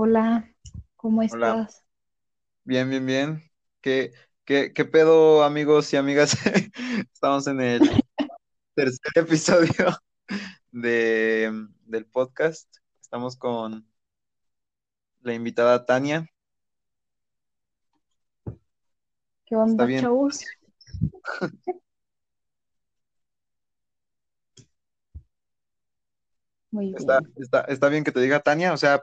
Hola, ¿cómo Hola, estás? bien, bien, bien. ¿Qué, qué, qué pedo, amigos y amigas? Estamos en el tercer episodio de, del podcast. Estamos con la invitada Tania. ¿Qué ¿Está onda, bien? chavos? Muy ¿Está, bien. está, está bien que te diga Tania? O sea,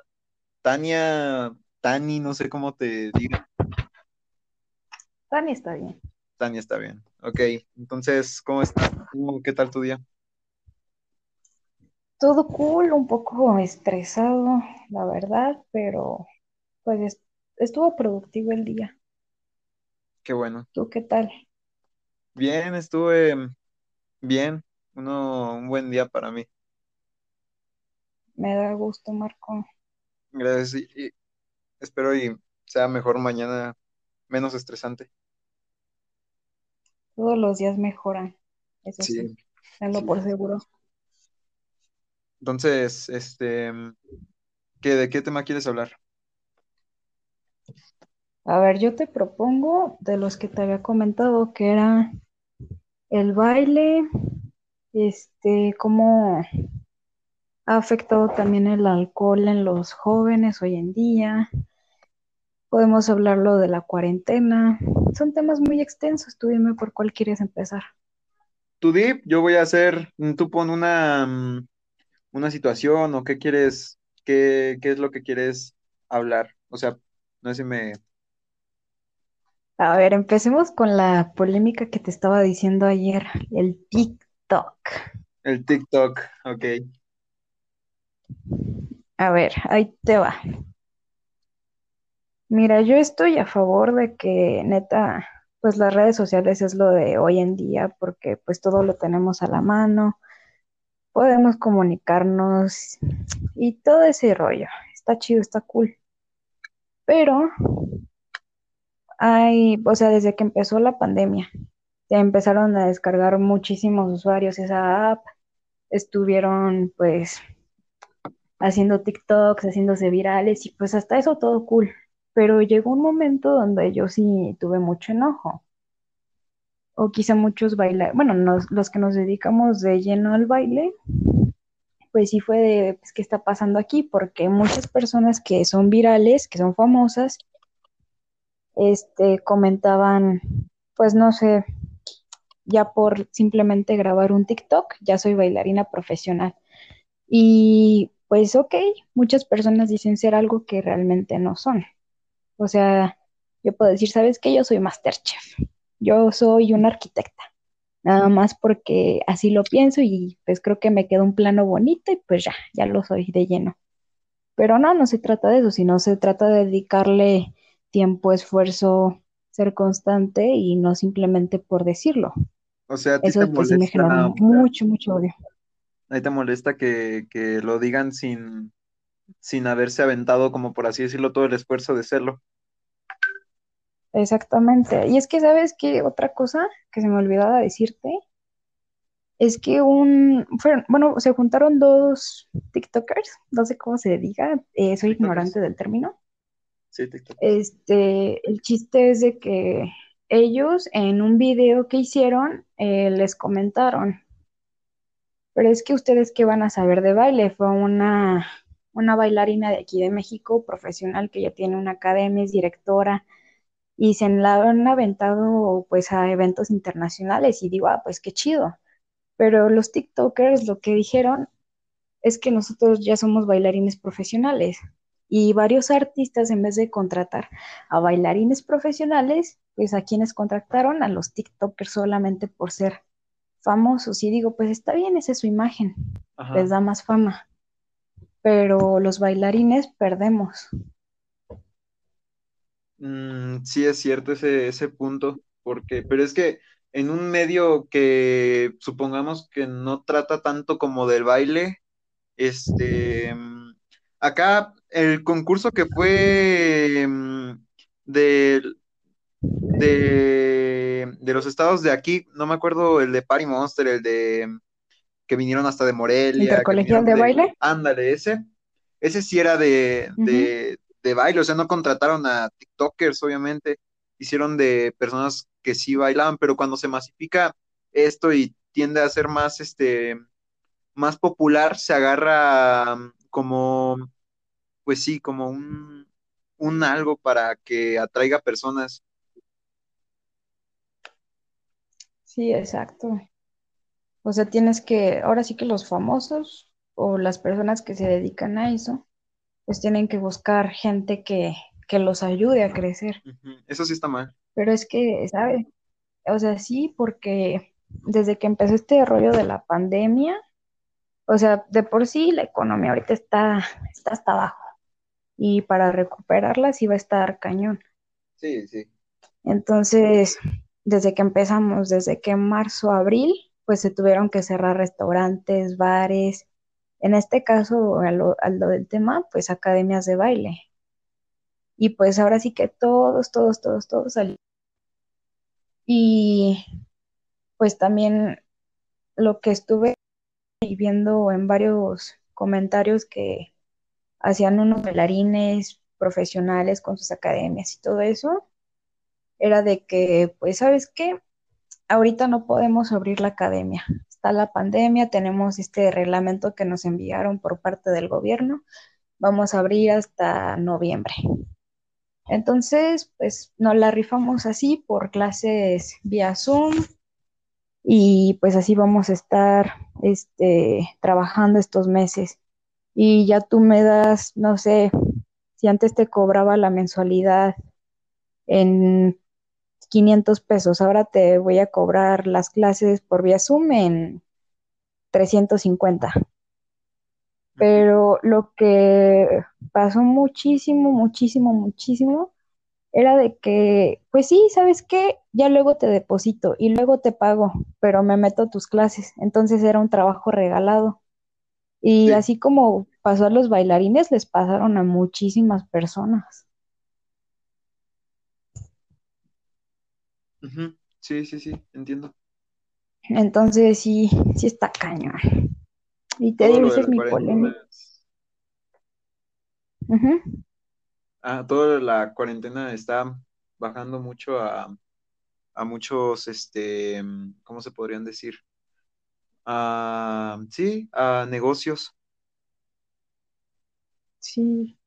Tania, Tani, no sé cómo te diga. Tania está bien. Tania está bien. Ok, entonces, ¿cómo estás? ¿Cómo- ¿Qué tal tu día? Todo cool, un poco estresado, la verdad, pero pues es- estuvo productivo el día. Qué bueno. ¿Tú qué tal? Bien, estuve bien. Uno, un buen día para mí. Me da gusto, Marco. Gracias. Y, y espero y sea mejor mañana, menos estresante. Todos los días mejoran, eso sí, Sí, tenlo sí. por seguro. Entonces, este, ¿qué, de qué tema quieres hablar? A ver, yo te propongo de los que te había comentado, que era el baile, este, cómo ha afectado también el alcohol en los jóvenes hoy en día Podemos hablarlo de la cuarentena. Son temas muy extensos. Tú dime por cuál quieres empezar. Tu dip, yo voy a hacer, mm, tú pon una, mm, una situación o qué quieres, qué, qué es lo que quieres hablar. O sea, no sé si me... A ver, empecemos con la polémica que te estaba diciendo ayer, el TikTok. El TikTok, ok. A ver, ahí te va. Mira, yo estoy a favor de que neta, pues las redes sociales es lo de hoy en día, porque pues todo lo tenemos a la mano, podemos comunicarnos y todo ese rollo. Está chido, está cool. Pero hay, o sea, desde que empezó la pandemia, se empezaron a descargar muchísimos usuarios esa app, estuvieron pues haciendo TikToks, haciéndose virales y pues hasta eso todo cool. Pero llegó un momento donde yo sí tuve mucho enojo. O quizá muchos bailar, bueno, nos- los que nos dedicamos de lleno al baile, pues sí fue de, pues, ¿qué está pasando aquí? Porque muchas personas que son virales, que son famosas, este, comentaban, pues no sé, ya por simplemente grabar un TikTok, ya soy bailarina profesional. Y pues ok, muchas personas dicen ser algo que realmente no son. O sea, yo puedo decir, ¿sabes qué? Yo soy Masterchef. Yo soy una arquitecta. Nada más porque así lo pienso y pues creo que me queda un plano bonito y pues ya, ya lo soy de lleno. Pero no, no se trata de eso, sino se trata de dedicarle tiempo, esfuerzo, ser constante y no simplemente por decirlo. O sea, a ti te Eso pues sí me generó mucho, mucho odio. A ti te molesta que, que lo digan sin, sin haberse aventado, como por así decirlo, todo el esfuerzo de serlo. Exactamente. Y es que, ¿sabes qué? Otra cosa que se me olvidaba decirte es que un, fueron- bueno, se juntaron dos TikTokers, no sé cómo se diga, eh, soy TikTokers. ignorante del término. Sí, TikTokers. Este, el chiste es de que ellos en un video que hicieron eh, les comentaron, pero es que ustedes qué van a saber de baile, fue una, una bailarina de aquí de México, profesional, que ya tiene una academia, es directora y se la han aventado pues a eventos internacionales y digo, ah, pues qué chido. Pero los TikTokers lo que dijeron es que nosotros ya somos bailarines profesionales y varios artistas en vez de contratar a bailarines profesionales, pues a quienes contrataron a los TikTokers solamente por ser famosos. Y digo, pues está bien, esa es su imagen, les da más fama, pero los bailarines perdemos. Mm, sí es cierto ese, ese punto, porque, pero es que en un medio que supongamos que no trata tanto como del baile, este, mm, acá el concurso que fue mm, del- de, de los estados de aquí, no me acuerdo el de Party Monster, el de que vinieron hasta de Morelia, Intercolegial de de, baile. ándale, ese, ese sí era de, Uh -huh. de baile, o sea, no contrataron a TikTokers, obviamente, hicieron de personas que sí bailaban, pero cuando se masifica esto y tiende a ser más, este, más popular, se agarra mm, como, pues sí, como un, un algo para que atraiga personas. Sí, exacto. O sea, tienes que, ahora sí que los famosos o las personas que se dedican a eso, pues tienen que buscar gente que, que los ayude a crecer. Eso sí está mal. Pero es que, ¿sabes? O sea, sí, porque desde que empezó este rollo de la pandemia, o sea, de por sí la economía ahorita está, está hasta abajo y para recuperarla sí va a estar cañón. Sí, sí. Entonces, desde que empezamos, desde que marzo, abril, pues se tuvieron que cerrar restaurantes, bares, en este caso, a lo del tema, pues academias de baile. Y pues ahora sí que todos, todos, todos, todos salieron. Y pues también lo que estuve viendo en varios comentarios que hacían unos bailarines profesionales con sus academias y todo eso, era de que, pues, ¿sabes qué? Ahorita no podemos abrir la academia. Está la pandemia, tenemos este reglamento que nos enviaron por parte del gobierno. Vamos a abrir hasta noviembre. Entonces, pues nos la rifamos así por clases vía Zoom y pues así vamos a estar este, trabajando estos meses. Y ya tú me das, no sé, si antes te cobraba la mensualidad en 500 pesos, ahora te voy a cobrar las clases por vía Zoom en 350. Pero lo que pasó muchísimo, muchísimo, muchísimo era de que, pues sí, ¿sabes qué? Ya luego te deposito y luego te pago, pero me meto a tus clases. Entonces era un trabajo regalado. Y Sí, así como pasó a los bailarines, les pasaron a muchísimas personas. Sí, sí, sí, entiendo. Entonces sí, sí está cañón. Y te Todo digo, esa es mi polémica. Ah, toda la cuarentena está bajando mucho a, a muchos, este, ¿cómo se podrían decir? Ah, sí, a negocios. Sí,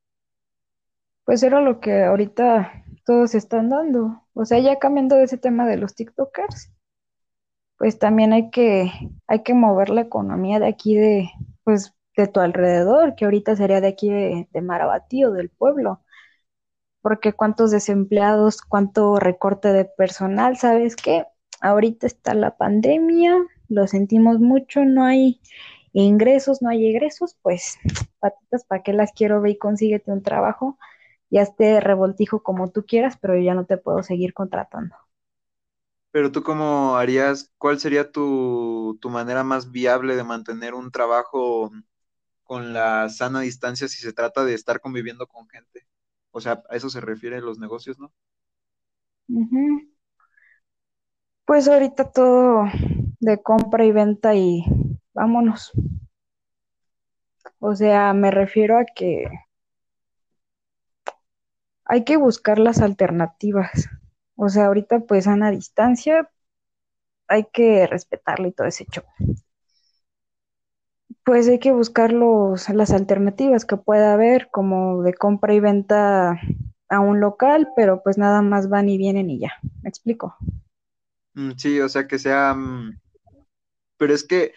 pues era lo que ahorita todos están dando. O sea, ya cambiando de ese tema de los TikTokers, pues también hay que, hay que mover la economía de aquí de, pues, de tu alrededor, que ahorita sería de aquí de, de Marabatío, del pueblo, porque cuántos desempleados, cuánto recorte de personal, ¿sabes qué? Ahorita está la pandemia, lo sentimos mucho, no hay ingresos, no hay egresos, pues patitas, ¿para qué las quiero? Ve y consíguete un trabajo, ya esté revoltijo como tú quieras, pero yo ya no te puedo seguir contratando. Pero tú cómo harías, ¿cuál sería tu, tu manera más viable de mantener un trabajo con la sana distancia si se trata de estar conviviendo con gente? O sea, a eso se refieren los negocios, ¿no? Pues ahorita todo de compra y venta y vámonos. O sea, me refiero a que hay que buscar las alternativas. O sea, ahorita pues a una distancia hay que respetarlo y todo ese show. Pues hay que buscar los, las alternativas que pueda haber, como de compra y venta a un local, pero pues nada más van y vienen y ya. ¿Me explico? Mm, sí, o sea, que sea, mm, pero es que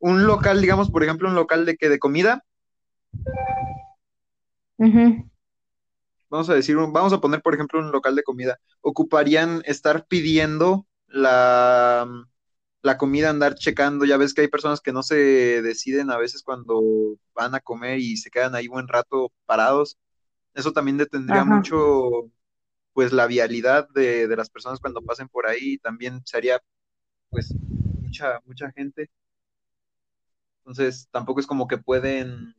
un local, digamos, por ejemplo, un local de que de comida, Ujú, vamos a decir, vamos a poner, por ejemplo, un local de comida, ocuparían estar pidiendo la, la comida, andar checando, ya ves que hay personas que no se deciden a veces cuando van a comer y se quedan ahí buen rato parados. Eso también detendría Ajá. mucho, pues, la vialidad de, de las personas cuando pasen por ahí, también sería, pues, mucha, mucha gente. Entonces, tampoco es como que pueden,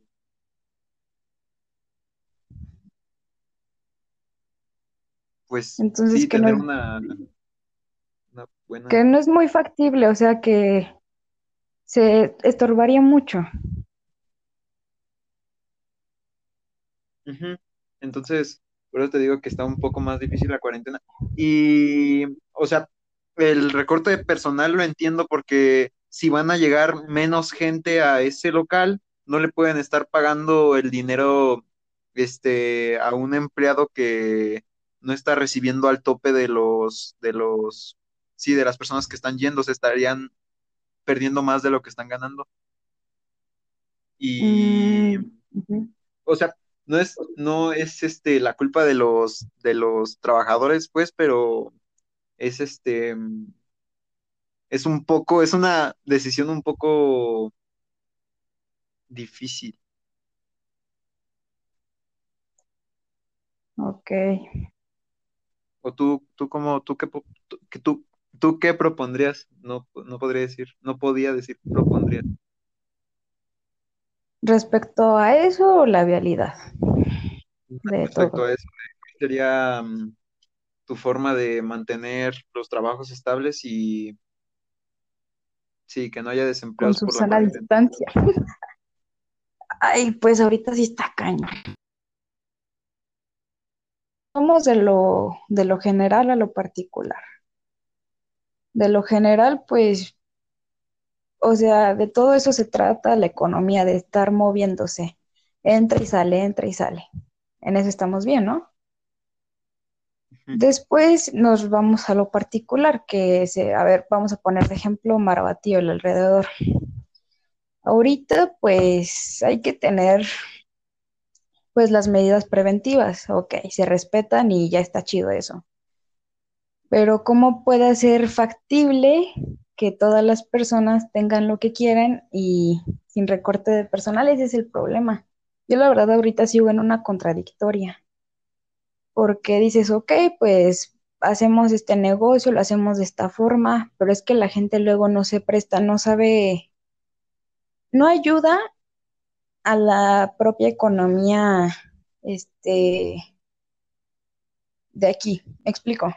pues, Entonces sí, que no tener es, una, una que buena... no es muy factible, o sea que se estorbaría mucho. Entonces, por eso te digo que está un poco más difícil la cuarentena. Y, o sea, el recorte de personal lo entiendo porque si van a llegar menos gente a ese local, no le pueden estar pagando el dinero este, a un empleado que no está recibiendo al tope de los, de los, sí, de las personas que están yendo, se estarían perdiendo más de lo que están ganando. Y, Mm, o sea, no es, no es este la culpa de los, de los trabajadores, pues, pero es este, es un poco, es una decisión un poco difícil. ok. O tú, tú como, tú qué, tú, tú, qué propondrías, no, no podría decir, no podía decir propondrías. Respecto a eso, la vialidad de Respecto todo. a eso, ¿cuál sería mm, tu forma de mantener los trabajos estables y sí, que no haya Con desempleados su por sana distancia. Ay, pues ahorita sí está caño. Vamos de lo, de lo general a lo particular. De lo general, pues, o sea, de todo eso se trata la economía, de estar moviéndose. Entra y sale, entra y sale. En eso estamos bien, ¿no? Después nos vamos a lo particular, que es, eh, a ver, vamos a poner de ejemplo Marabatío, el alrededor. Ahorita, pues, hay que tener, pues, las medidas preventivas. Ok, se respetan y ya está chido eso. Pero ¿cómo puede ser factible que todas las personas tengan lo que quieren y sin recorte de personal? Ese es el problema. Yo la verdad ahorita sigo en una contradictoria, porque dices, ok, pues hacemos este negocio, lo hacemos de esta forma, pero es que la gente luego no se presta, no sabe, no ayuda a la propia economía, este, de aquí. ¿Me explico?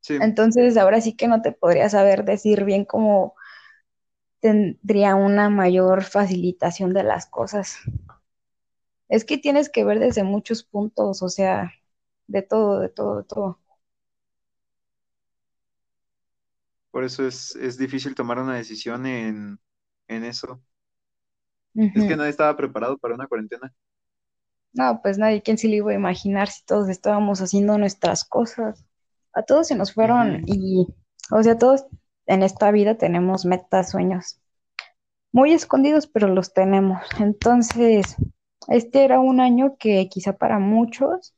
Sí, Entonces, ahora sí que no te podría saber decir bien cómo tendría una mayor facilitación de las cosas. Es que tienes que ver desde muchos puntos, o sea, de todo, de todo, de todo. por eso es, es difícil tomar una decisión en, en eso. Es que nadie estaba preparado para una cuarentena. No, pues nadie, ¿quién se le iba a imaginar si todos estábamos haciendo nuestras cosas? A todos se nos fueron y, o sea, todos en esta vida tenemos metas, sueños muy escondidos, pero los tenemos. Entonces, este era un año que quizá para muchos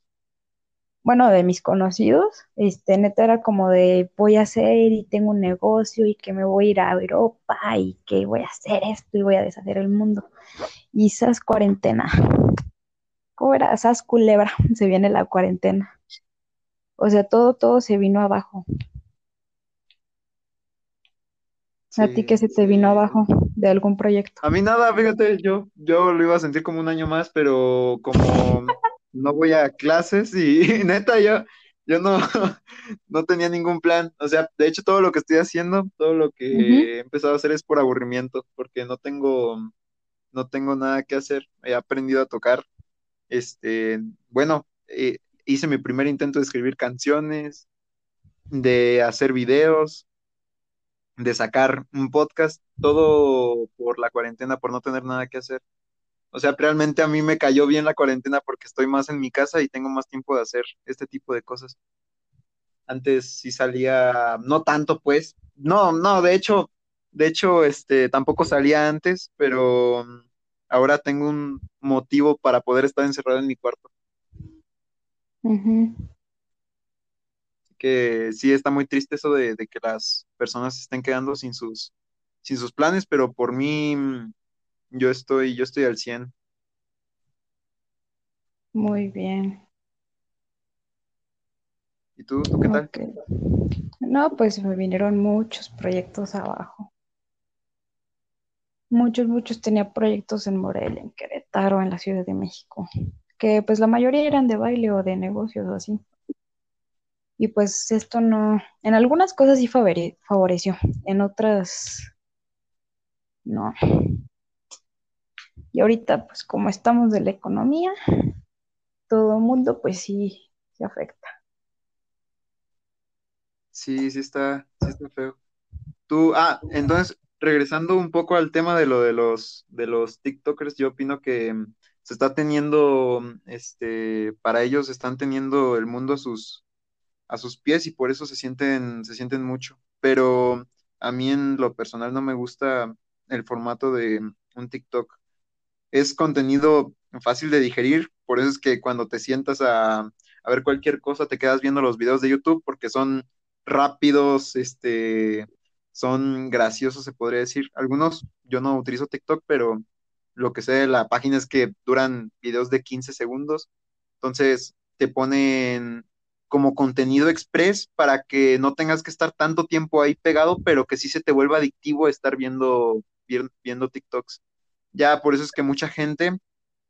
bueno, de mis conocidos, este, neta era como de voy a hacer y tengo un negocio y que me voy a ir a Europa y que voy a hacer esto y voy a deshacer el mundo. Y esas cuarentena, ¿cómo era? Esas culebra, se viene la cuarentena. O sea, todo, todo se vino abajo. ¿A ti qué se te vino abajo de algún proyecto? A mí nada, fíjate, yo, yo lo iba a sentir como un año más, pero como no voy a clases y neta, yo, yo no, no tenía ningún plan. O sea, de hecho, todo lo que estoy haciendo, todo lo que he empezado a hacer es por aburrimiento, porque no tengo, no tengo nada que hacer. He aprendido a tocar. Este, bueno, eh, hice mi primer intento de escribir canciones, de hacer videos, de sacar un podcast, todo por la cuarentena, por no tener nada que hacer. O sea, realmente a mí me cayó bien la cuarentena porque estoy más en mi casa y tengo más tiempo de hacer este tipo de cosas. Antes sí salía, no tanto pues, no, no, de hecho, de hecho, este, tampoco salía antes, pero mm, ahora tengo un motivo para poder estar encerrado en mi cuarto. ujú. Que sí está muy triste eso de, de que las personas se estén quedando sin sus, sin sus planes, pero por mí, mm, yo estoy, yo estoy al cien Muy bien. ¿Y tú, tú qué tal? No, pues me vinieron muchos proyectos abajo. Muchos, muchos tenía proyectos en Morelia, en Querétaro, en la Ciudad de México, que pues la mayoría eran de baile o de negocios o así. Y pues esto no, en algunas cosas sí favore- favoreció, en otras no. Y ahorita pues como estamos de la economía, todo el mundo, pues sí, se afecta. Sí, sí está, sí está feo. Tú, ah, entonces, regresando un poco al tema de lo de los, de los TikTokers, yo opino que mm, se está teniendo, mm, este, para ellos están teniendo el mundo a sus, a sus pies y por eso se sienten, se sienten mucho. Pero a mí en lo personal no me gusta el formato de un TikTok. Es contenido fácil de digerir, por eso es que cuando te sientas a, a ver cualquier cosa te quedas viendo los videos de YouTube porque son rápidos, este, son graciosos, se podría decir. Algunos, yo no utilizo TikTok, pero lo que sé de la página es que duran videos de 15 segundos. Entonces, te ponen como contenido express para que no tengas que estar tanto tiempo ahí pegado, pero que sí se te vuelva adictivo estar viendo, viendo TikToks. Ya por eso es que mucha gente,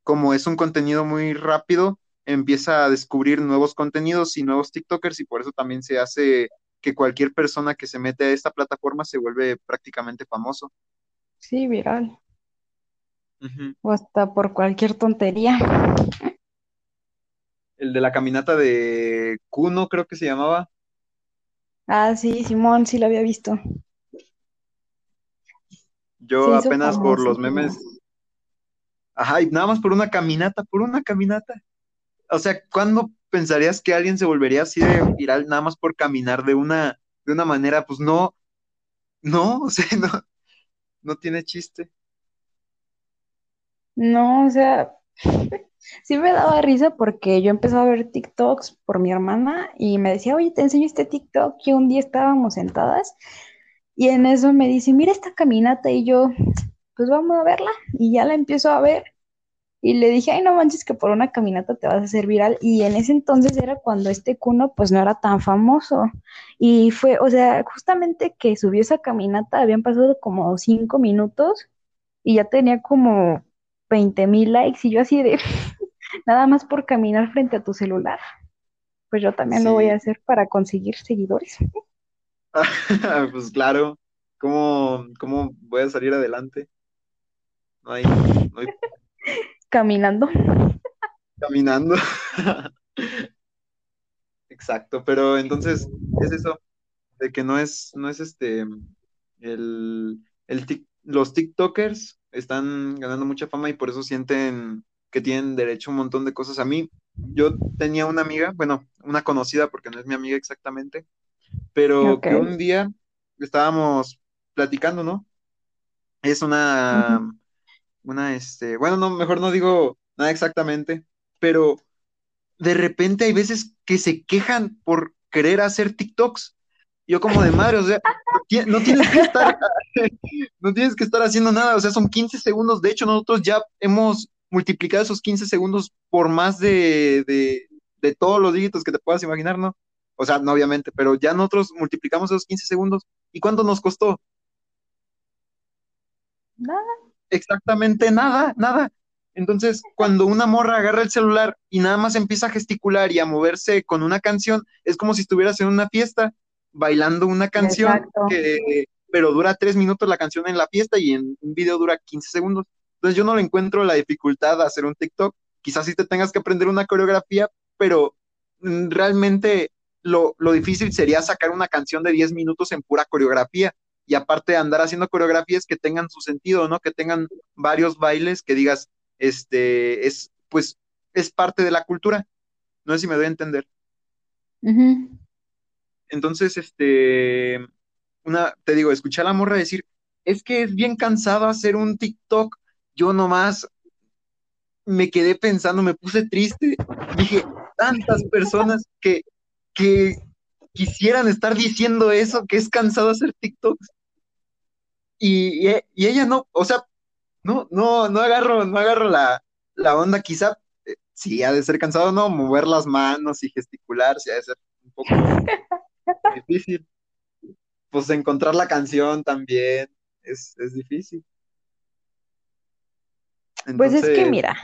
como es un contenido muy rápido, empieza a descubrir nuevos contenidos y nuevos TikTokers y por eso también se hace que cualquier persona que se mete a esta plataforma se vuelve prácticamente famoso. Sí, viral. O hasta por cualquier tontería. El de la caminata de Kuno, creo que se llamaba. Ah, sí, Simón, sí lo había visto. Yo apenas por los memes. Ajá, y nada más por una caminata, por una caminata. O sea, ¿cuándo pensarías que alguien se volvería así de viral nada más por caminar de una, de una manera, pues no, no, o sea, no, no tiene chiste. No, o sea, sí me daba risa porque yo empezaba a ver TikToks por mi hermana y me decía, oye, te enseño este TikTok y un día estábamos sentadas y en eso me dice, mira esta caminata y yo, pues vamos a verla y ya la empiezo a ver y le dije, ay, no manches que por una caminata te vas a hacer viral. Y en ese entonces era cuando este Cuno pues no era tan famoso. Y fue, o sea, justamente que subió esa caminata, habían pasado como cinco minutos y ya tenía como 20 mil likes y yo así de, nada más por caminar frente a tu celular. Pues yo también lo voy a hacer para conseguir seguidores. pues claro, ¿cómo, ¿cómo voy a salir adelante? No hay, no hay Caminando. Caminando. Exacto, pero entonces es eso, de que no es, no es este, el, el los TikTokers están ganando mucha fama y por eso sienten que tienen derecho a un montón de cosas. A mí, yo tenía una amiga, bueno, una conocida porque no es mi amiga exactamente, pero que un día estábamos platicando, ¿no? Es una, una, este, bueno, no, mejor no digo nada exactamente, pero de repente hay veces que se quejan por querer hacer TikToks. Yo como de madre, o sea, no tienes que estar, no tienes que estar haciendo nada, o sea, son 15 segundos. De hecho, nosotros ya hemos multiplicado esos 15 segundos por más de, de, de todos los dígitos que te puedas imaginar, ¿no? O sea, no obviamente, pero ya nosotros multiplicamos esos 15 segundos. ¿Y cuánto nos costó? Nada exactamente nada, nada. Entonces, cuando una morra agarra el celular y nada más empieza a gesticular y a moverse con una canción, es como si estuvieras en una fiesta bailando una canción que, pero dura tres minutos la canción en la fiesta y en un video dura 15 segundos. Entonces, yo no le encuentro la dificultad de hacer un TikTok. Quizás sí te tengas que aprender una coreografía, pero mm, realmente lo, lo difícil sería sacar una canción de 10 minutos en pura coreografía y aparte andar haciendo coreografías que tengan su sentido, ¿no? Que tengan varios bailes que digas, este, es, pues, es parte de la cultura. No sé si me doy a entender. Entonces, este, una, te digo, escuché a la morra decir, es que es bien cansado hacer un TikTok. Yo nomás me quedé pensando, me puse triste. Dije, tantas personas que, que quisieran estar diciendo eso, que es cansado hacer TikToks. Y, ella no, o sea, no, no, no agarro, no agarro la, onda, quizá eh, sí ha de ser cansado, ¿no? Mover las manos y gesticular, sí ha de ser un poco difícil. Pues encontrar la canción también es, difícil. pues es que mira,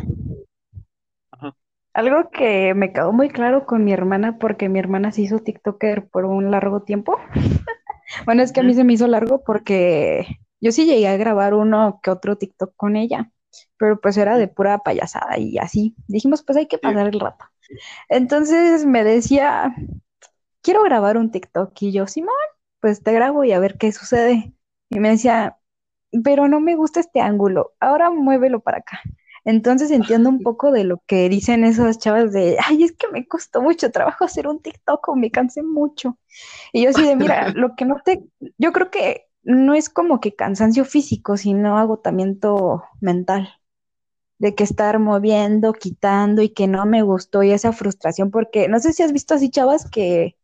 algo que me quedó muy claro con mi hermana, porque mi hermana se hizo TikToker por un largo tiempo. bueno, es que a mí se me hizo largo porque yo sí llegué a grabar uno que otro TikTok con ella. pero pues era de pura payasada y así. Dijimos, pues hay que pasar el rato. Entonces me decía, quiero grabar un TikTok y yo, Simón, pues te grabo y a ver qué sucede. Y me decía, pero no me gusta este ángulo, ahora muévelo para acá. Entonces entiendo un poco de lo que dicen esas chavas de, ay, es que me costó mucho trabajo hacer un TikTok o me cansé mucho. Y yo así de, mira, lo que no te, yo creo que no es como que cansancio físico, sino agotamiento mental, de que estar moviendo, quitando y que no me gustó y esa frustración, porque no sé si has visto así chavas que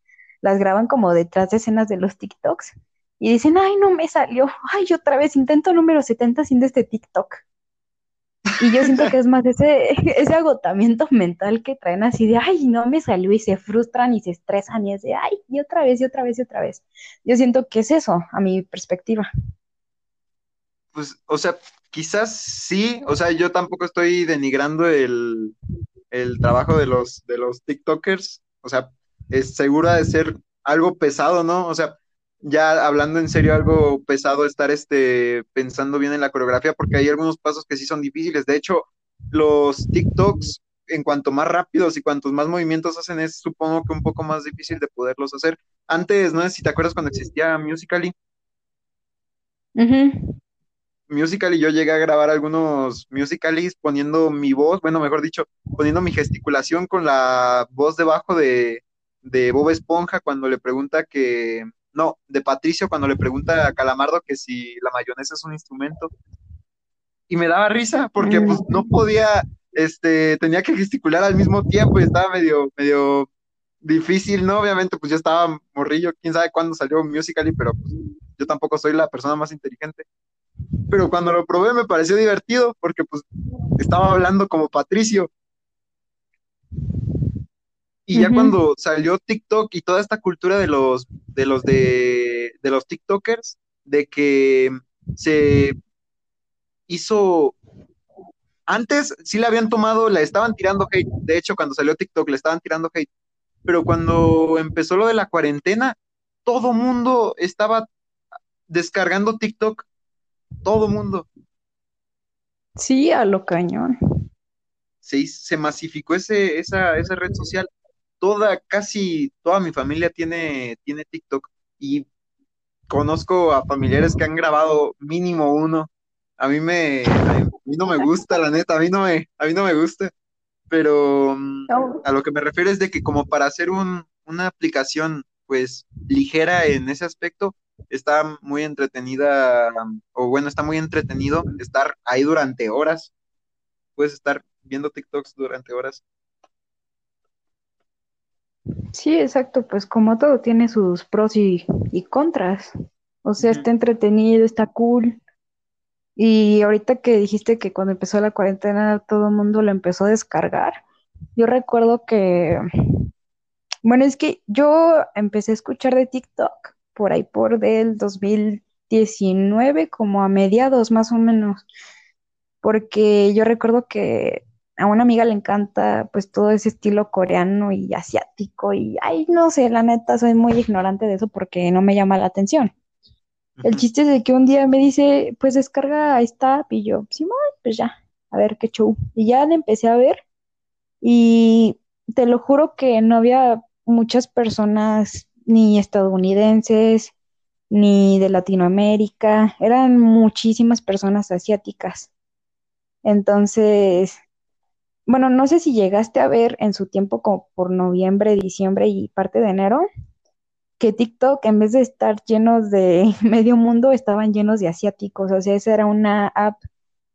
las graban como detrás de escenas de los TikToks y dicen, ay, no me salió, ay, otra vez intento número 70 sin este TikTok. Y yo siento que es más ese, ese agotamiento mental que traen así de, ay, no me salió y se frustran y se estresan y es de, ay, y otra vez y otra vez y otra vez. Yo siento que es eso, a mi perspectiva. Pues, o sea, quizás sí, o sea, yo tampoco estoy denigrando el, el trabajo de los, de los TikTokers, o sea, es segura de ser algo pesado, ¿no? O sea, ya hablando en serio, algo pesado estar este, pensando bien en la coreografía, porque hay algunos pasos que sí son difíciles. De hecho, los TikToks, en cuanto más rápidos y cuantos más movimientos hacen, es supongo que un poco más difícil de poderlos hacer. Antes, no sé si te acuerdas cuando existía Musical.ly. Musical.ly, yo llegué a grabar algunos Musicallys poniendo mi voz, bueno, mejor dicho, poniendo mi gesticulación con la voz debajo de, de Bob Esponja cuando le pregunta que, no, de Patricio cuando le pregunta a Calamardo que si la mayonesa es un instrumento. Y me daba risa porque pues no podía, este, tenía que gesticular al mismo tiempo y estaba medio, medio difícil, ¿no? Obviamente pues yo estaba morrillo, quién sabe cuándo salió Musical.ly, pero pues yo tampoco soy la persona más inteligente. Pero cuando lo probé me pareció divertido porque pues estaba hablando como Patricio y ya cuando salió TikTok y toda esta cultura de los de los de, los TikTokers, de que se hizo antes sí la habían tomado, la estaban tirando hate. De hecho, cuando salió TikTok le estaban tirando hate. Pero cuando empezó lo de la cuarentena, todo mundo estaba descargando TikTok. Todo mundo. Sí, a lo cañón. Se, se masificó ese, esa, esa red social toda, casi toda mi familia tiene, tiene TikTok y conozco a familiares que han grabado mínimo uno. A mí me, a mí no me gusta, la neta, a mí no me, a mí no me gusta. Pero mm, a lo que me refiero es de que como para hacer un, una aplicación pues ligera en ese aspecto, está muy entretenida, o bueno, está muy entretenido estar ahí durante horas. Puedes estar viendo TikToks durante horas. Sí, exacto, pues como todo tiene sus pros y, contras. O sea, está entretenido, está cool. Y ahorita que dijiste que cuando empezó la cuarentena todo el mundo lo empezó a descargar, yo recuerdo que, bueno, es que yo empecé a escuchar de TikTok por ahí por del 2019, como a mediados más o menos, porque yo recuerdo que a una amiga le encanta pues todo ese estilo coreano y asiático y ay, no sé, la neta soy muy ignorante de eso porque no me llama la atención. El chiste es de que un día me dice, pues descarga esta app y yo, sí, pues ya, a ver qué show. Y ya le empecé a ver y te lo juro que no había muchas personas ni estadounidenses ni de Latinoamérica, eran muchísimas personas asiáticas. Entonces, bueno, no sé si llegaste a ver en su tiempo como por noviembre, diciembre y parte de enero, que TikTok en vez de estar llenos de medio mundo, estaban llenos de asiáticos. O sea, esa era una app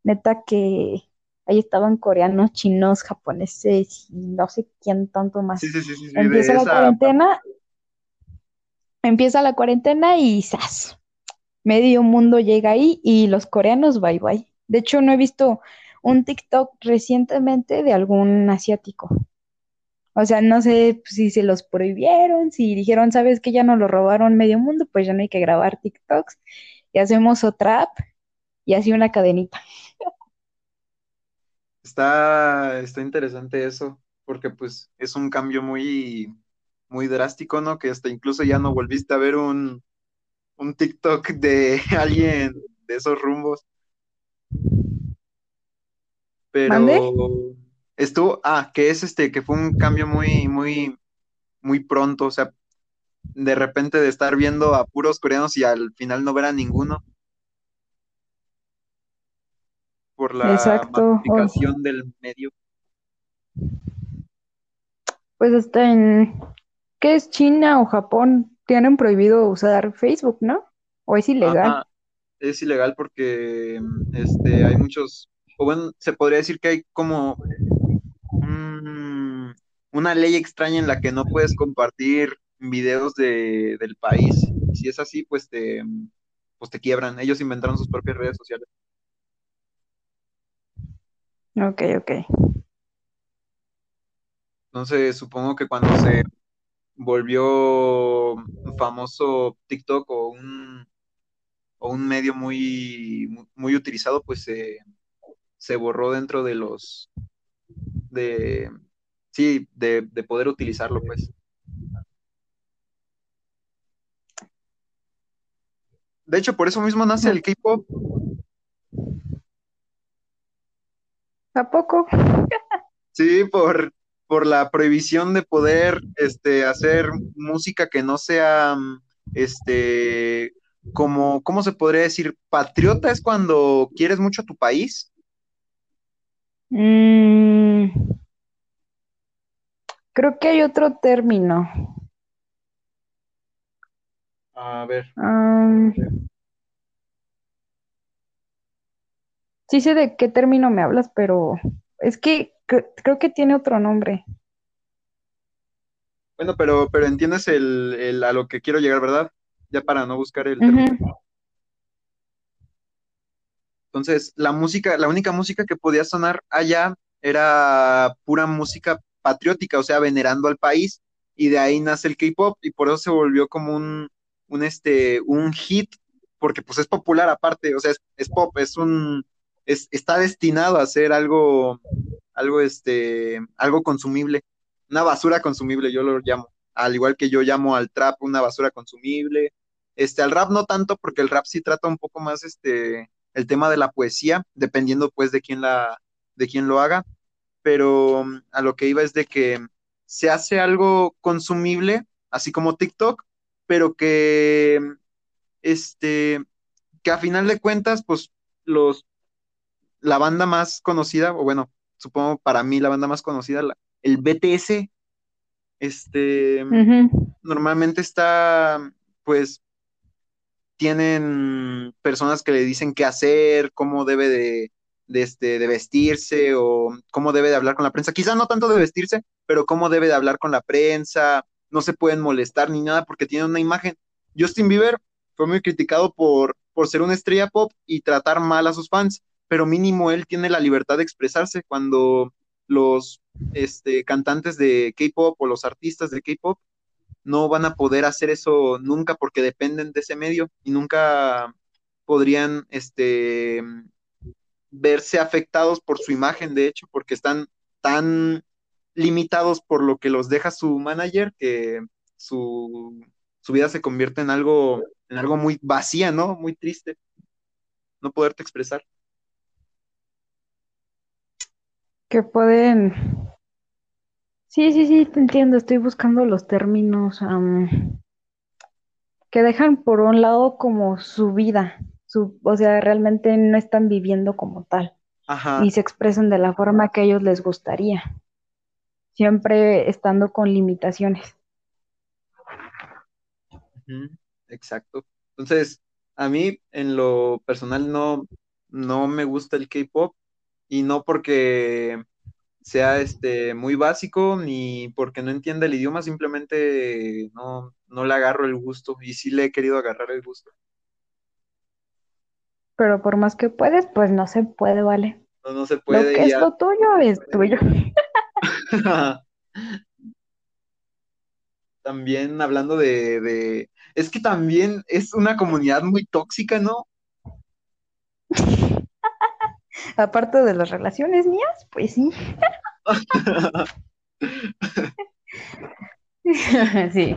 neta que ahí estaban coreanos, chinos, japoneses y no sé quién tanto más. Sí, sí, sí, empieza la cuarentena, empieza la cuarentena y ¡zas! Medio mundo llega ahí y los coreanos bye bye. De hecho, no he visto un TikTok recientemente de algún asiático. O sea, no sé si se los prohibieron, si dijeron, sabes que ya no lo robaron medio mundo, pues ya no hay que grabar TikToks y hacemos otra app y así una cadenita. Está, está interesante eso, porque pues es un cambio muy, muy drástico, ¿no? Que hasta incluso ya no volviste a ver un, un TikTok de alguien de esos rumbos. ¿Mande? pero estuvo, ah, que es este, que fue un cambio muy, muy, muy pronto, o sea, de repente de estar viendo a puros coreanos y al final no ver a ninguno por la Exacto. masificación del medio. Pues hasta en, ¿qué es China o Japón? Tienen prohibido usar Facebook, ¿no? ¿O es ilegal? Ajá, es ilegal porque este, hay muchos, o bueno, se podría decir que hay como una ley extraña en la que no puedes compartir videos de, del país. Si es así, pues te, pues te quiebran. Ellos inventaron sus propias redes sociales. Ok, ok. Entonces, supongo que cuando se volvió famoso TikTok o un, o un medio muy, muy, muy utilizado, pues se, se borró dentro de los, de, sí, de, de poder utilizarlo, pues. De hecho, por eso mismo nace el K-pop. ¿A poco? Sí, por, por la prohibición de poder este, hacer música que no sea, este, como, ¿cómo se podría decir? Patriota es cuando quieres mucho a tu país. Mm, creo que hay otro término. A ver. Sí sé de qué término me hablas, pero es que cre- creo que tiene otro nombre. Bueno, pero, pero entiendes el, el- a lo que quiero llegar, ¿verdad? Ya para no buscar el término. Entonces, la música, la única música que podía sonar allá era pura música patriótica, o sea, venerando al país, y de ahí nace el K-pop, y por eso se volvió como un, un, este, un hit, porque pues es popular aparte, o sea, es, es pop, es un, es, está destinado a ser algo, algo, este, algo consumible, una basura consumible, yo lo llamo, al igual que yo llamo al trap una basura consumible, este, al rap no tanto, porque el rap sí trata un poco más, este, el tema de la poesía, dependiendo pues de quién la, de quién lo haga, pero mm, a lo que iba es de que se hace algo consumible, así como TikTok, pero que este, que a final de cuentas, pues los, la banda más conocida, o bueno, supongo para mí la banda más conocida, la- el BTS, este, normalmente está, pues, tienen personas que le dicen qué hacer, cómo debe de, este, de vestirse o cómo debe de hablar con la prensa. Quizá no tanto de vestirse, pero cómo debe de hablar con la prensa. No se pueden molestar ni nada porque tienen una imagen. Justin Bieber fue muy criticado por, por ser una estrella pop y tratar mal a sus fans, pero mínimo él tiene la libertad de expresarse cuando los este, cantantes de K-pop o los artistas de K-pop no van a poder hacer eso nunca porque dependen de ese medio y nunca podrían este, verse afectados por su imagen, de hecho, porque están tan limitados por lo que los deja su manager que su, su vida se convierte en algo, en algo muy vacía, ¿no? Muy triste, no poderte expresar. Que pueden. Sí, sí, sí, te entiendo. Estoy buscando los términos que dejan por un lado como su vida, su, o sea, realmente no están viviendo como tal Ajá, y se expresan de la forma que a ellos les gustaría, siempre estando con limitaciones. exacto. Entonces, a mí en lo personal no, no me gusta el K-pop y no porque sea este muy básico ni porque no entienda el idioma, simplemente no, no le agarro el gusto y sí le he querido agarrar el gusto. Pero por más que puedes, pues no se puede, ¿vale? No, no se Lo puede que y es lo tuyo es tuyo. También hablando de, de, es que también es una comunidad muy tóxica, ¿no? Aparte de las relaciones mías, pues sí. Sí.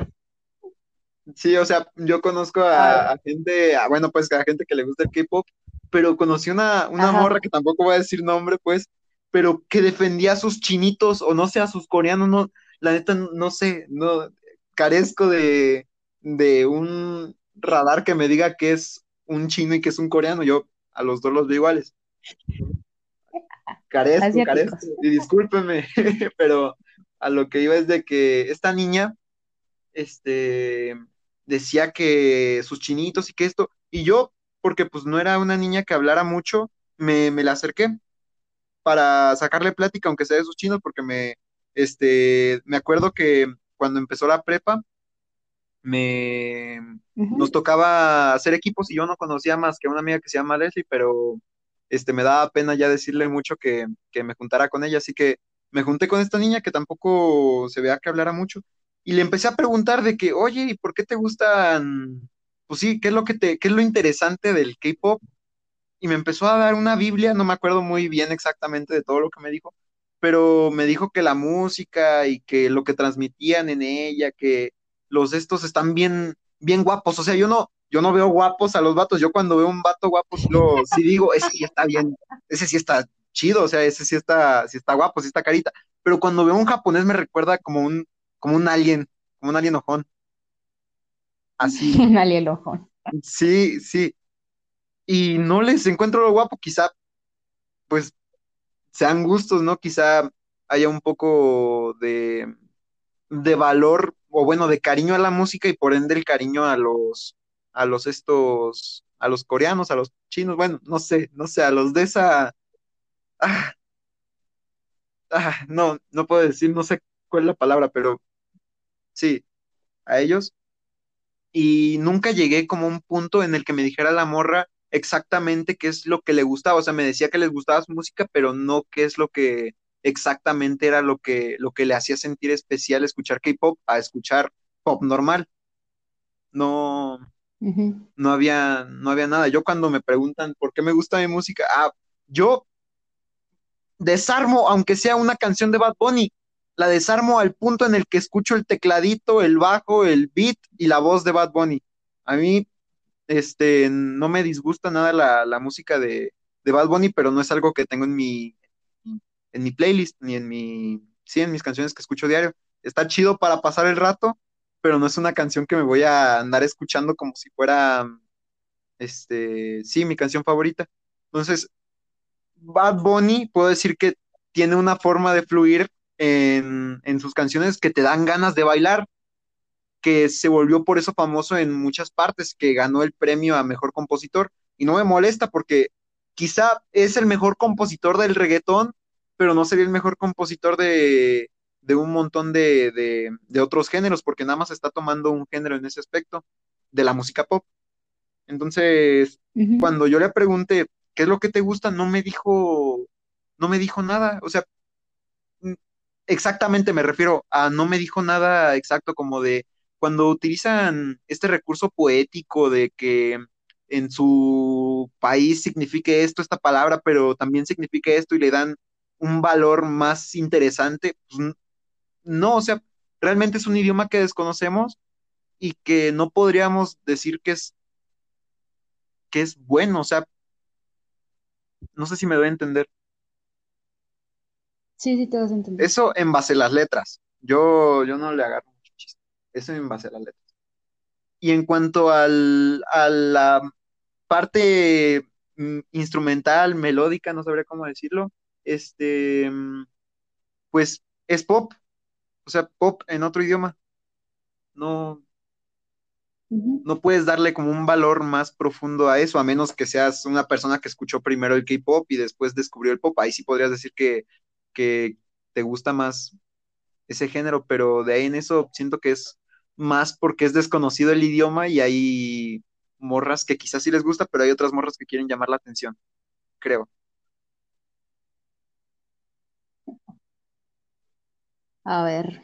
Sí, o sea, yo conozco a, a gente, a- bueno, pues a gente que le gusta el K-pop, pero conocí una, una Ajá. morra que tampoco voy a decir nombre, pues, pero que defendía a sus chinitos o no sé, a sus coreanos, no, la neta, no sé, no, carezco de, de un radar que me diga que es un chino y que es un coreano, yo a los dos los veo iguales. Carezco, carezco, y discúlpeme, pero a lo que iba es de que esta niña, este, decía que sus chinitos y que esto, y yo, porque pues no era una niña que hablara mucho, me, me la acerqué para sacarle plática, aunque sea de sus chinos, porque me, este, me acuerdo que cuando empezó la prepa, me, nos tocaba hacer equipos y yo no conocía más que una amiga que se llama Leslie, pero este, me daba pena ya decirle mucho que, que me juntara con ella, así que me junté con esta niña que tampoco se vea que hablara mucho y le empecé a preguntar de que, oye, ¿y por qué te gustan? Pues sí, ¿qué es lo que te, qué es lo interesante del K-pop? Y me empezó a dar una Biblia, no me acuerdo muy bien exactamente de todo lo que me dijo, pero me dijo que la música y que lo que transmitían en ella, que los estos están bien, bien guapos. O sea, yo no, yo no veo guapos a los vatos. Yo cuando veo un vato guapo, lo, sí digo, ese sí está bien, ese sí está chido, o sea, ese sí está, sí está guapo, sí está carita. Pero cuando veo un japonés me recuerda como un, como un alien, como un alien ojón. Así. un alien ojón. Sí, sí. Y no les encuentro lo guapo, quizá, pues, sean gustos, ¿no? Quizá haya un poco de, de valor, o bueno, de cariño a la música y por ende el cariño a los, a los estos, a los coreanos, a los chinos, bueno, no sé, no sé, a los de esa, ah, ah, no, no puedo decir, no sé cuál es la palabra, pero sí, a ellos. Y nunca llegué como a un punto en el que me dijera la morra exactamente qué es lo que le gustaba. O sea, me decía que les gustaba su música, pero no qué es lo que exactamente era lo que, lo que le hacía sentir especial escuchar K-pop a escuchar pop normal. No, no había, no había nada. Yo cuando me preguntan por qué me gusta mi música, ah, yo desarmo, aunque sea una canción de Bad Bunny, la desarmo al punto en el que escucho el tecladito, el bajo, el beat y la voz de Bad Bunny. A mí, este, no me disgusta nada la, música de, de, Bad Bunny, pero no es algo que tengo en mi, en mi playlist, ni en mi, sí, en mis canciones que escucho diario. Está chido para pasar el rato, pero no es una canción que me voy a andar escuchando como si fuera, este, sí, mi canción favorita. Entonces, Bad Bunny, puedo decir que tiene una forma de fluir en, sus canciones que te dan ganas de bailar, que se volvió por eso famoso en muchas partes, que ganó el premio a mejor compositor. Y no me molesta porque quizá es el mejor compositor del reggaetón, pero no sería el mejor compositor de, un montón de, otros géneros, porque nada más está tomando un género en ese aspecto, de la música pop. Entonces, cuando yo le pregunté, ¿qué es lo que te gusta? No me dijo, no me dijo nada. O sea, exactamente me refiero a no me dijo nada exacto como de cuando utilizan este recurso poético de que en su país signifique esto, esta palabra, pero también significa esto y le dan un valor más interesante, pues no, o sea, realmente es un idioma que desconocemos y que no podríamos decir que es que es bueno, o sea, no sé si me doy a entender. Sí, sí, te vas a entender. Eso en base a las letras. Yo, yo no le agarro mucho chiste. Eso en base a las letras. Y en cuanto al, a la parte mm, instrumental, melódica, no sabría cómo decirlo, este, mm, pues es pop, o sea, pop en otro idioma. No, no puedes darle como un valor más profundo a eso, a menos que seas una persona que escuchó primero el K-pop y después descubrió el pop. Ahí sí podrías decir que que te gusta más ese género, pero de ahí en eso siento que es más porque es desconocido el idioma y hay morras que quizás sí les gusta, pero hay otras morras que quieren llamar la atención, creo. A ver,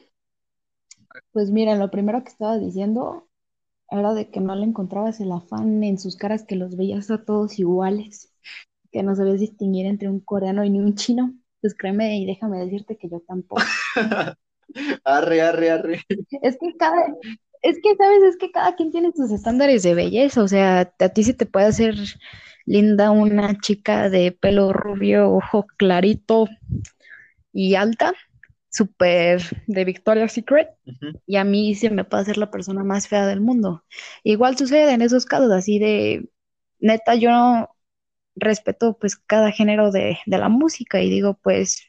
pues mira, lo primero que estaba diciendo era de que no le encontrabas el afán en sus caras, que los veías a todos iguales, que no sabías distinguir entre un coreano y un chino pues créeme y déjame decirte que yo tampoco. arre, arre, arre. Es que cada, es que, ¿sabes? Es que cada quien tiene sus estándares de belleza, o sea, a ti se te puede hacer linda, una chica de pelo rubio, ojo clarito y alta, súper de Victoria's Secret, y a mí se me puede ser la persona más fea del mundo. Igual sucede en esos casos, así de, neta, yo respeto pues cada género de, de la música y digo, pues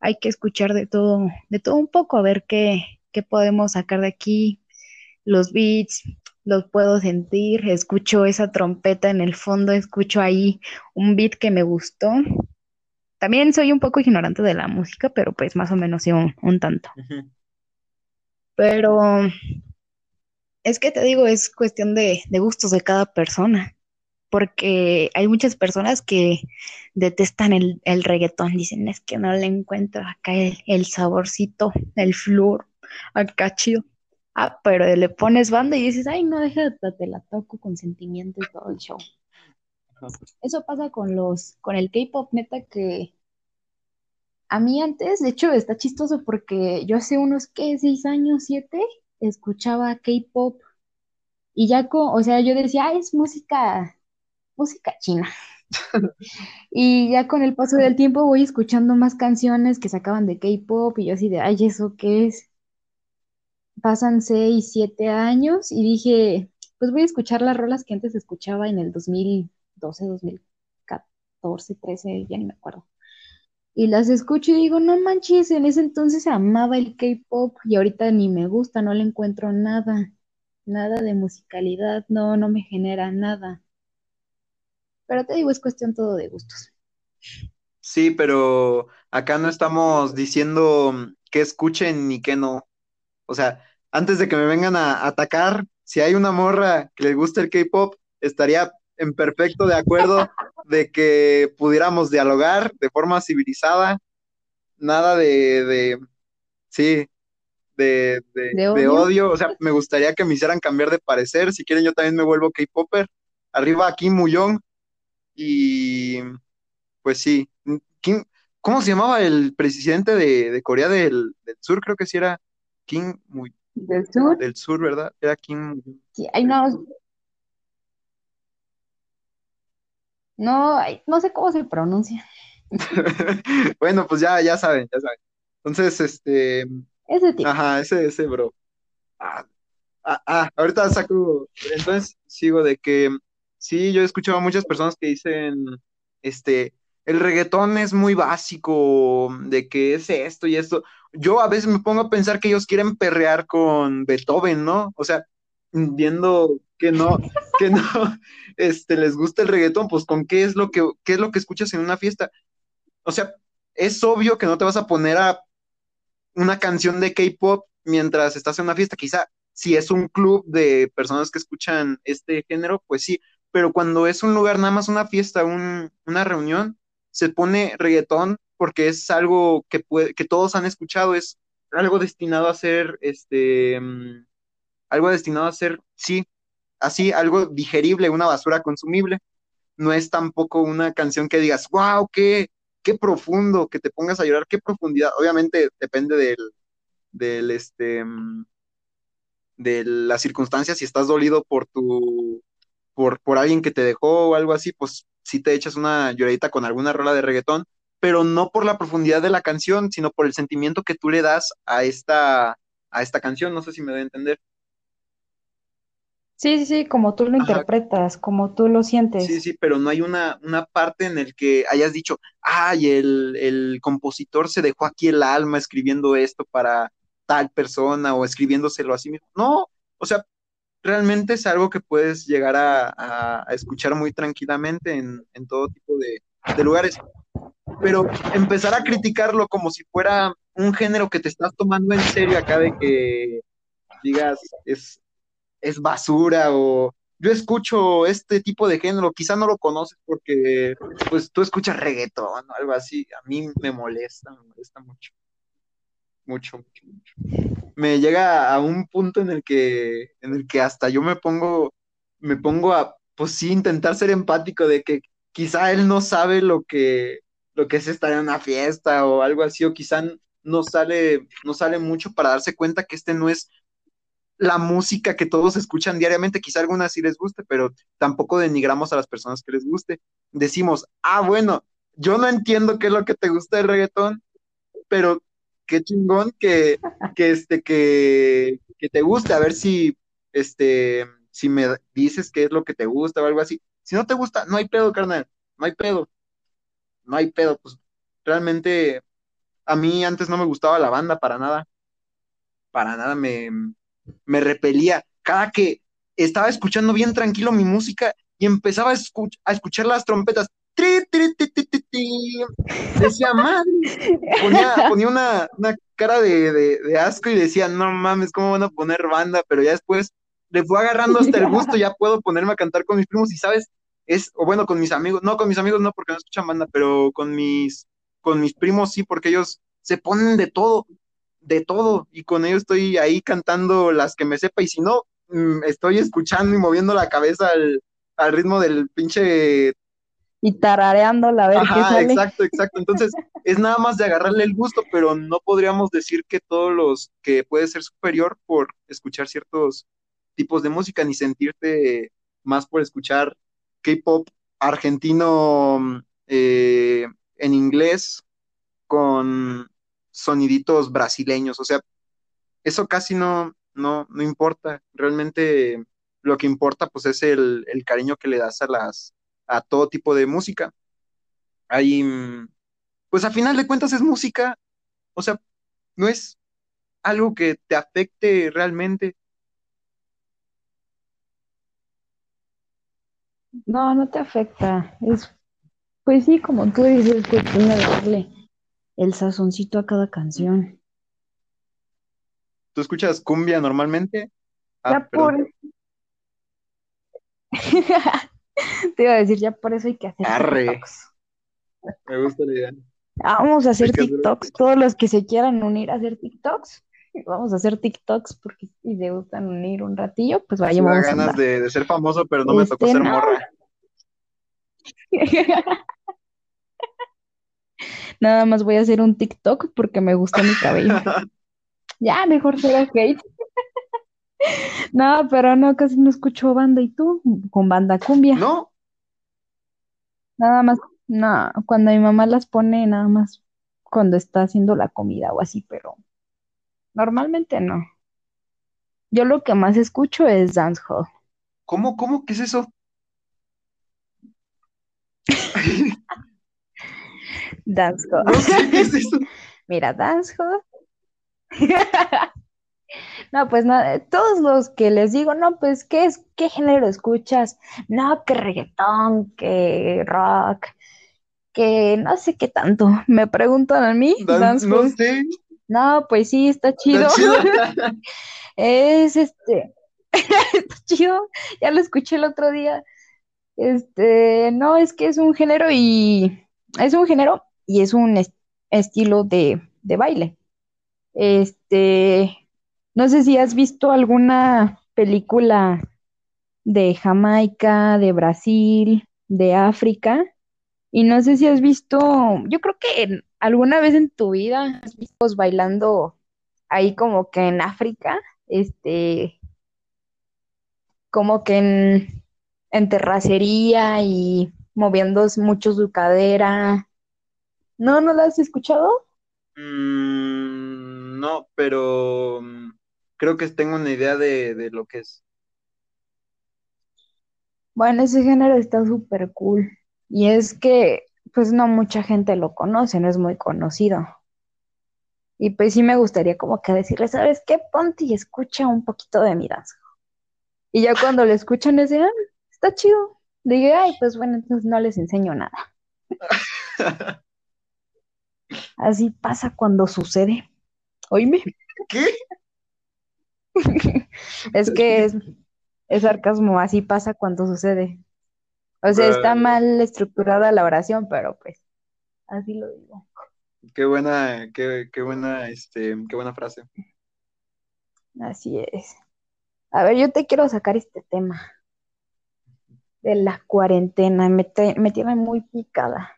hay que escuchar de todo, de todo un poco, a ver qué, qué podemos sacar de aquí, los beats, los puedo sentir, escucho esa trompeta en el fondo, escucho ahí un beat que me gustó. También soy un poco ignorante de la música, pero pues más o menos sí un, un tanto. Pero es que te digo, es cuestión de, de gustos de cada persona porque hay muchas personas que detestan el, el, reggaetón, dicen es que no le encuentro acá el, el saborcito, el flor, acá chido. Ah, pero le pones banda y dices, ay, no, déjate, te la toco con sentimiento y todo el show. Eso pasa con los, con el K-pop, neta, que a mí antes, de hecho, está chistoso porque yo hace unos, ¿qué? Seis años, siete, escuchaba K-pop y ya, con, o sea, yo decía, es música, música china. y ya con el paso del tiempo voy escuchando más canciones que sacaban de K-pop y yo así de, ay, ¿eso qué es? pasan seis, siete años y dije, pues voy a escuchar las rolas que antes escuchaba en el 2012, 2014, 13, ya ni me acuerdo. Y las escucho y digo, no manches, en ese entonces amaba el K-pop y ahorita ni me gusta, no le encuentro nada, nada de musicalidad, no, no me genera nada. Pero te digo, es cuestión todo de gustos. Sí, pero acá no estamos diciendo que escuchen ni que no. O sea, antes de que me vengan a atacar, si hay una morra que le gusta el K-pop, estaría en perfecto de acuerdo de que pudiéramos dialogar de forma civilizada, nada de, de sí, de, de, odio? O sea, me gustaría que me hicieran cambiar de parecer. Si quieren, yo también me vuelvo K-Popper. Arriba Kim Muyong. Y pues sí. Kim, ¿Cómo se llamaba el presidente de, Corea del, del, Sur? Creo que sí era Kim Muy del sur. Del sur, ¿verdad? Era Kim. Sí, ay, no. No, no sé cómo se pronuncia. bueno, pues ya, ya saben, ya saben. Entonces, este. Ese tipo. Ajá, ese, ese, bro. Ah, ah, ah, ahorita saco. Entonces, sigo de que. Sí, yo he escuchado a muchas personas que dicen. Este el reggaetón es muy básico, de que es esto y esto. Yo a veces me pongo a pensar que ellos quieren perrear con Beethoven, ¿no? O sea, viendo que no, que no, este, les gusta el reggaetón, pues con qué es lo que, qué es lo que escuchas en una fiesta. O sea, es obvio que no te vas a poner a una canción de K-pop mientras estás en una fiesta. Quizá si es un club de personas que escuchan este género, pues sí, pero cuando es un lugar, nada más una fiesta, una reunión, se pone reggaetón porque es algo que, puede, que todos han escuchado, es algo destinado a ser, este, mm, algo destinado a ser, sí, así, algo digerible, una basura consumible. No es tampoco una canción que digas, wow, qué, qué profundo, que te pongas a llorar, qué profundidad. Obviamente depende del, del, este, de las circunstancias, si estás dolido por tu, por, por alguien que te dejó o algo así, pues si te echas una lloradita con alguna rola de reggaetón, pero no por la profundidad de la canción, sino por el sentimiento que tú le das a esta, a esta canción. No sé si me doy a entender. Sí, sí, sí, como tú lo interpretas, como tú lo sientes. Sí, sí, pero no hay una, una parte en el que hayas dicho, ay, el, el compositor se dejó aquí el alma escribiendo esto para tal persona o escribiéndoselo a sí mismo. No, o sea, realmente es algo que puedes llegar a, escuchar muy tranquilamente en, todo tipo de, lugares. Pero empezar a criticarlo como si fuera un género que te estás tomando en serio acá de que digas es, es basura o yo escucho este tipo de género, quizá no lo conoces porque pues tú escuchas reggaetón o algo así, a mí me molesta, me molesta mucho mucho, mucho, mucho. Me llega a un punto en el que, en el que hasta yo me pongo, me pongo a, pues sí, intentar ser empático de que quizá él no sabe lo que, lo que es estar en una fiesta o algo así, o quizá no sale, no sale mucho para darse cuenta que este no es la música que todos escuchan diariamente, quizá algunas sí les guste, pero tampoco denigramos a las personas que les guste. Decimos, ah, bueno, yo no entiendo qué es lo que te gusta del reggaetón, pero qué chingón que, que, este, que, que te guste, a ver si, este, si me dices qué es lo que te gusta o algo así. Si no te gusta, no hay pedo, carnal, no hay pedo, no hay pedo, pues realmente a mí antes no me gustaba la banda para nada, para nada me, me repelía. Cada que estaba escuchando bien tranquilo mi música y empezaba a, escuchar las trompetas, tri, tri, decía, madre, ponía, una, cara de, asco y decía, no mames, ¿cómo van a poner banda? Pero ya después le fue agarrando hasta el gusto, ya puedo ponerme a cantar con mis primos y, ¿sabes? Es, o bueno, con mis amigos, no, con mis amigos no, porque no escuchan banda, pero con mis, con mis primos sí, porque ellos se ponen de todo, de todo, y con ellos estoy ahí cantando las que me sepa, y si no, mm, estoy escuchando y moviendo la cabeza al, al ritmo del pinche y tarareando la ver Ajá, Exacto, exacto. Entonces, es nada más de agarrarle el gusto, pero no podríamos decir que todos los que puede ser superior por escuchar ciertos tipos de música, ni sentirte más por escuchar K-pop argentino eh, en inglés con soniditos brasileños. O sea, eso casi no, no, no importa. Realmente lo que importa, pues, es el, el cariño que le das a las a todo tipo de música. Ahí, pues a final de cuentas es música, o sea, no es algo que te afecte realmente. No, no te afecta. Es, pues sí, como tú dices, cuestión de darle el sazoncito a cada canción. ¿Tú escuchas cumbia normalmente? Ah, por... Te iba a decir, ya por eso hay que hacer TikToks. Me gusta la idea. Vamos a hacer TikToks. Todos los que se quieran unir a hacer TikToks, vamos a hacer TikToks porque si se gustan unir un ratillo, pues vayamos. Me ganas de, ser famoso, pero no me tocó ser este, morra. Nada más voy a hacer un TikTok porque me gusta mi cabello. ya, mejor será hate. No, pero no, casi no escucho banda. ¿Y tú? Con banda cumbia. No, Nada más, no, cuando mi mamá las pone, nada más cuando está haciendo la comida o así, pero normalmente no. Yo lo que más escucho es dancehall. ¿cómo, cómo? ¿Qué es eso? Dancehall. No sé qué es eso. Mira, dancehall. No, pues nada, todos los que les digo, no, pues, ¿qué es, qué género escuchas? No, que reggaetón, que rock, que no sé qué tanto. Me preguntan a mí, no sé. No, pues sí, está chido. es este, está chido, ya lo escuché el otro día. Este, no, es que es un género y es un género y es un estilo de, de baile. Este, no sé si has visto alguna película de Jamaica, de Brasil, de África, y no sé si has visto, yo creo que alguna vez en tu vida has visto bailando ahí como que en África, este, como que en, en terracería y moviendo mucho su cadera. ¿No, no la has escuchado? Mm, no, pero mm, creo que tengo una idea de, lo que es. Bueno, ese género está súper cool. Y es que, pues no mucha gente lo conoce, no es muy conocido. Y pues sí me gustaría como que decirle, ¿sabes qué? Ponte y escucha un poquito de mi danza. Y ya cuando lo escuchan, decían, ah, está chido. Dije, ay, pues bueno, entonces no les enseño nada. Así pasa cuando sucede. Oíme. ¿Qué? es que es, es sarcasmo, así pasa cuando sucede. O sea, está mal estructurada la oración, pero pues así lo digo. Qué buena, qué, qué buena, este, qué buena frase. Así es. A ver, yo te quiero sacar este tema de la cuarentena. Me, me tiene muy picada.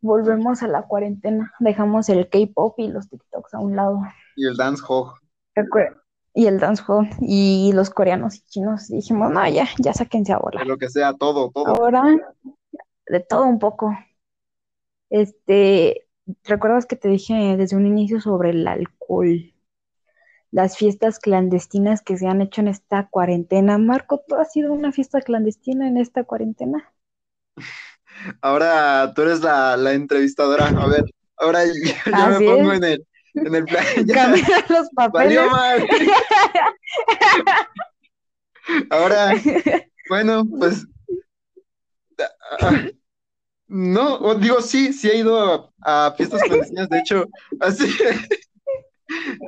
Volvemos a la cuarentena. Dejamos el K-pop y los TikToks a un lado. Y el dance hog. y el dancehall y los coreanos y chinos. Dijimos, no, ya, ya sáquense a volar. De lo que sea, todo, todo. Ahora, de todo un poco. Este, ¿recuerdas que te dije desde un inicio sobre el alcohol? Las fiestas clandestinas que se han hecho en esta cuarentena. Marco, ¿tú has sido una fiesta clandestina en esta cuarentena? Ahora tú eres la, la entrevistadora. A ver, ahora yo, yo me pongo es. en el, en el plan. ya, Cambian los papeles. Ahora, bueno, pues no, digo sí, sí he ido a, a fiestas clandestinas. De hecho, así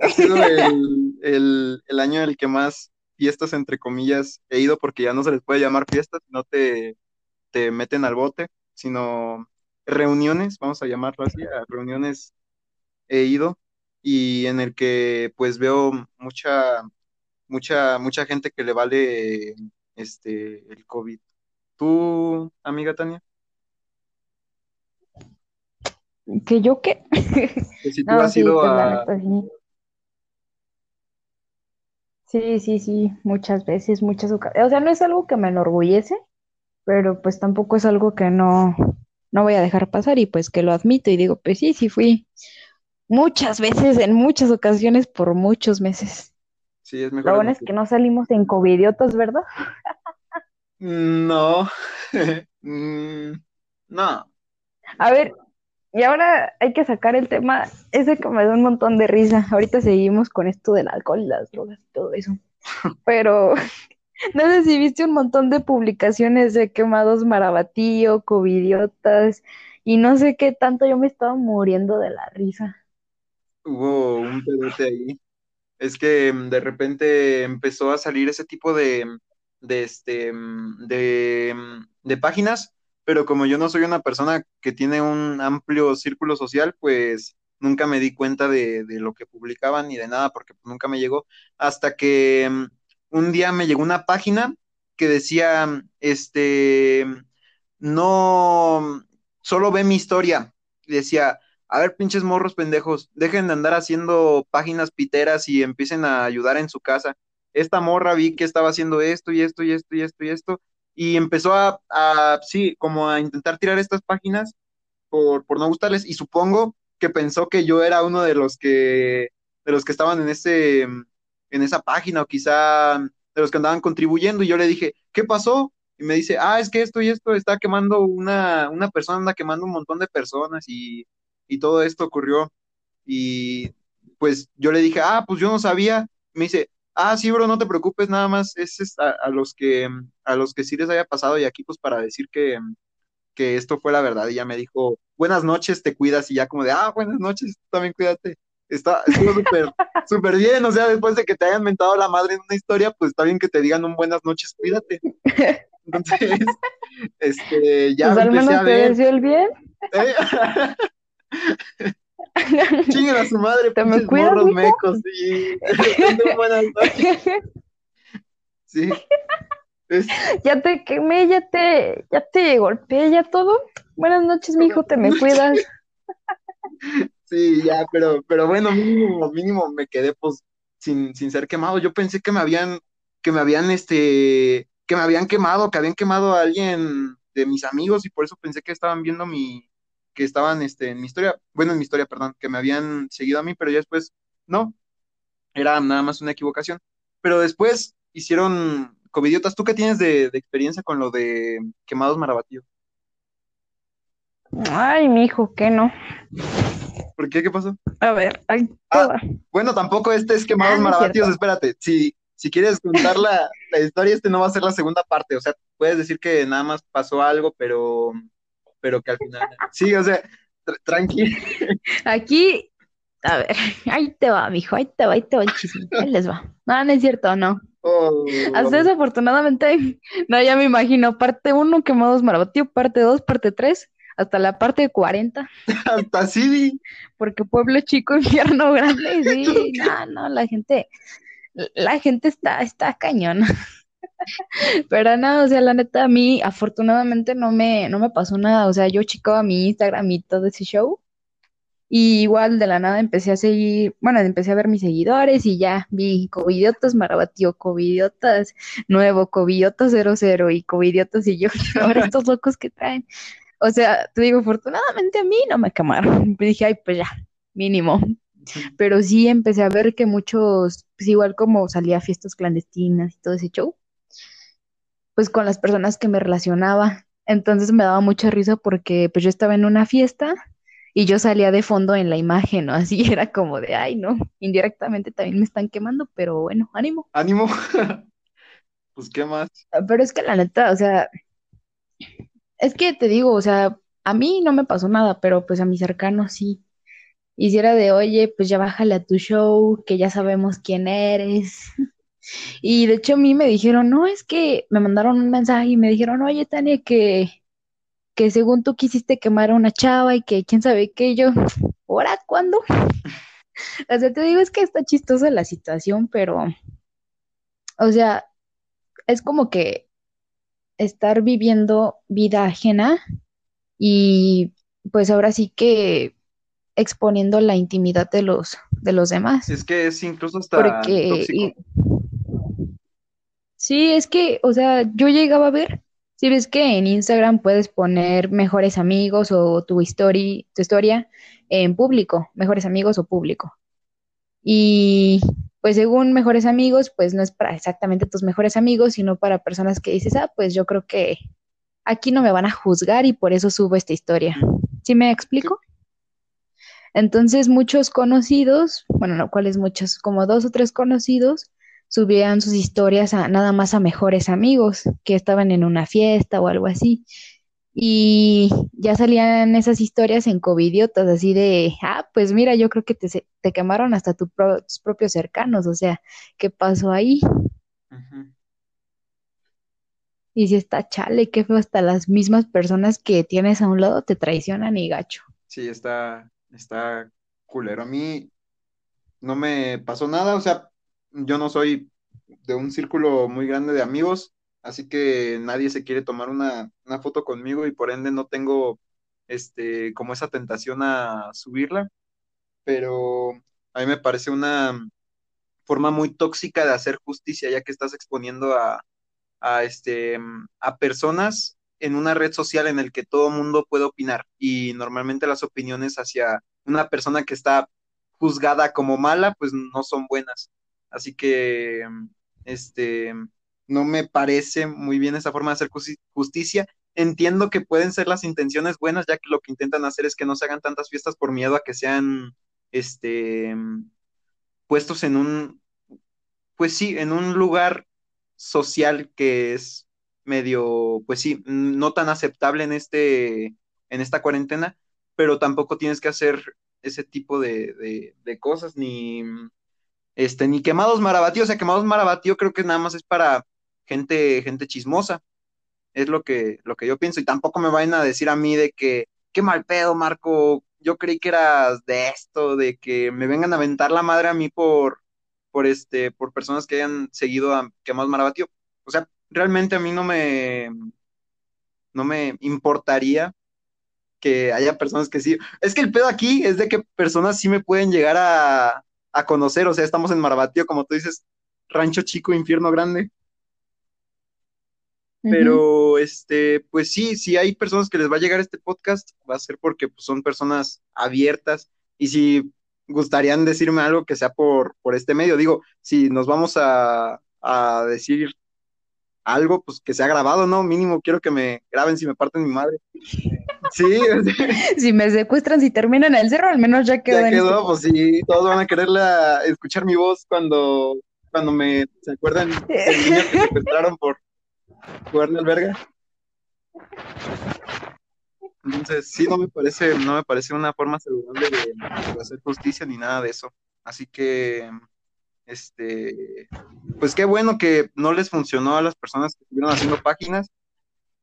ha sido el, el, el año en el que más fiestas, entre comillas, he ido, porque ya no se les puede llamar fiestas, no te, te meten al bote, sino reuniones, vamos a llamarlo así, a reuniones he ido y en el que pues veo mucha, mucha, mucha gente que le vale este el COVID. ¿Tú, amiga Tania? ¿Que yo qué? Que si tú No, has sí, ido a... Sí, sí, sí, muchas veces, muchas ocasiones. O sea, no es algo que me enorgullece, pero pues tampoco es algo que no, no voy a dejar pasar y pues que lo admito y digo, pues sí, sí fui muchas veces, en muchas ocasiones, por muchos meses. Sí, es Lo mejor bueno es admitir. que no salimos en covidiotas, ¿verdad? No, Mm, no, A ver, y ahora hay que sacar el tema ese que me da un montón de risa. Ahorita seguimos con esto del alcohol, las drogas y todo eso. Pero no sé si viste un montón de publicaciones de quemados Marabatío, covidiotas y no sé qué tanto. Yo me estaba muriendo de la risa. hubo un pedote ahí. Es que mm, de repente empezó a salir ese tipo de, de, este, mm, de, de páginas, pero como yo no soy una persona que tiene un amplio círculo social, pues nunca me di cuenta de, de lo que publicaban ni de nada, porque nunca me llegó, hasta que un día me llegó una página que decía, mm, este, no, solo ve mi historia, decía a ver, pinches morros pendejos, dejen de andar haciendo páginas piteras y empiecen a ayudar en su casa. Esta morra vi que estaba haciendo esto y esto y esto y esto y esto, y empezó a, sí, como a intentar tirar estas páginas por, por no gustarles, y supongo que pensó que yo era uno de los que, de los que estaban en ese, esa página, o quizá de los que andaban contribuyendo, y yo le dije, ¿qué pasó? Y me dice, ah, es que esto y esto está quemando una, una persona, anda quemando un montón de personas y y todo esto ocurrió y pues yo le dije, ah, pues yo no sabía, me dice, ah, sí, bro, no te preocupes, nada más es, es a, los que a los que sí les haya pasado y aquí pues para decir que, que esto fue la verdad y ya me dijo, buenas noches, te cuidas y ya como de, ah, buenas noches, también cuídate. Está, súper, súper bien, o sea, después de que te hayan mentado la madre en una historia, pues está bien que te digan un buenas noches, cuídate. Entonces, este, ya Pues al menos a te ver. deseó el bien. ¿eh? Chinguen a su madre, ¿Te me cuidas, morros mijo? mecos. Sí. Buenas noches. Sí. Es- Ya te quemé, ya te, ya te golpeé, ya todo. Buenas noches, mijo, te me cuidas. Sí, ya, pero, pero bueno, mínimo, mínimo me quedé pues sin, sin ser quemado. Yo pensé que me habían, que me habían, este, que me habían quemado, que habían quemado a alguien de mis amigos y por eso pensé que estaban viendo mi, que estaban, este, en mi historia, bueno, en mi historia, perdón, que me habían seguido a mí, pero ya después, no, era nada más una equivocación. Pero después hicieron covidiotas. ¿Tú qué tienes de, de experiencia con lo de quemados marabatíos? Ay, mijo, ¿qué no? ¿Por qué? ¿Qué pasó? A ver, ahí te Ah, bueno, tampoco este es quemados Ah, no es espérate. Si, si quieres contar la, la historia, este no va a ser la segunda parte. O sea, puedes decir que nada más pasó algo, pero, pero que al final. Sí, o sea, tr- tranqui. Aquí, a ver, ahí te va, mijo, ahí te va, ahí te va el chisme. Ahí les va. No, no es cierto, no. Oh, Hasta eso, afortunadamente, no, ya me imagino, parte 1, quemados marabatío, parte 2, parte 3, hasta la parte 40, hasta así. porque pueblo chico, infierno grande, sí, no, no, la gente, la gente está, está cañona. Pero no, o sea, la neta, a mí afortunadamente no me, no me pasó nada. O sea, yo checaba mi Instagram y todo ese show. Y igual de la nada empecé a seguir, bueno, empecé a ver mis seguidores y ya vi Covidiotas Marabatio, Covidiotas Nuevo, Covidiotas 00 y Covidiotas y yo, ahora estos locos que traen. O sea, te digo, afortunadamente a mí no me quemaron. dije, ay, pues ya, mínimo. Pero sí empecé a ver que muchos, pues igual como salía a fiestas clandestinas y todo ese show, pues con las personas que me relacionaba. Entonces me daba mucha risa porque pues yo estaba en una fiesta y yo salía de fondo en la imagen, ¿no? Así era como de, ay, no, indirectamente también me están quemando, pero bueno, ánimo. Ánimo. pues, ¿qué más? Ah, pero es que la neta, o sea, es que te digo, o sea, a mí no me pasó nada, pero pues a mis cercanos sí. Hiciera de, oye, pues ya bájale a tu show, que ya sabemos quién eres. Y de hecho a mí me dijeron, no, es que me mandaron un mensaje y me dijeron, oye, Tania, que que según tú quisiste quemar a una chava y que quién sabe qué, yo, ¿ahora cuándo? o sea, te digo, es que está chistosa la situación, pero, o sea, es como que estar viviendo vida ajena y pues ahora sí que exponiendo la intimidad de los, de los demás. Es que es incluso hasta Porque, sí, es que, o sea, yo llegaba a ver si ves que en Instagram puedes poner mejores amigos o tu, historia, tu historia en público, mejores amigos o público. Y pues según mejores amigos, pues no es para exactamente tus mejores amigos, sino para personas que dices, ah, pues yo creo que aquí no me van a juzgar y por eso subo esta historia. ¿Sí me explico? Entonces muchos conocidos, bueno, no, ¿cuáles muchos? Como dos o tres conocidos subían sus historias a nada más a mejores amigos que estaban en una fiesta o algo así. Y ya salían esas historias en covidiotas, así de, ah, pues mira, yo creo que te, te quemaron hasta tus propios cercanos, o sea, ¿qué pasó ahí? Y si está chale, qué feo, hasta las mismas personas que tienes a un lado te traicionan y gacho. Sí, está, está culero. A mí no me pasó nada, o sea, yo no soy de un círculo muy grande de amigos, así que nadie se quiere tomar una, foto conmigo y por ende no tengo este como esa tentación a subirla, pero a mí me parece una forma muy tóxica de hacer justicia, ya que estás exponiendo a, a, este, a personas en una red social en el que todo mundo puede opinar y normalmente las opiniones hacia una persona que está juzgada como mala, pues no son buenas. Así que, este, no me parece muy bien esa forma de hacer justicia. Entiendo que pueden ser las intenciones buenas, ya que lo que intentan hacer es que no se hagan tantas fiestas por miedo a que sean, este, puestos en un, pues sí, en un lugar social que es medio, pues sí, no tan aceptable en este, en esta cuarentena, pero tampoco tienes que hacer ese tipo de, de cosas, ni, este, ni quemados marabatíos, o sea, quemados marabatío creo que nada más es para gente, gente chismosa. Es lo que, lo que yo pienso. Y tampoco me vayan a decir a mí de que, qué mal pedo, Marco. Yo creí que eras de esto, de que me vengan a aventar la madre a mí por, por este, por personas que hayan seguido a quemados marabatío. O sea, realmente a mí no me, no me importaría que haya personas que sí. Es que el pedo aquí es de que personas sí me pueden llegar a, a conocer, o sea, estamos en Marabatío, como tú dices, rancho chico, infierno grande. Pero, este, pues sí, si hay personas que les va a llegar este podcast, va a ser porque pues, son personas abiertas y si gustarían decirme algo que sea por, por este medio, digo, si nos vamos a, a decir algo, pues que sea grabado, ¿no? Mínimo quiero que me graben si me parten mi madre. Sí. si me secuestran, si terminan el cerro, al menos ya quedó. Ya quedó, este pues sí, todos van a querer escuchar mi voz cuando, cuando me se acuerdan del niño que secuestraron por jugarle al verga. Entonces, sí, no me parece, no me parece una forma saludable de hacer justicia ni nada de eso. Así que este, pues qué bueno que no les funcionó a las personas que estuvieron haciendo páginas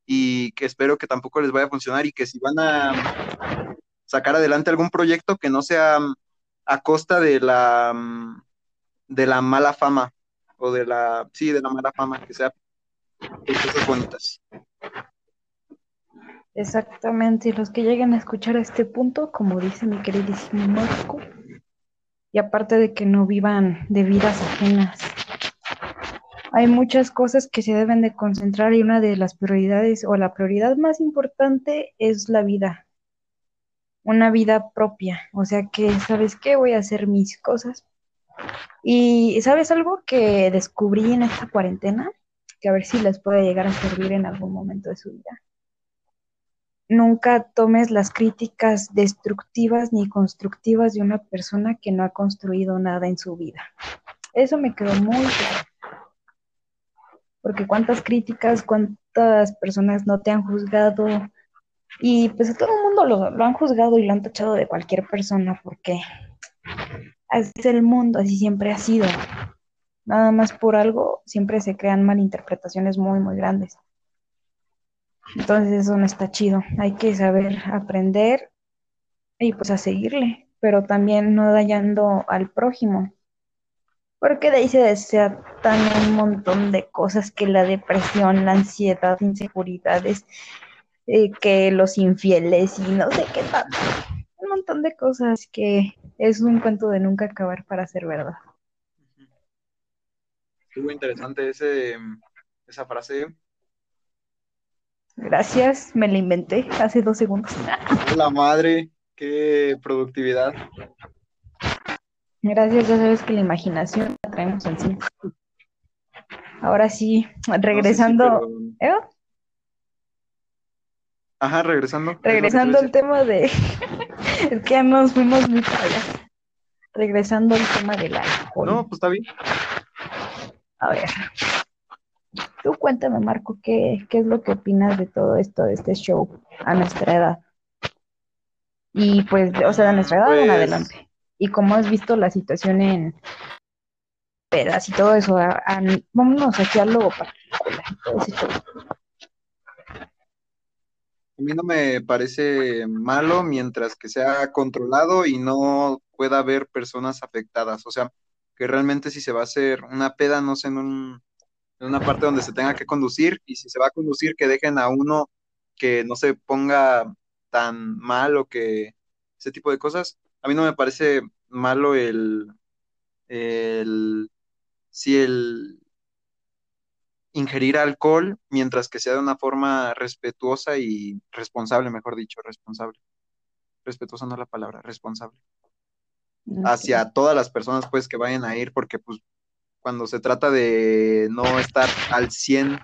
y que espero que tampoco les vaya a funcionar y que si van a sacar adelante algún proyecto que no sea a costa de la de la mala fama o de la sí de la mala fama que sea cosas bonitas Exactamente, los que lleguen a escuchar a este punto, como dice mi queridísimo Marco, y aparte de que no vivan de vidas ajenas, hay muchas cosas que se deben de concentrar y una de las prioridades o la prioridad más importante es la vida, una vida propia, o sea que, ¿sabes qué? Voy a hacer mis cosas. Y ¿sabes algo que descubrí en esta cuarentena? Que a ver si les puede llegar a servir en algún momento de su vida nunca tomes las críticas destructivas ni constructivas de una persona que no ha construido nada en su vida. Eso me quedó muy claro. Porque cuántas críticas, cuántas personas no te han juzgado. Y pues a todo el mundo lo, lo han juzgado y lo han tachado de cualquier persona porque así es el mundo, así siempre ha sido. Nada más por algo, siempre se crean malinterpretaciones muy, muy grandes. Entonces eso no está chido. Hay que saber aprender y pues a seguirle, pero también no dañando al prójimo. Porque de ahí se deseatan un montón de cosas que la depresión, la ansiedad, inseguridades, eh, que los infieles y no sé qué tanto. Un montón de cosas que es un cuento de nunca acabar para ser verdad. Estuvo interesante ese, esa frase Gracias, me la inventé hace dos segundos. La madre, qué productividad. Gracias, ya sabes que la imaginación la traemos encima. Ahora sí, regresando. ¿Eh? Ajá, regresando. Regresando al tema de. es que ya nos fuimos muy para Regresando al tema del alcohol. No, pues está bien. A ver, Tú cuéntame, Marco, ¿qué, es lo que opinas de todo esto, de este show a nuestra edad? Y pues, o sea, de nuestra edad en pues adelante. Y cómo has visto la situación en pedas y todo eso. vámonos aquí al logo particular, todo ese show. A mí no me parece malo mientras que sea controlado y no pueda haber personas afectadas. O sea, que realmente si se va a hacer una peda, no sé, en un una parte donde se tenga que conducir y si se va a conducir que dejen a uno que no se ponga tan mal o que ese tipo de cosas. A mí no me parece malo el, el si el ingerir alcohol mientras que sea de una forma respetuosa y responsable, mejor dicho, responsable. Respetuosa no es la palabra, responsable. Hacia todas las personas pues que vayan a ir porque pues cuando se trata de no estar al 100.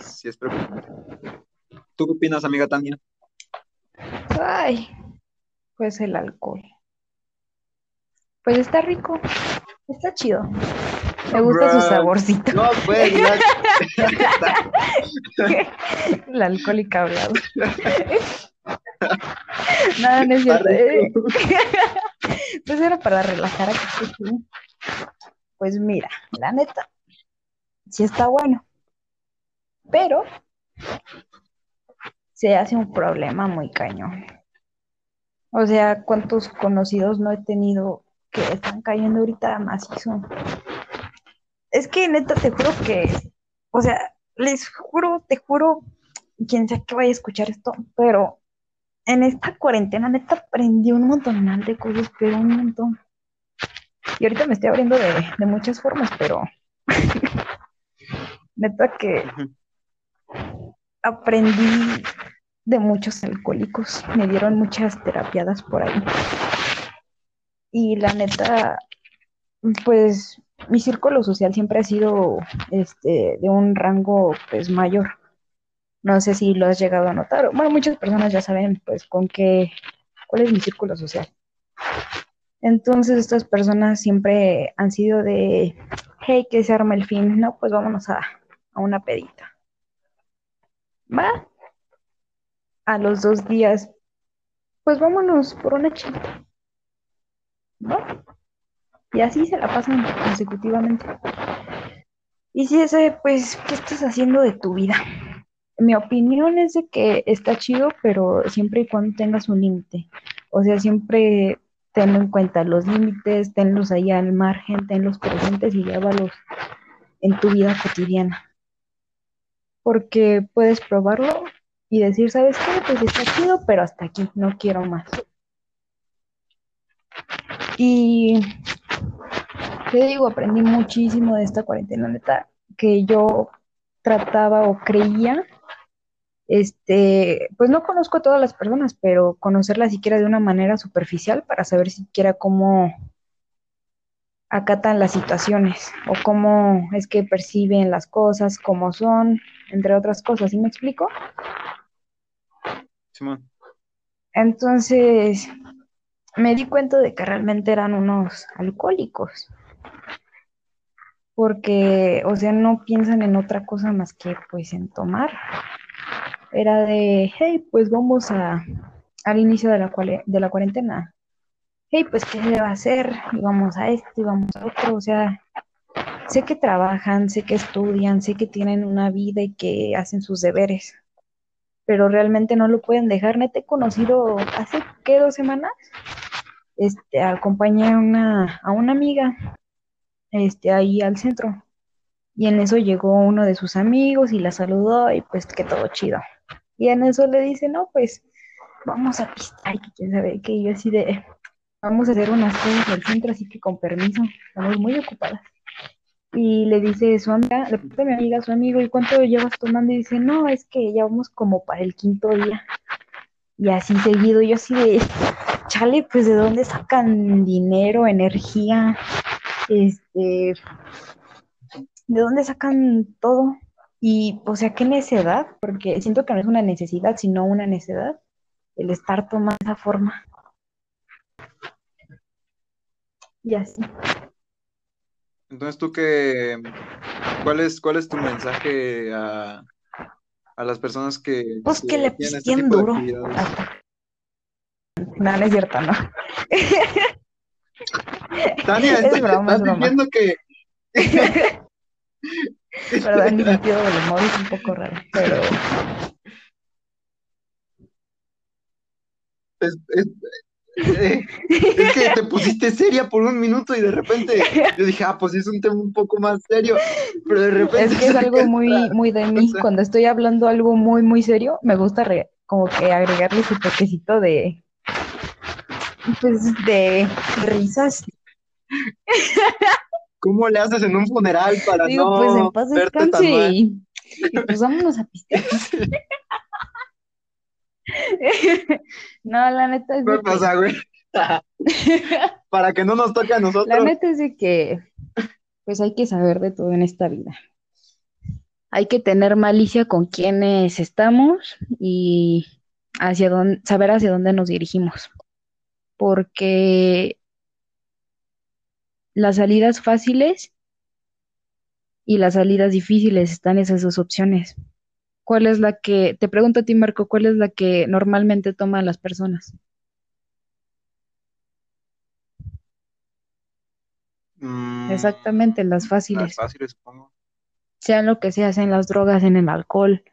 Sí es, preocupante. ¿Tú qué opinas, amiga Tania? Ay, pues el alcohol. Pues está rico, está chido. Me gusta su saborcito. No, pues, el alcohólica hablado. Nada, no es cierto. pues era para relajar aquí. Pues mira, la neta, sí está bueno. Pero se hace un problema muy cañón. O sea, ¿cuántos conocidos no he tenido que están cayendo ahorita macizo? Es que neta te juro que, o sea, les juro, te juro, quien sea que vaya a escuchar esto, pero en esta cuarentena neta aprendí un montón de cosas, pero un montón. Y ahorita me estoy abriendo de, muchas formas, pero neta que aprendí de muchos alcohólicos, me dieron muchas terapiadas por ahí. Y la neta, pues mi círculo social siempre ha sido este de un rango pues mayor. No sé si lo has llegado a notar. Bueno, muchas personas ya saben, pues, con qué, cuál es mi círculo social. Entonces, estas personas siempre han sido de, hey, que se arma el fin, no, pues vámonos a, a una pedita. Va. A los dos días, pues vámonos por una chita. ¿Va? Y así se la pasan consecutivamente. Y si ese, pues, ¿qué estás haciendo de tu vida? Mi opinión es de que está chido, pero siempre y cuando tengas un límite. O sea, siempre ten en cuenta los límites, tenlos ahí al margen, tenlos presentes y llévalos en tu vida cotidiana. porque puedes probarlo y decir, ¿sabes qué? Pues está chido, pero hasta aquí, no quiero más. Y te digo, aprendí muchísimo de esta cuarentena, neta, que yo trataba o creía, este, pues no conozco a todas las personas, pero conocerlas siquiera de una manera superficial para saber siquiera cómo acatan las situaciones o cómo es que perciben las cosas, cómo son, entre otras cosas. ¿Sí me explico? Simón. Entonces, me di cuenta de que realmente eran unos alcohólicos. Porque, o sea, no piensan en otra cosa más que pues en tomar. Era de, hey, pues vamos a, al inicio de la, de la cuarentena. Hey, pues, ¿qué se va a hacer? Y vamos a esto y vamos a otro. O sea, sé que trabajan, sé que estudian, sé que tienen una vida y que hacen sus deberes, pero realmente no lo pueden dejar. Neta, he conocido hace, ¿qué? Dos semanas. Este, acompañé a una, a una amiga, este, ahí al centro. Y en eso llegó uno de sus amigos y la saludó y pues que todo chido. Y en eso le dice, no, pues vamos a pistar y quién sabe qué. Y yo así de, vamos a hacer unas cosas al centro, así que con permiso, estamos muy ocupadas. Y le dice su amiga, le pregunta a mi amiga, su amigo, ¿y cuánto llevas tomando? Y dice, no, es que ya vamos como para el quinto día. Y así seguido, yo así de, chale, pues de dónde sacan dinero, energía, este, de dónde sacan todo. Y, o sea, qué necedad, porque siento que no es una necesidad, sino una necedad, el estar tomando esa forma. Y así. Entonces, ¿tú qué, cuál es, cuál es tu mensaje a, a las personas que... Pues que, le tipo de duro. No, no es cierto, no. Tania, Es estás, broma, es estás broma. diciendo que... Perdón, mi sentido del humor es un poco raro, pero Es, es- eh, es que te pusiste seria por un minuto y de repente yo dije, ah, pues es un tema un poco más serio, pero de repente es que es algo muy, muy de mí. Cuando estoy hablando algo muy, muy serio, me gusta re- como que agregarle su toquecito de, pues, de risas. ¿Cómo le haces en un funeral para Digo, no pues en paz verte tan descanse mal? y, y pues vámonos a pistear. No, la neta es ¿Qué de que, pasa, güey? Para que no nos toque a la nosotros. neta es de que, pues hay que saber de todo en esta vida. Hay que tener malicia con quienes estamos y hacia dónde, saber hacia dónde nos dirigimos. Porque las salidas fáciles y las salidas difíciles están esas dos opciones. ¿Cuál es la que, te pregunto a ti, Marco, cuál es la que normalmente toman las personas? Mm, Exactamente, las Las fáciles. fáciles, supongo. Sean lo que sea, sean las drogas, en el alcohol,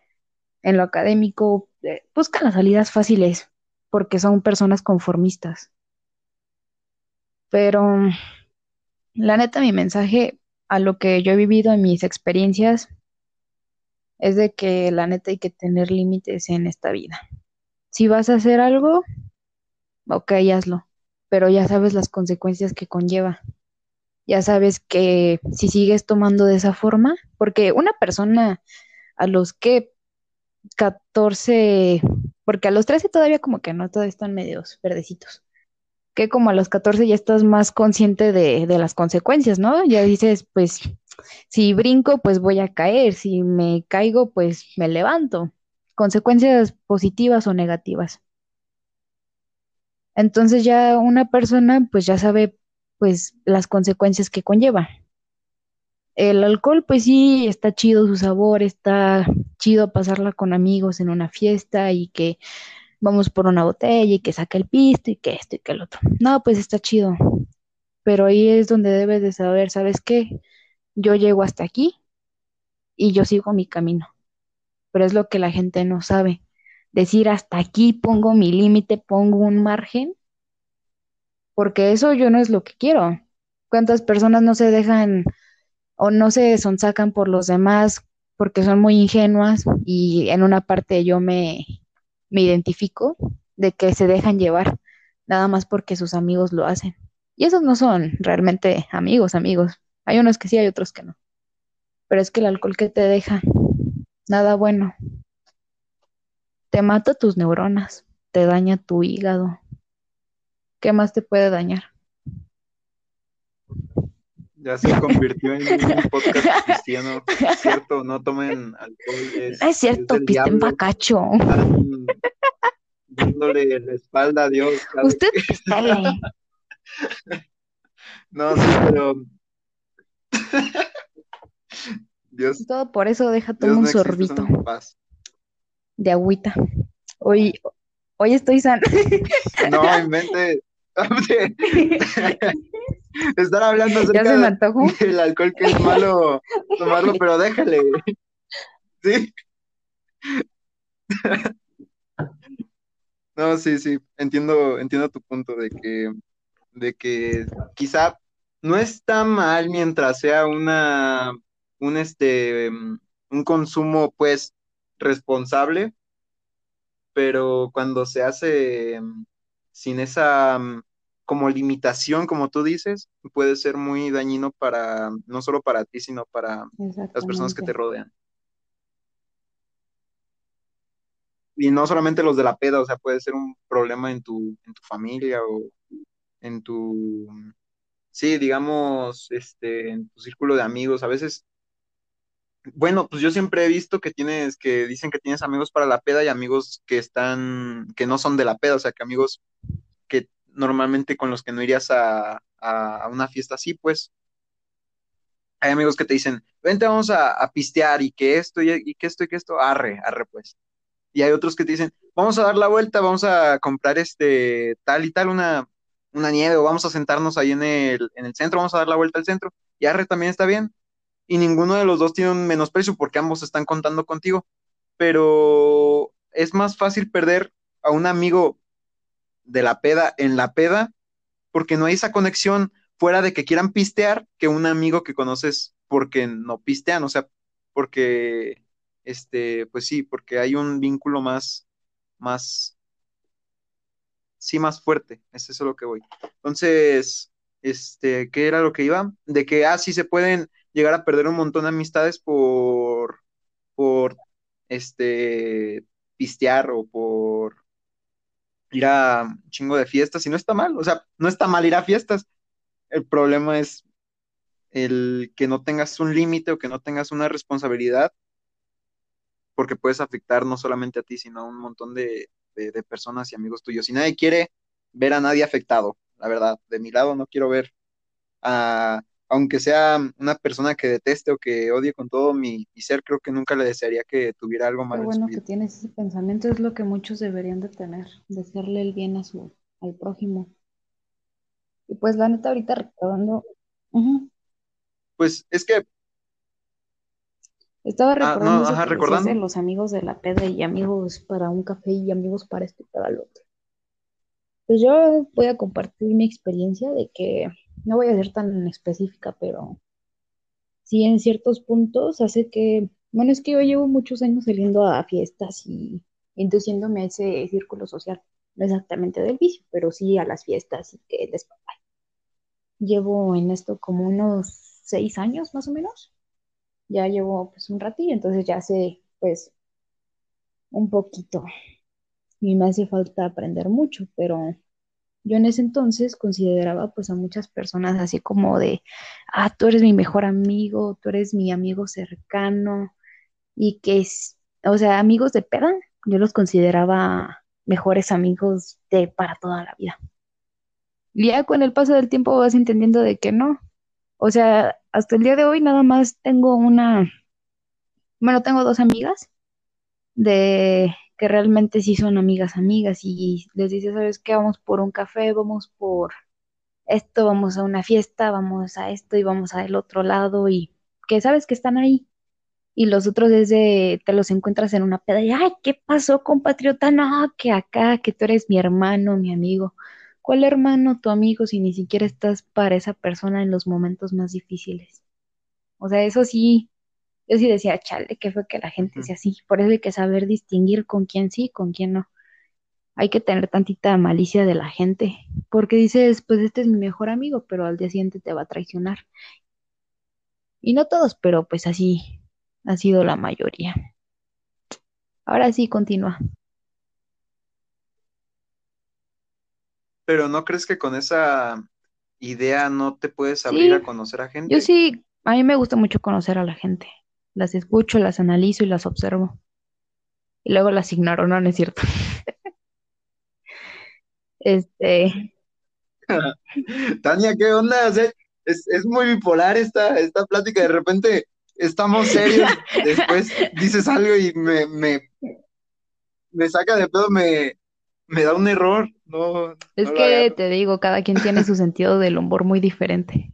en lo académico, eh, buscan las salidas fáciles porque son personas conformistas. Pero la neta, mi mensaje a lo que yo he vivido en mis experiencias es de que la neta hay que tener límites en esta vida. Si vas a hacer algo, ok, hazlo, pero ya sabes las consecuencias que conlleva. Ya sabes que si sigues tomando de esa forma, porque una persona a los que 14, porque a los 13 todavía como que no, todavía están medios verdecitos, que como a los 14 ya estás más consciente de, de las consecuencias, ¿no? Ya dices, pues si brinco, pues voy a caer, si me caigo, pues me levanto. Consecuencias positivas o negativas. Entonces ya una persona pues ya sabe pues las consecuencias que conlleva. El alcohol pues sí está chido su sabor, está chido pasarla con amigos en una fiesta y que vamos por una botella y que saca el pisto y que esto y que el otro. No, pues está chido. Pero ahí es donde debes de saber, ¿sabes qué? Yo llego hasta aquí y yo sigo mi camino. Pero es lo que la gente no sabe. Decir hasta aquí pongo mi límite, pongo un margen, porque eso yo no es lo que quiero. ¿Cuántas personas no se dejan o no se sonsacan por los demás porque son muy ingenuas y en una parte yo me, me identifico de que se dejan llevar nada más porque sus amigos lo hacen. Y esos no son realmente amigos, amigos. Hay unos que sí, hay otros que no. Pero es que el alcohol que te deja, nada bueno. Te mata tus neuronas, te daña tu hígado. ¿Qué más te puede dañar? Ya se convirtió en un podcast cristiano. Es cierto, no tomen alcohol. Es, es cierto, del pisten bacacho. Dándole la espalda a Dios. Usted pistele. No, sí, pero. Dios, Todo por eso deja Dios no un sorbito paz. de agüita. Hoy, hoy estoy sana. No, invente. Estar hablando ya se acerca me antojó. del alcohol que es malo tomarlo, pero déjale. Sí. No, sí, sí, entiendo, entiendo tu punto de que, de que quizá no está mal mientras sea una, un este, mm, un consumo pues responsable, pero cuando se hace mm, sin esa mm, como limitación, como tú dices, puede ser muy dañino para, no solo para ti, sino para las personas que te rodean. Y no solamente los de la peda, o sea, puede ser un problema en tu, en tu familia o en tu, sí, digamos, este, en tu círculo de amigos. A veces, bueno, pues yo siempre he visto que tienes, que dicen que tienes amigos para la peda y amigos que están, que no son de la peda, o sea, que amigos que normalmente con los que no irías a, a, una fiesta así, pues. Hay amigos que te dicen, vente, vamos a, pistear y que esto y, y que esto y que esto, arre, arre, pues. Y hay otros que te dicen, vamos a dar la vuelta, vamos a comprar este tal y tal, una, una nieve, o vamos a sentarnos ahí en el, en el centro, vamos a dar la vuelta al centro. Y arre también está bien. Y ninguno de los dos tiene un menosprecio porque ambos están contando contigo. Pero es más fácil perder a un amigo de la peda en la peda porque no hay esa conexión fuera de que quieran pistear que un amigo que conoces porque no pistean, o sea, porque este, pues sí, porque hay un vínculo más, más, sí, más fuerte, es eso lo que voy. Entonces, este, ¿qué era lo que iba? De que, ah, sí se pueden llegar a perder un montón de amistades por, por, este, pistear o por ir a un chingo de fiestas, y no está mal, o sea, no está mal ir a fiestas, el problema es el que no tengas un límite o que no tengas una responsabilidad porque puedes afectar no solamente a ti, sino a un montón de, de, personas y amigos tuyos. Y nadie quiere ver a nadie afectado, la verdad. De mi lado no quiero ver a, aunque sea una persona que deteste o que odie con todo mi, mi ser, creo que nunca le desearía que tuviera algo malo. Qué bueno que tienes ese pensamiento, es lo que muchos deberían de tener, desearle el bien a su, al prójimo. Y pues la neta, ahorita recordando, uh -huh. pues es que estaba recordando, ah, no, ajá, recordando. los amigos de la peda y amigos para un café y amigos para esto y para lo otro. Pues yo voy a compartir mi experiencia de que no voy a ser tan específica, pero sí en ciertos puntos hace que, bueno, es que yo llevo muchos años saliendo a fiestas y induciéndome a ese círculo social, no exactamente del vicio, pero sí a las fiestas y que les Llevo en esto como unos seis años más o menos. Ya llevo pues un ratillo, entonces ya sé pues un poquito. Y me hace falta aprender mucho, pero yo en ese entonces consideraba pues a muchas personas así como de, ah, tú eres mi mejor amigo, tú eres mi amigo cercano y que es, o sea, amigos de peda, yo los consideraba mejores amigos de para toda la vida. Y ya con el paso del tiempo vas entendiendo de que no, o sea, hasta el día de hoy nada más tengo una, bueno, tengo dos amigas de que realmente sí son amigas, amigas, y les dice, ¿sabes qué? Vamos por un café, vamos por esto, vamos a una fiesta, vamos a esto y vamos al otro lado, y que sabes que están ahí. Y los otros es de, te los encuentras en una peda y, ay, ¿qué pasó, compatriota? No, que acá, que tú eres mi hermano, mi amigo. ¿Cuál hermano, tu amigo, si ni siquiera estás para esa persona en los momentos más difíciles? O sea, eso sí, Yo sí decía, chale, que fue que la gente sea así. Por eso hay que saber distinguir con quién sí, con quién no. Hay que tener tantita malicia de la gente, porque dices, pues este es mi mejor amigo, pero al día siguiente te va a traicionar. Y no todos, pero pues así ha sido la mayoría. Ahora sí, continúa. Pero ¿no crees que con esa idea no te puedes abrir a conocer a gente? Yo sí, a mí me gusta mucho conocer a la gente. Las escucho, las analizo y las observo. Y luego las ignoro, no, no es cierto. este. Tania, ¿qué onda? es, es, muy bipolar esta, esta plática. De repente estamos serios, después dices algo y me, me, me saca de pedo, me, me da un error. No, es que te digo, cada quien tiene su sentido del humor muy diferente.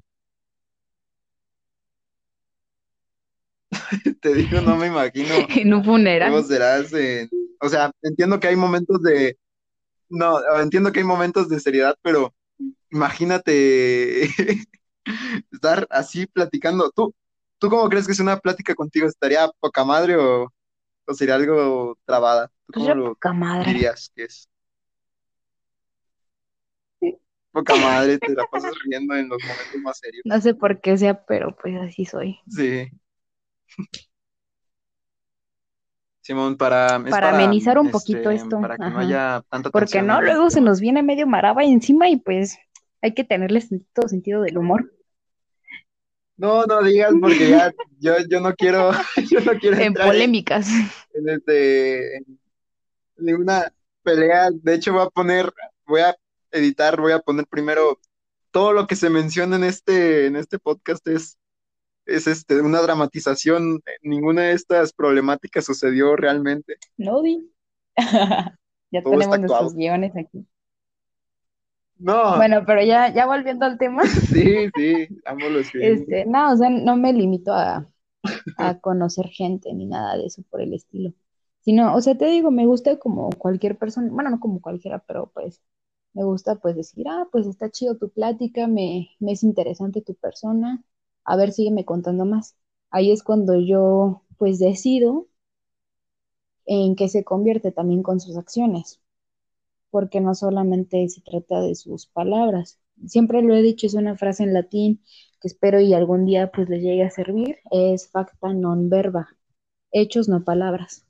te digo, no me imagino. En un funeral. ¿Cómo serás? o sea, entiendo que hay momentos de. No, entiendo que hay momentos de seriedad, pero imagínate estar así platicando. ¿Tú, ¿Tú cómo crees que es una plática contigo? ¿Estaría poca madre o, sería algo trabada? ¿Tú cómo lo dirías que es? Poca madre, te la pasas riendo en los momentos más serios. No sé por qué sea, pero pues así soy. Sí. Simón, para, para, amenizar un poquito este, esto. Para que no haya tanta Porque no, luego se nos viene medio maraba encima y pues hay que tenerle todo sentido del humor. No, no digas porque ya yo, yo no quiero, yo no quiero en polémicas. En, este ninguna pelea. De hecho, voy a poner, voy a editar, voy a poner primero todo lo que se menciona en este, en este podcast es, es este, una dramatización. Ninguna de estas problemáticas sucedió realmente. No, vi. ya tenemos nuestros guiones aquí. No. Bueno, pero ya, ya volviendo al tema. Sí, sí, amo los Este, no, o sea, no me limito a, a conocer gente ni nada de eso por el estilo. Sino, o sea, te digo, me gusta como cualquier persona, bueno, no como cualquiera, pero pues me gusta pues decir, ah, pues está chido tu plática, me, me es interesante tu persona, a ver, sígueme contando más. Ahí es cuando yo pues decido en qué se convierte también con sus acciones porque no solamente se trata de sus palabras. Siempre lo he dicho, es una frase en latín que espero y algún día pues le llegue a servir, es facta non verba, hechos no palabras.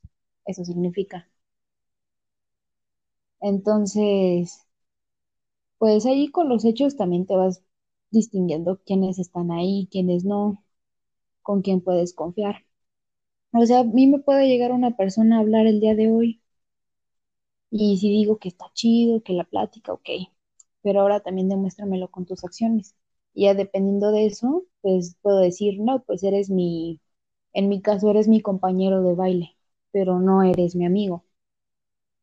Eso significa. Entonces, pues ahí con los hechos también te vas distinguiendo quiénes están ahí, quiénes no, con quién puedes confiar. O sea, a mí me puede llegar una persona a hablar el día de hoy y si digo que está chido, que la plática, ok, pero ahora también demuéstramelo con tus acciones. Y ya dependiendo de eso, pues puedo decir, no, pues eres mi, en mi caso eres mi compañero de baile, pero no eres mi amigo.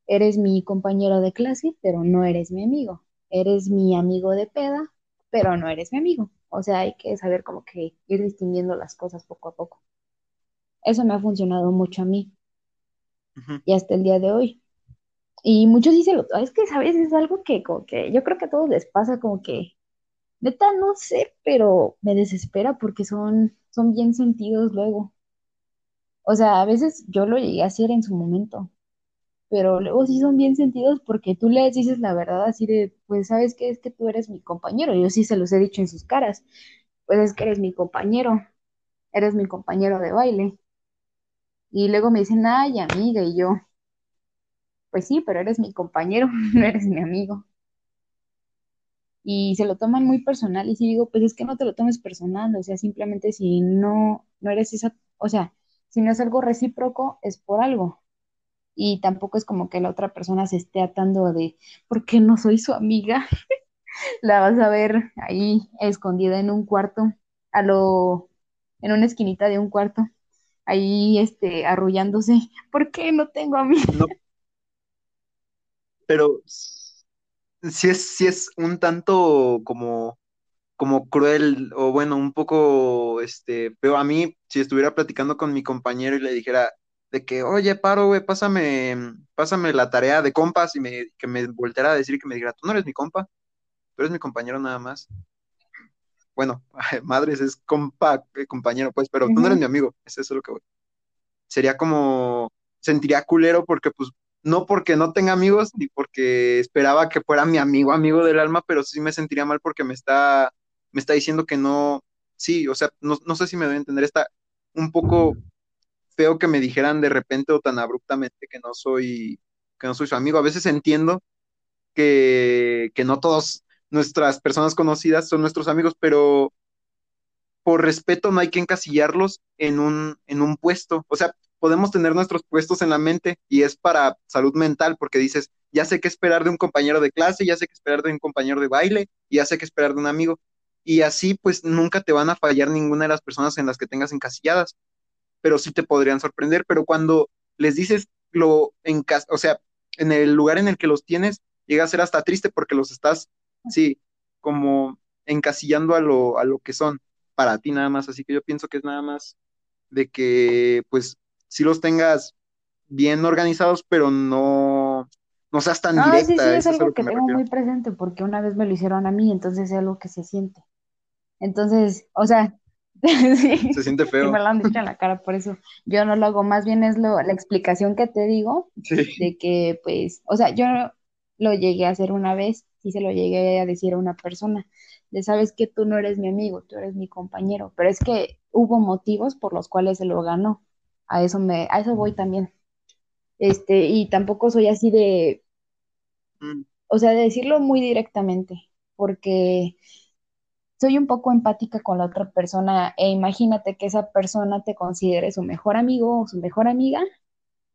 Eres mi compañero de clase, pero no eres mi amigo. Eres mi amigo de peda, pero no eres mi amigo. O sea, hay que saber como que ir distinguiendo las cosas poco a poco. Eso me ha funcionado mucho a mí. Y hasta el día de hoy. Y muchos dicen, es que, ¿sabes? Es algo que, como que yo creo que a todos les pasa como que, neta, no sé, pero me desespera porque son, son bien sentidos luego. O sea, a veces yo lo llegué a hacer en su momento, pero luego sí son bien sentidos porque tú les dices la verdad así de, pues, ¿sabes qué? Es que tú eres mi compañero. Yo sí se los he dicho en sus caras. Pues es que eres mi compañero, eres mi compañero de baile. Y luego me dicen, ay, amiga, y yo, pues sí, pero eres mi compañero, no eres mi amigo. Y se lo toman muy personal y si digo, pues es que no te lo tomes personal, o sea, simplemente si no, no eres esa, o sea, si no es algo recíproco, es por algo. Y tampoco es como que la otra persona se esté atando de, ¿por qué no soy su amiga? la vas a ver ahí escondida en un cuarto, a lo, en una esquinita de un cuarto, ahí este, arrullándose, ¿por qué no tengo amiga? No, pero sí es, es un tanto como, como cruel, o bueno, un poco, este, pero a mí, si estuviera platicando con mi compañero y le dijera de que, oye, paro, güey, pásame, pásame la tarea de compas y me, que me volteara a decir que me dijera, tú no eres mi compa, tú eres mi compañero nada más. bueno, madres es compa, eh, compañero, pues, pero tú no eres mi amigo, es eso lo que voy. Sería como, sentiría culero porque, pues, no porque no tenga amigos, ni porque esperaba que fuera mi amigo, amigo del alma, pero sí me sentiría mal porque me está, me está diciendo que no, sí, o sea, no, no sé si me doy a entender, está un poco feo que me dijeran de repente o tan abruptamente que no soy, que no soy su amigo. A veces entiendo que, que no todas nuestras personas conocidas son nuestros amigos, pero por respeto no hay que encasillarlos en un, en un puesto. O sea, podemos tener nuestros puestos en la mente y es para salud mental porque dices, ya sé qué esperar de un compañero de clase, ya sé qué esperar de un compañero de baile y ya sé qué esperar de un amigo. Y así pues nunca te van a fallar ninguna de las personas en las que tengas encasilladas, pero sí te podrían sorprender. Pero cuando les dices lo en casa, o sea, en el lugar en el que los tienes, llega a ser hasta triste porque los estás, sí, como encasillando a lo, a lo que son para ti nada más. Así que yo pienso que es nada más de que, pues, si los tengas bien organizados, pero no, no seas tan No, sí, sí, directa, es eso es algo que tengo refiero. muy presente porque una vez me lo hicieron a mí, entonces es algo que se siente. Entonces, o sea, Se sí, siente sí me feo. lo han dicho en la cara, por eso yo no lo hago, más bien es lo, la explicación que te digo Sí. de que, pues, o sea, yo lo llegué a hacer una vez, sí se lo llegué a decir a una persona, de sabes que tú no eres mi amigo, tú eres mi compañero, pero es que hubo motivos por los cuales se lo ganó, a eso me, a eso voy también, este, y tampoco soy así de, Mm, o sea, de decirlo muy directamente, porque soy un poco empática con la otra persona e imagínate que esa persona te considere su mejor amigo o su mejor amiga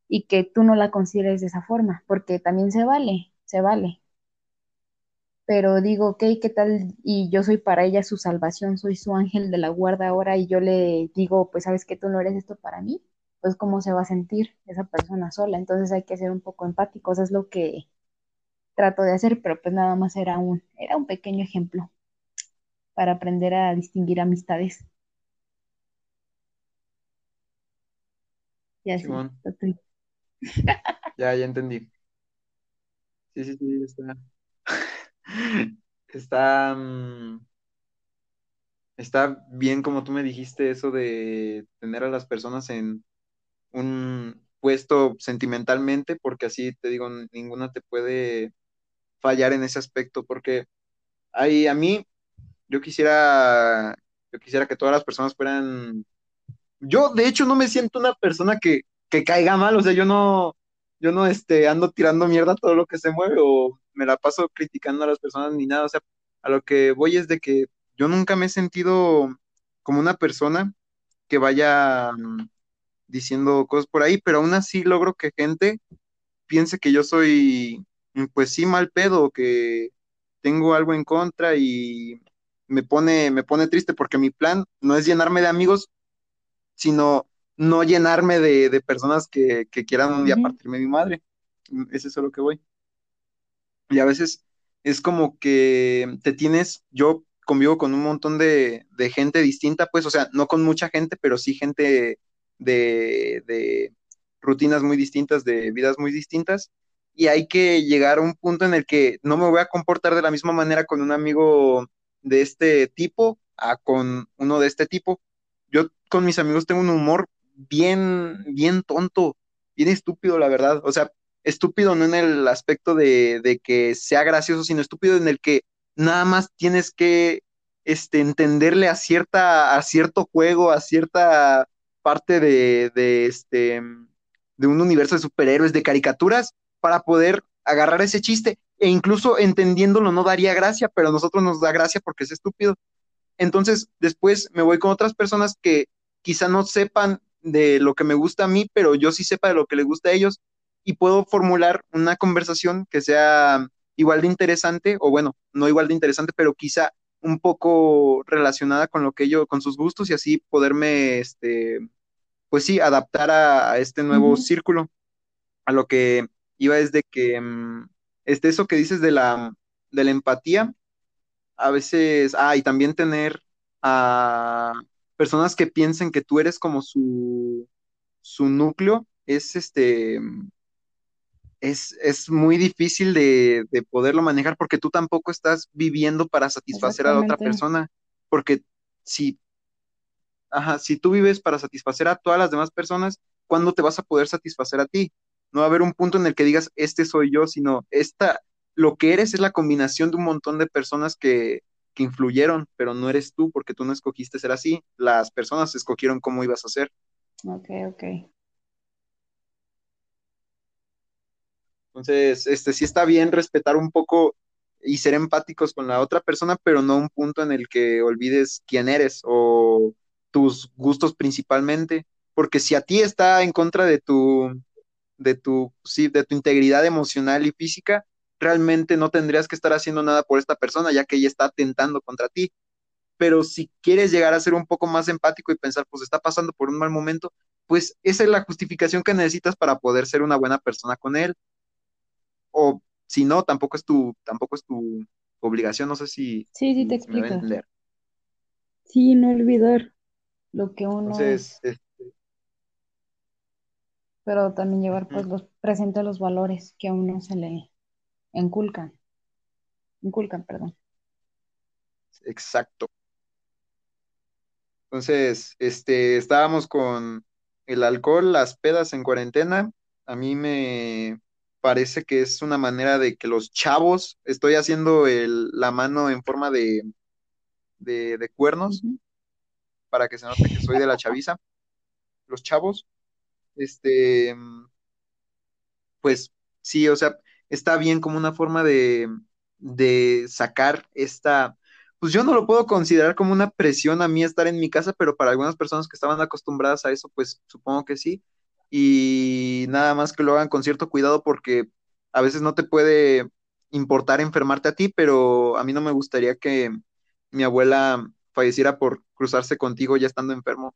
y que tú no la consideres de esa forma, porque también se vale, se vale. Pero digo, ok, ¿qué tal? Y yo soy para ella su salvación, soy su ángel de la guarda ahora y yo le digo, pues sabes que tú no eres esto para mí, pues cómo se va a sentir esa persona sola. Entonces hay que ser un poco empáticos, es lo que trato de hacer, pero pues nada más era un, era un pequeño ejemplo para aprender a distinguir amistades y así. Simón, ya, ya entendí. Sí, sí, sí, está. Está, mm, está bien como tú me dijiste eso de tener a las personas en un puesto sentimentalmente, porque así te digo, ninguna te puede fallar en ese aspecto, porque hay, a mí, yo quisiera, yo quisiera que todas las personas fueran, yo de hecho no me siento una persona que, que caiga mal, o sea, yo no, yo no este, ando tirando mierda todo lo que se mueve o me la paso criticando a las personas ni nada, o sea, a lo que voy es de que yo nunca me he sentido como una persona que vaya mm, diciendo cosas por ahí, pero aún así logro que gente piense que yo soy, pues sí, mal pedo, que tengo algo en contra y me pone, me pone triste porque mi plan no es llenarme de amigos, sino no llenarme de, de personas que, que quieran un día partirme mi madre. Mm, Es eso lo que voy. Y a veces es como que te tienes, yo convivo con un montón de, de gente distinta, pues, o sea, no con mucha gente, pero sí gente de, de rutinas muy distintas, de vidas muy distintas, y hay que llegar a un punto en el que no me voy a comportar de la misma manera con un amigo de este tipo a con uno de este tipo. Yo con mis amigos tengo un humor bien, bien tonto, bien estúpido, la verdad. O sea, estúpido no en el aspecto de, de que sea gracioso, sino estúpido en el que nada más tienes que este, entenderle a cierta, a cierto juego, a cierta parte de, de, este, de un universo de superhéroes, de caricaturas, para poder agarrar ese chiste. E incluso entendiéndolo no daría gracia, pero a nosotros nos da gracia porque es estúpido. Entonces, después me voy con otras personas que quizá no sepan de lo que me gusta a mí, pero yo sí sepa de lo que les gusta a ellos y puedo formular una conversación que sea igual de interesante, o bueno, no igual de interesante, pero quizá un poco relacionada con lo que ellos, con sus gustos y así poderme, este, pues sí, adaptar a, a este nuevo círculo. A lo que iba es de que, mm, este, eso que dices de la, de la empatía, a veces, ah, y también tener a personas que piensen que tú eres como su, su núcleo, es este, es, es muy difícil de, de poderlo manejar porque tú tampoco estás viviendo para satisfacer a la otra persona. porque si, ajá, si tú vives para satisfacer a todas las demás personas, ¿cuándo te vas a poder satisfacer a ti? No va a haber un punto en el que digas, este soy yo, sino esta, lo que eres es la combinación de un montón de personas que, que influyeron, pero no eres tú porque tú no escogiste ser así, las personas escogieron cómo ibas a ser. Ok, ok. Entonces, este sí está bien respetar un poco y ser empáticos con la otra persona, pero no un punto en el que olvides quién eres o tus gustos principalmente, porque si a ti está en contra de tu de tu sí, de tu integridad emocional y física, realmente no tendrías que estar haciendo nada por esta persona, ya que ella está atentando contra ti. Pero si quieres llegar a ser un poco más empático y pensar, pues está pasando por un mal momento, pues esa es la justificación que necesitas para poder ser una buena persona con él. O si no, tampoco es tu, tampoco es tu obligación, no sé si, Sí, sí, te si explico. Sí, no olvidar lo que uno Entonces, es- pero también llevar pues los presentes los valores que a uno se le inculcan, inculcan, perdón. exacto. Entonces, este, estábamos con el alcohol, las pedas en cuarentena. A mí me parece que es una manera de que los chavos, estoy haciendo el- la mano en forma de, de, de cuernos para que se note que soy de la chaviza. Los chavos, este, pues sí, o sea, está bien como una forma de, de sacar esta, pues yo no lo puedo considerar como una presión a mí estar en mi casa, pero para algunas personas que estaban acostumbradas a eso, pues supongo que sí. Y nada más que lo hagan con cierto cuidado porque a veces no te puede importar enfermarte a ti, pero a mí no me gustaría que mi abuela falleciera por cruzarse contigo ya estando enfermo.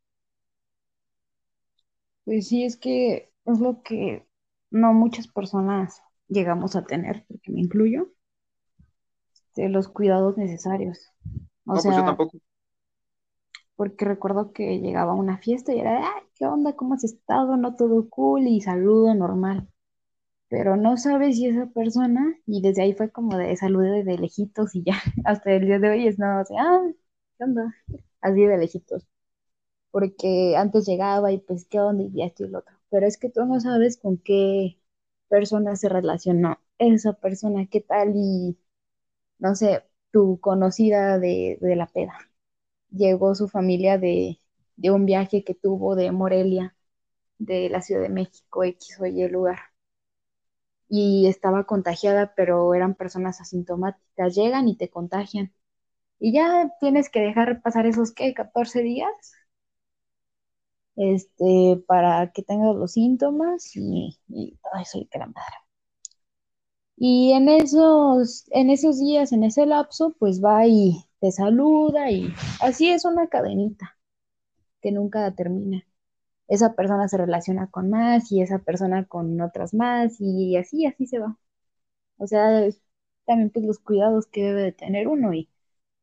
Pues sí, es que es lo que no muchas personas llegamos a tener, porque me incluyo, de los cuidados necesarios. O No, pues yo sea, tampoco. porque recuerdo que llegaba a una fiesta y era, de, "Ay, ¿qué onda? ¿Cómo has estado? No todo cool y saludo normal. Pero no sabes si esa persona, y desde ahí fue como de saludé de lejitos y ya, hasta el día de hoy es nada así, ah, ¿qué onda? Así de lejitos. Porque antes llegaba y pues, ¿qué onda? Y esto y lo otro. Pero es que tú no sabes con qué persona se relacionó esa persona, qué tal y, no sé, tu conocida de, de la peda. Llegó su familia de, de un viaje que tuvo de Morelia, de la Ciudad de México, X o Y lugar. Y estaba contagiada, pero eran personas asintomáticas. Llegan y te contagian. Y ya tienes que dejar pasar esos, ¿qué? 14 días este, para que tengas los síntomas y, y todo eso y que la madre. Y en esos, en esos días, en ese lapso, pues va y te saluda y así es una cadenita que nunca termina. Esa persona se relaciona con más y esa persona con otras más y así, así se va. O sea, también pues los cuidados que debe de tener uno y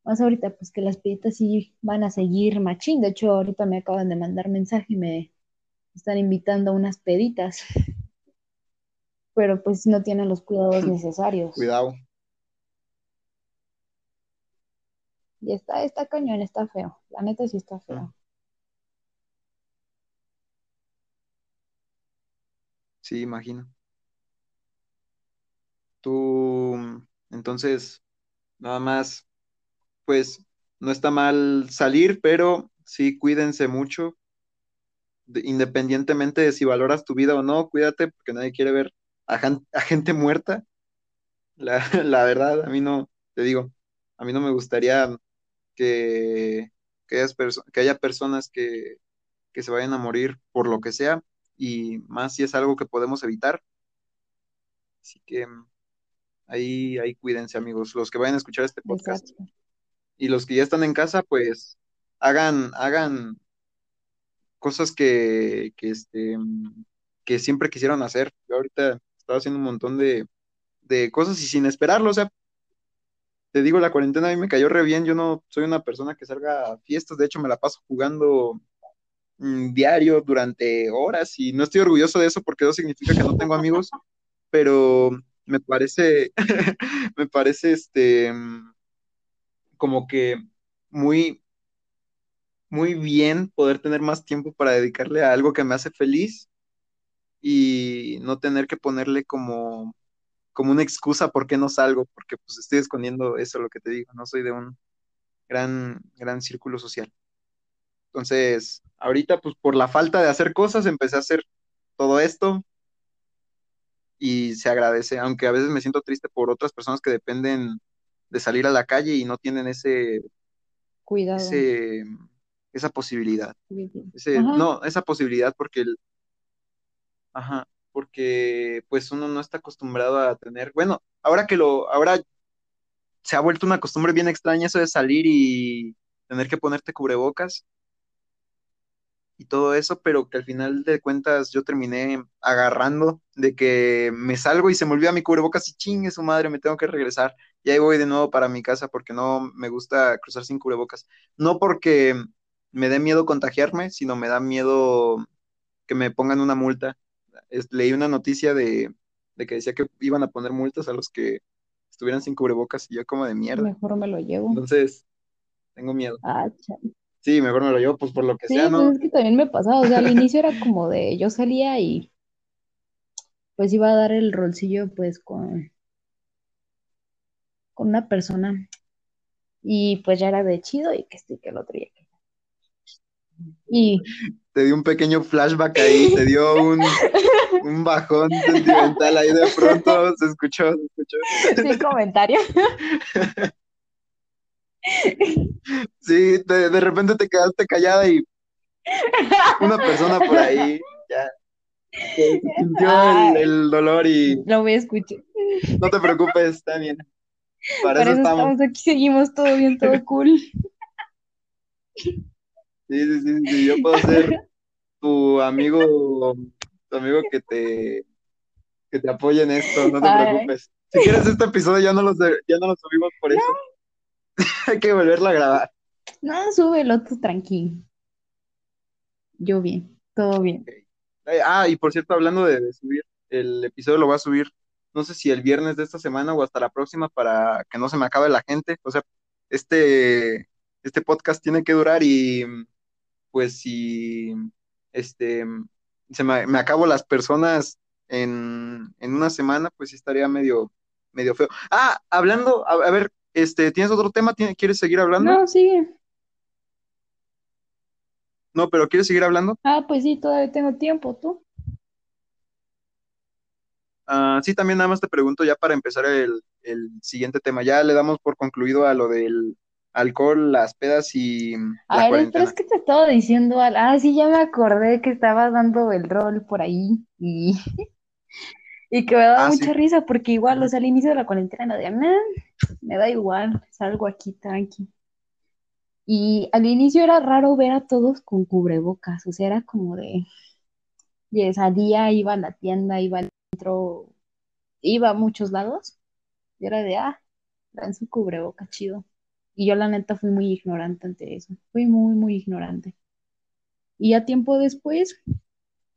más ahorita pues que las peditas sí van a seguir machín. De hecho, ahorita me acaban de mandar mensaje y me están invitando a unas peditas, pero pues no tienen los cuidados necesarios. Cuidado. Y está, está cañón, está feo. La neta sí está feo. Sí, imagino. Tú, entonces, nada más, pues no está mal salir, pero sí cuídense mucho, de- independientemente de si valoras tu vida o no, cuídate porque nadie quiere ver a, gente muerta. La, la verdad, a mí no, te digo, a mí no me gustaría que, que, haya personas que, que se vayan a morir por lo que sea, y más si es algo que podemos evitar. Así que ahí, ahí cuídense, amigos, los que vayan a escuchar este podcast. Y los que ya están en casa, pues hagan, hagan cosas que, que, este, que siempre quisieron hacer. Yo ahorita estaba haciendo un montón de, de cosas y sin esperarlo, o sea, te digo, la cuarentena a mí me cayó re bien, yo no soy una persona que salga a fiestas, de hecho me la paso jugando mm, diario durante horas y no estoy orgulloso de eso porque eso significa que no tengo amigos, pero me parece, me parece este, mm, como que muy, muy bien poder tener más tiempo para dedicarle a algo que me hace feliz y no tener que ponerle como, como una excusa por qué no salgo, porque pues estoy escondiendo eso, lo que te digo, no soy de un gran, gran círculo social. Entonces, ahorita pues por la falta de hacer cosas empecé a hacer todo esto y se agradece, aunque a veces me siento triste por otras personas que dependen de salir a la calle y no tienen ese Cuidado. ese, esa posibilidad. Ese- no, esa posibilidad porque el, ajá, porque pues uno no está acostumbrado a tener, bueno, ahora que lo, ahora se ha vuelto una costumbre bien extraña eso de salir y tener que ponerte cubrebocas y todo eso, pero que al final de cuentas yo terminé agarrando de que me salgo y se me olvida mi cubrebocas y chingue su madre, me tengo que regresar. Y ahí voy de nuevo para mi casa porque no me gusta cruzar sin cubrebocas. No porque me dé miedo contagiarme, sino me da miedo que me pongan una multa. Leí una noticia de, de que decía que iban a poner multas a los que estuvieran sin cubrebocas y yo como de mierda. Mejor me lo llevo. Entonces, tengo miedo. Ah, chale. Sí, mejor me lo llevo pues por lo que Sí, sea, ¿no? pues es que también me pasaba, o sea, al inicio era como de yo salía y pues iba a dar el rolcillo pues con, con una persona y pues ya era de chido y que este y que el otro y que y te dio un pequeño flashback ahí, te dio un, un bajón sentimental ahí de pronto, se escuchó, se escuchó. sin comentario. Sí, de, de repente te quedaste callada y una persona por ahí ya sintió el, el dolor y Lo voy a escuchar. no te preocupes, está bien. Para Para eso eso estamos. estamos aquí, seguimos todo bien, todo cool. Sí, sí, sí, sí, yo puedo ser tu amigo, tu amigo que te, que te apoye en esto, no te Ay. preocupes. Si quieres este episodio ya no lo, ya no lo subimos por eso. Hay que volverlo a grabar. No, súbelo tú tranquilo. Yo bien, todo bien. Ah, y por cierto, hablando de, de subir, el episodio lo va a subir, no sé si el viernes de esta semana o hasta la próxima para que no se me acabe la gente. O sea, este, este podcast tiene que durar y pues si este, se me, me acabo las personas en, en una semana, pues sí estaría medio, medio feo. Ah, hablando, a, a ver, este, ¿tienes otro tema? ¿Tienes- ¿Quieres seguir hablando? No, sigue. No, pero ¿quieres seguir hablando? Ah, pues sí, todavía tengo tiempo, tú. Ah, sí, también nada más te pregunto ya para empezar el, el siguiente tema. Ya le damos por concluido a lo del alcohol, las pedas y la A ver, pero cuarentena. es que te estaba diciendo al... Ah, sí, ya me acordé que estaba dando el rol por ahí y, y que me daba Ah, sí. mucha risa porque igual, o sea, al inicio de la cuarentena de, "Nah, me da igual, salgo aquí tranqui. Y al inicio era raro ver a todos con cubrebocas, o sea, era como de, ya salía, iba a la tienda, iba al centro, iba a muchos lados, y era de, ah, traen su cubrebocas, chido. Y yo la neta fui muy ignorante ante eso, fui muy, muy ignorante. Y ya tiempo después,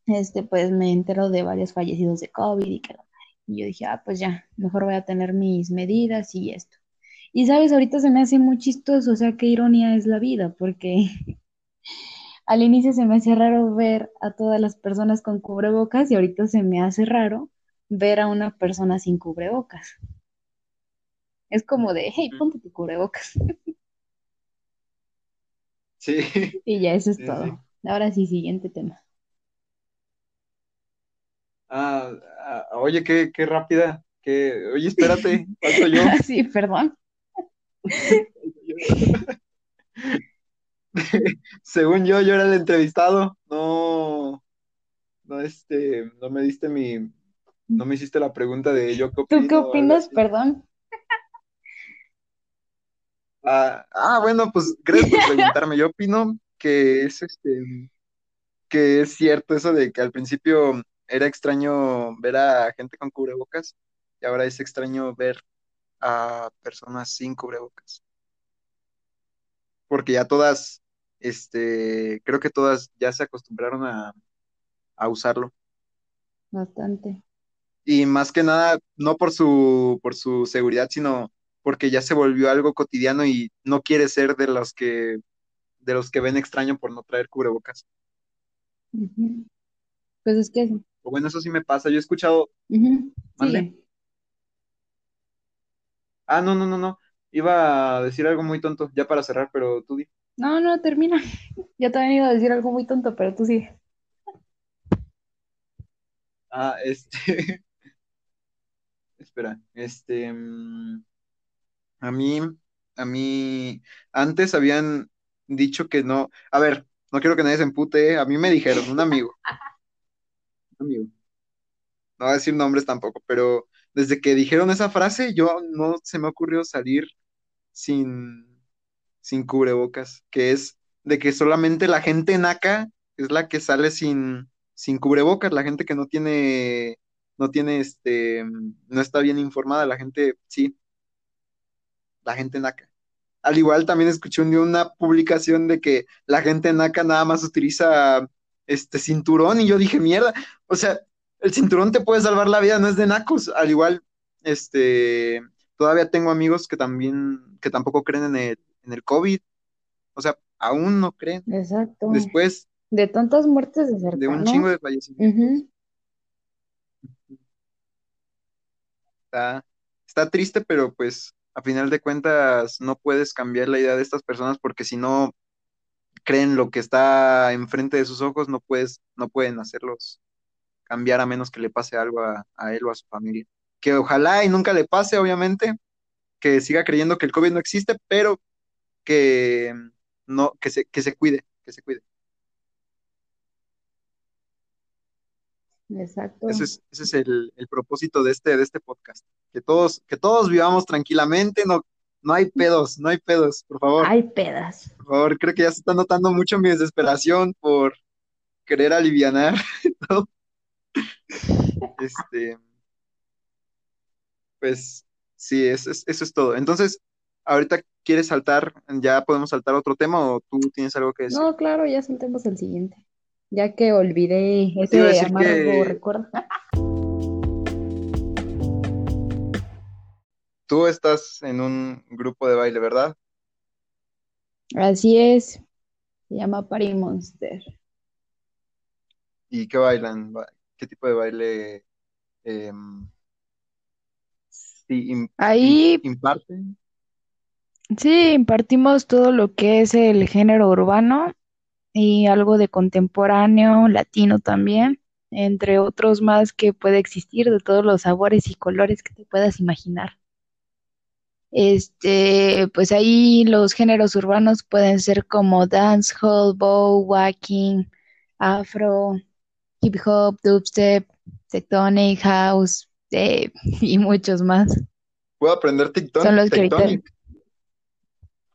este, pues me entero de varios fallecidos de COVID y. Y yo dije, ah, pues ya, mejor voy a tener mis medidas y esto. Y sabes, ahorita se me hace muy chistoso, o sea, qué ironía es la vida, porque al inicio se me hacía raro ver a todas las personas con cubrebocas y ahorita se me hace raro ver a una persona sin cubrebocas. Es como de, hey, ponte tu cubrebocas. Sí, Y ya eso es Sí, todo. sí. Ahora sí, siguiente tema. Ah, ah, oye, qué, qué rápida. Que, oye, espérate, falto yo. Sí, perdón. Según yo, yo era el entrevistado. No, no, este, no me diste mi, no me hiciste la pregunta de yo qué ¿Tú qué opino o algo opinas? Perdón. Ah, ah, bueno, pues gracias por preguntarme. Yo opino que es este, que es cierto eso de que al principio era extraño ver a gente con cubrebocas y ahora es extraño ver a personas sin cubrebocas. Porque ya todas, este, creo que todas ya se acostumbraron a, a usarlo. Bastante. Y más que nada, no por su, por su seguridad, sino porque ya se volvió algo cotidiano y no quiere ser de los que de los que ven extraño por no traer cubrebocas. Ujú. Pues es que, bueno, eso sí me pasa. Yo he escuchado, ¿mande? sigue. Ah, no, no, no, no. Iba a decir algo muy tonto, ya para cerrar, pero tú di. No, no, termina. Yo también iba a decir algo muy tonto, pero tú sí. Ah, este, espera, este, mm, a mí, a mí, antes habían dicho que no, a ver, no quiero que nadie se empute, ¿eh? a mí me dijeron, un amigo, un amigo, no voy a decir nombres tampoco, pero desde que dijeron esa frase, yo no se me ocurrió salir sin, sin cubrebocas, que es de que solamente la gente naca es la que sale sin, sin cubrebocas, la gente que no tiene, no tiene este, no está bien informada, la gente, sí, la gente naca. Al igual también escuché un día una publicación de que la gente naca nada más utiliza este cinturón y yo dije, mierda, o sea, el cinturón te puede salvar la vida, no es de nacos. Al igual, este, todavía tengo amigos que también, que tampoco creen en el, en el COVID, o sea, aún no creen. Exacto. Después De tantas muertes de de un chingo cercanos. de fallecimientos, está triste, pero pues a final de cuentas no puedes cambiar la idea de estas personas porque si no creen lo que está enfrente de sus ojos, no puedes, no pueden hacerlos cambiar a menos que le pase algo a, a él o a su familia. Que ojalá y nunca le pase, obviamente, que siga creyendo que el COVID no existe, pero que no, que se, que se cuide, que se cuide. Exacto. Ese es, ese es el, el propósito de este, de este podcast. Que todos, que todos vivamos tranquilamente, no, no hay pedos, no hay pedos, por favor, Hay pedas. por favor. Creo que ya se está notando mucho mi desesperación por querer alivianar todo. Este, pues sí, eso es, eso es todo. Entonces, ahorita quieres saltar, ya podemos saltar a otro tema o tú tienes algo que decir. No, claro, ya saltemos al siguiente. Ya que olvidé ese amargo que recuerdo. tú estás en un grupo de baile, ¿verdad? Así es. Se llama Party Monster. ¿Y qué bailan? Ba- ¿Qué tipo de baile em, sí, Ahí imparten? Sí impartimos todo lo que es el género urbano y algo de contemporáneo, latino también, entre otros más que puede existir de todos los sabores y colores que te puedas imaginar. Este, pues ahí los géneros urbanos pueden ser como dancehall, bow, walking, afro, hip hop, dubstep, tectonic, house, eh, y muchos más. ¿Puedo aprender Son tecton- los que tectonic?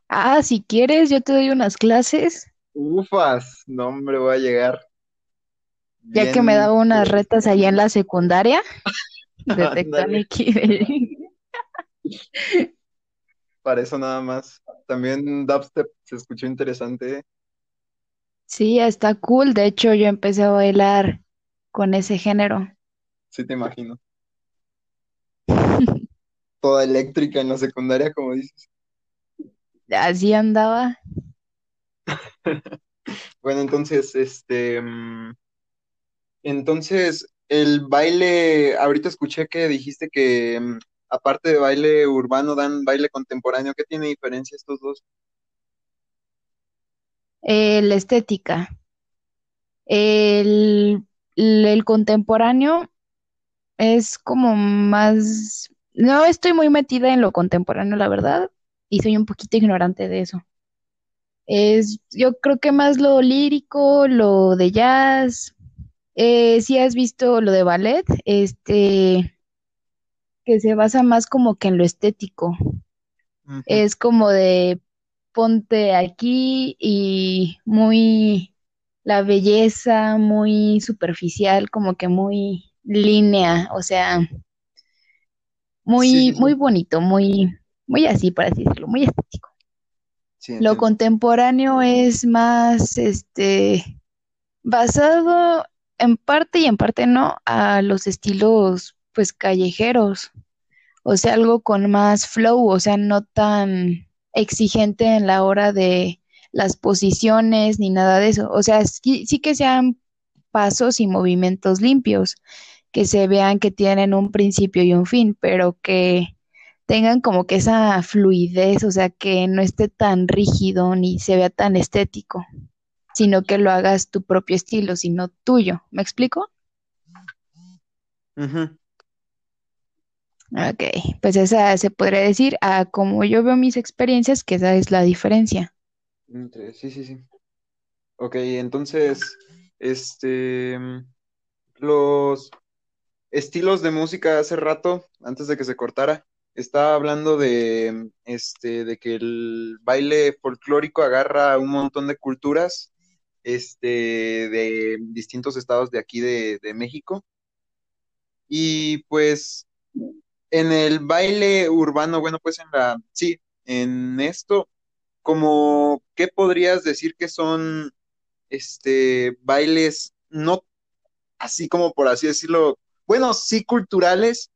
Ah, si quieres, yo te doy unas clases, Ufas, no, hombre, voy a llegar ya que me bien. daba unas retas allá en la secundaria de Ándale, tectonic y de... para eso nada más. También dubstep se escuchó interesante. ¿eh? Sí, está cool. De hecho, yo empecé a bailar con ese género. Sí, te imagino. Toda eléctrica en la secundaria, como dices. Así andaba. Bueno, entonces, este, mm, entonces, el baile, ahorita escuché que dijiste que mm, aparte de baile urbano dan baile contemporáneo. ¿Qué tiene diferencia estos dos? Eh, la estética. El, el contemporáneo es como más... No estoy muy metida en lo contemporáneo, la verdad, y soy un poquito ignorante de eso. Es, yo creo que más lo lírico, lo de jazz. Eh, si has visto lo de ballet, este, que se basa más como que en lo estético. Es como de ponte aquí y muy la belleza, muy superficial, como que muy línea, o sea, muy, sí, muy bonito, muy, muy así, por así decirlo, muy estético. Sí, Lo contemporáneo es más, este, basado en parte y en parte no a los estilos, pues, callejeros. o sea, algo con más flow, o sea, no tan exigente en la hora de las posiciones ni nada de eso. O sea, sí, sí que sean pasos y movimientos limpios, que se vean que tienen un principio y un fin, pero que tengan como que esa fluidez, o sea, que no esté tan rígido ni se vea tan estético, sino que lo hagas tu propio estilo, sino tuyo. ¿Me explico? Ok, pues esa se podría decir a como yo veo mis experiencias, que esa es la diferencia. Sí, sí, sí. Ok, entonces, este, los estilos de música hace rato, antes de que se cortara, estaba hablando de, este, de que el baile folclórico agarra un montón de culturas, este, de distintos estados de aquí de, de México. Y pues en el baile urbano, bueno, pues en la, sí, en esto, como, ¿qué podrías decir que son, este, bailes, no así como por así decirlo, bueno, sí culturales,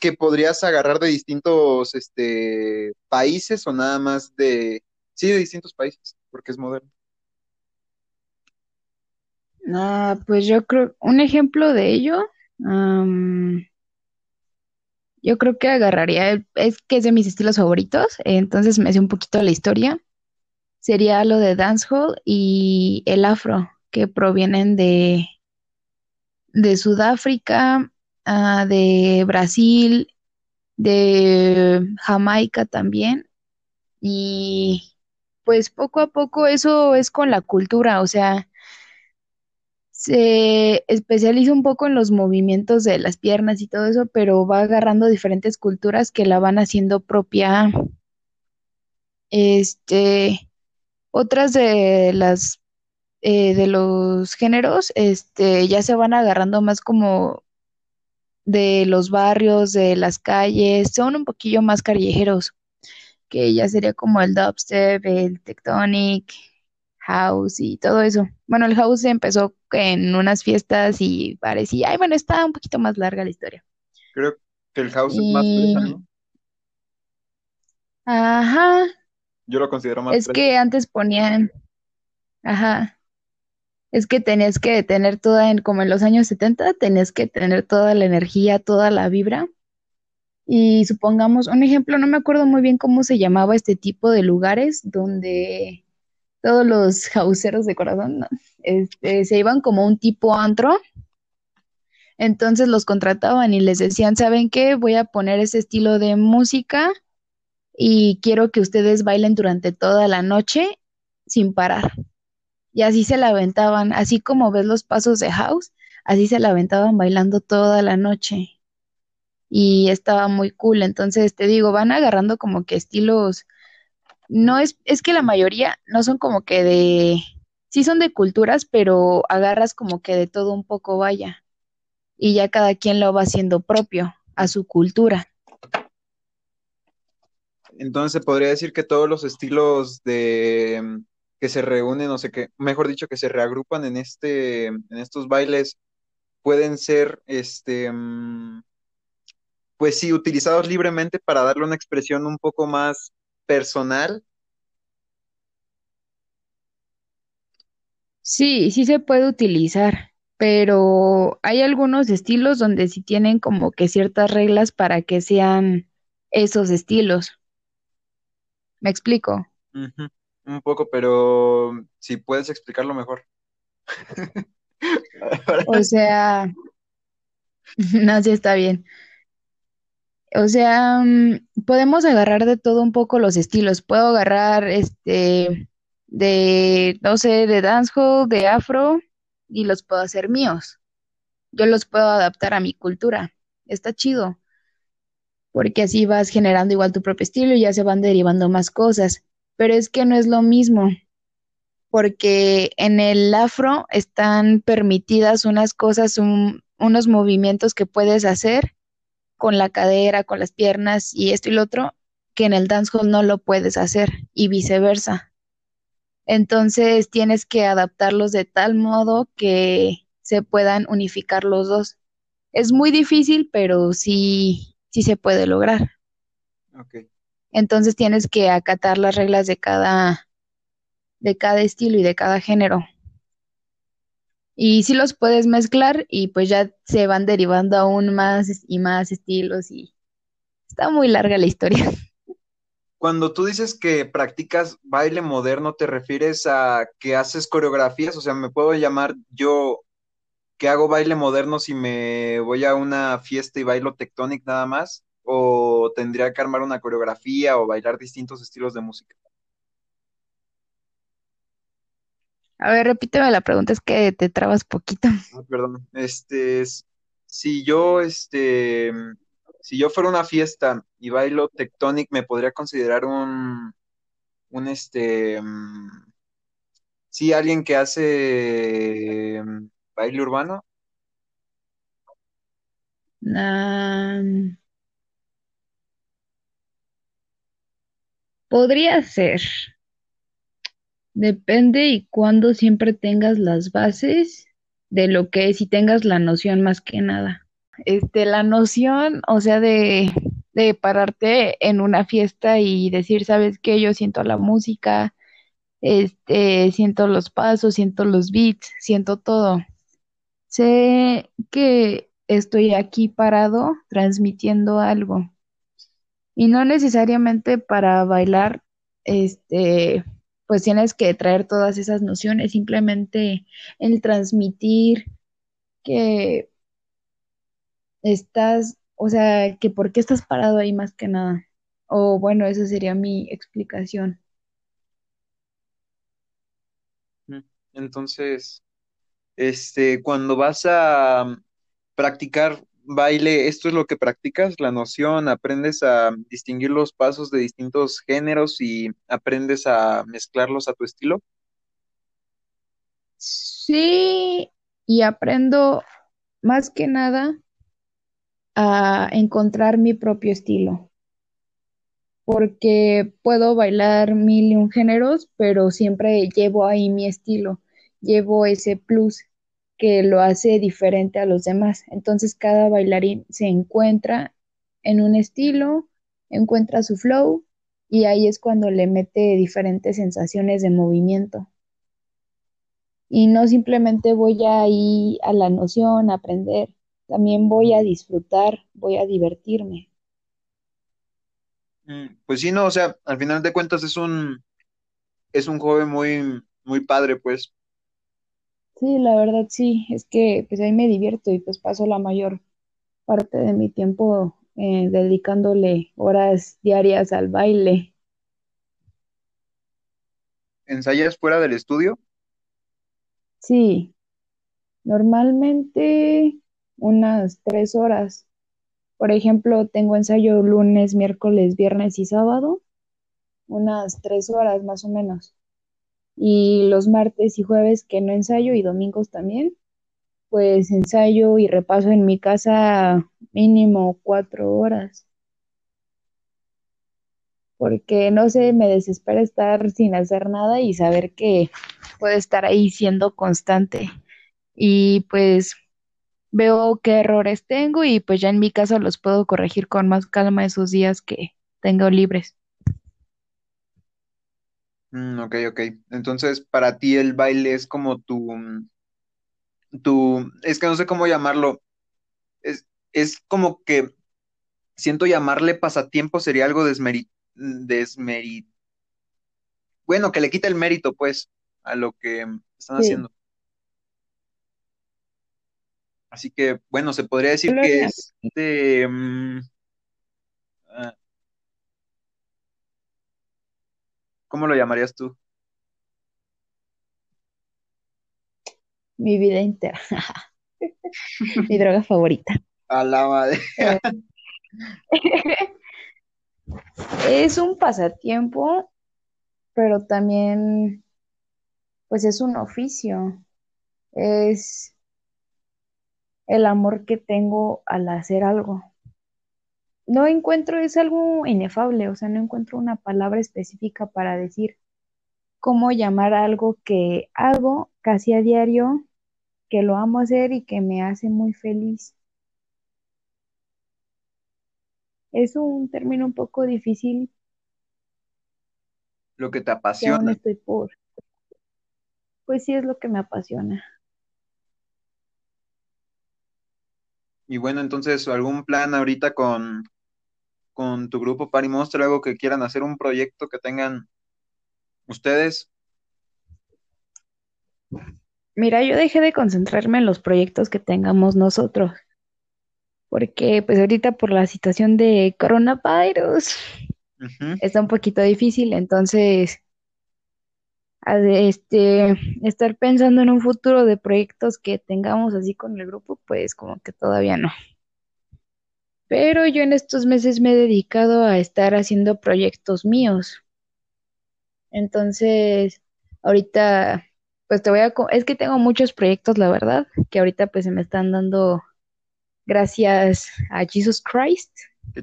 que podrías agarrar de distintos, este, países o nada más de, sí, de distintos países, porque es moderno. Ah, pues yo creo, un ejemplo de ello, yo creo que agarraría, es que es de mis estilos favoritos, entonces me hace un poquito la historia. Sería lo de dancehall y el afro, que provienen de, de Sudáfrica, ah, de Brasil, de Jamaica también. Y pues poco a poco eso es con la cultura, o sea, se especializa un poco en los movimientos de las piernas y todo eso, pero va agarrando diferentes culturas que la van haciendo propia. Este, otras de las eh, de los géneros, este, ya se van agarrando más como de los barrios, de las calles, son un poquillo más callejeros, que ya sería como el dubstep, el tectonic, house y todo eso. Bueno, el house empezó en unas fiestas y parecía, ay, bueno, está un poquito más larga la historia. Creo que el house es más fresa, Ajá. Yo lo considero más Es que antes ponían, ajá, es que tenías que tener toda, en, como en los años 70, tenías que tener toda la energía, toda la vibra. Y supongamos, un ejemplo, no me acuerdo muy bien cómo se llamaba este tipo de lugares donde todos los hauseros de corazón este, se iban como un tipo antro. Entonces los contrataban y les decían, ¿saben qué? Voy a poner ese estilo de música y quiero que ustedes bailen durante toda la noche sin parar. Y así se la aventaban, así como ves los pasos de house, así se la aventaban bailando toda la noche. Y estaba muy cool. Entonces, te digo, van agarrando como que estilos no es, es que la mayoría no son como que de, sí son de culturas, pero agarras como que de todo un poco vaya. Y ya cada quien lo va haciendo propio a su cultura. Entonces podría decir que todos los estilos de que se reúnen, o sea que, mejor dicho, que se reagrupan en este, en estos bailes, pueden ser este pues sí, utilizados libremente para darle una expresión un poco más personal. Sí, sí se puede utilizar, pero hay algunos estilos donde sí tienen como que ciertas reglas para que sean esos estilos. ¿Me explico? Un poco, pero si puedes explicarlo mejor. o sea, no, sí está bien. O sea, mm, podemos agarrar de todo un poco los estilos. Puedo agarrar este de, no sé, de dancehall, de afro, y los puedo hacer míos. Yo los puedo adaptar a mi cultura. Está chido. Porque así vas generando igual tu propio estilo y ya se van derivando más cosas. Pero es que no es lo mismo. Porque en el afro están permitidas unas cosas, unos movimientos que puedes hacer con la cadera, con las piernas y esto y lo otro, que en el dancehall no lo puedes hacer y viceversa. Entonces tienes que adaptarlos de tal modo que se puedan unificar los dos. Es muy difícil, pero sí, sí se puede lograr. Ok. Entonces tienes que acatar las reglas de cada, de cada estilo y de cada género. Y sí los puedes mezclar y pues ya se van derivando aún más y más estilos y está muy larga la historia. Cuando tú dices que practicas baile moderno, ¿te refieres a que haces coreografías? O sea, ¿me puedo llamar yo que hago baile moderno si me voy a una fiesta y bailo tectonic nada más? ¿O tendría que armar una coreografía o bailar distintos estilos de música? A ver, repíteme la pregunta, es que te trabas poquito. Ah, perdón. Este, si yo, este, si yo fuera una fiesta y bailo tectonic, ¿me podría considerar un, un, este, mm, sí, alguien que hace mm, baile urbano? Podría ser. Depende y cuando siempre tengas las bases de lo que es y tengas la noción más que nada. Este, la noción, o sea, de, de pararte en una fiesta y decir, ¿sabes qué? Yo siento la música, este, siento los pasos, siento los beats, siento todo. Sé que estoy aquí parado transmitiendo algo y no necesariamente para bailar, este, pues tienes que traer todas esas nociones, simplemente el transmitir que estás, o sea, que por qué estás parado ahí más que nada. O bueno, esa sería mi explicación. Mm. Entonces, este, cuando vas a practicar baile, ¿esto es lo que practicas? La noción, aprendes a distinguir los pasos de distintos géneros y aprendes a mezclarlos a tu estilo. Sí, y aprendo más que nada a encontrar mi propio estilo, porque puedo bailar mil y un géneros, pero siempre llevo ahí mi estilo, llevo ese plus que lo hace diferente a los demás. Entonces cada bailarín se encuentra en un estilo, encuentra su flow y ahí es cuando le mete diferentes sensaciones de movimiento. Y no simplemente voy a ir a la noción, aprender, también voy a disfrutar, voy a divertirme. Mm, Pues sí, no, o sea, al final de cuentas es un, es un joven muy, muy padre, pues. Sí, la verdad sí, es que pues ahí me divierto y pues paso la mayor parte de mi tiempo eh, dedicándole horas diarias al baile. ¿Ensayas fuera del estudio? Sí, normalmente unas tres horas. Por ejemplo, tengo ensayo lunes, miércoles, viernes y sábado, unas tres horas más o menos. Y los martes y jueves que no ensayo y domingos también, pues ensayo y repaso en mi casa mínimo cuatro horas, porque no sé, me desespera estar sin hacer nada y saber que puedo estar ahí siendo constante. Y pues veo qué errores tengo y pues ya en mi casa los puedo corregir con más calma esos días que tengo libres. Mm, ok, ok. Entonces, para ti el baile es como tu, mm, tu, es que no sé cómo llamarlo. Es, es como que siento llamarle pasatiempo sería algo desmeri, desmeri, bueno, que le quita el mérito, pues, a lo que mm, están Sí, haciendo. Así que, bueno, se podría decir que es de, mm, ah, ¿cómo lo llamarías tú? mi vida entera, mi droga favorita. A la madre. Es un pasatiempo, pero también pues es un oficio, es el amor que tengo al hacer algo. No encuentro, es algo inefable, o sea, no encuentro una palabra específica para decir cómo llamar algo que hago casi a diario, que lo amo hacer y que me hace muy feliz. Es un término un poco difícil Lo que te que aún apasiona. estoy por. Pues sí es lo que me apasiona. Y bueno, entonces, ¿algún plan ahorita con, con tu grupo Party Monster, algo que quieran hacer, un proyecto que tengan ustedes? Mira, yo dejé de concentrarme en los proyectos que tengamos nosotros, porque pues ahorita por la situación de coronavirus está un poquito difícil, entonces este estar pensando en un futuro de proyectos que tengamos así con el grupo, pues como que todavía no. Pero yo en estos meses me he dedicado a estar haciendo proyectos míos. Entonces, ahorita, pues te voy a... Es que tengo muchos proyectos, la verdad, que ahorita pues se me están dando gracias a Jesus Christ,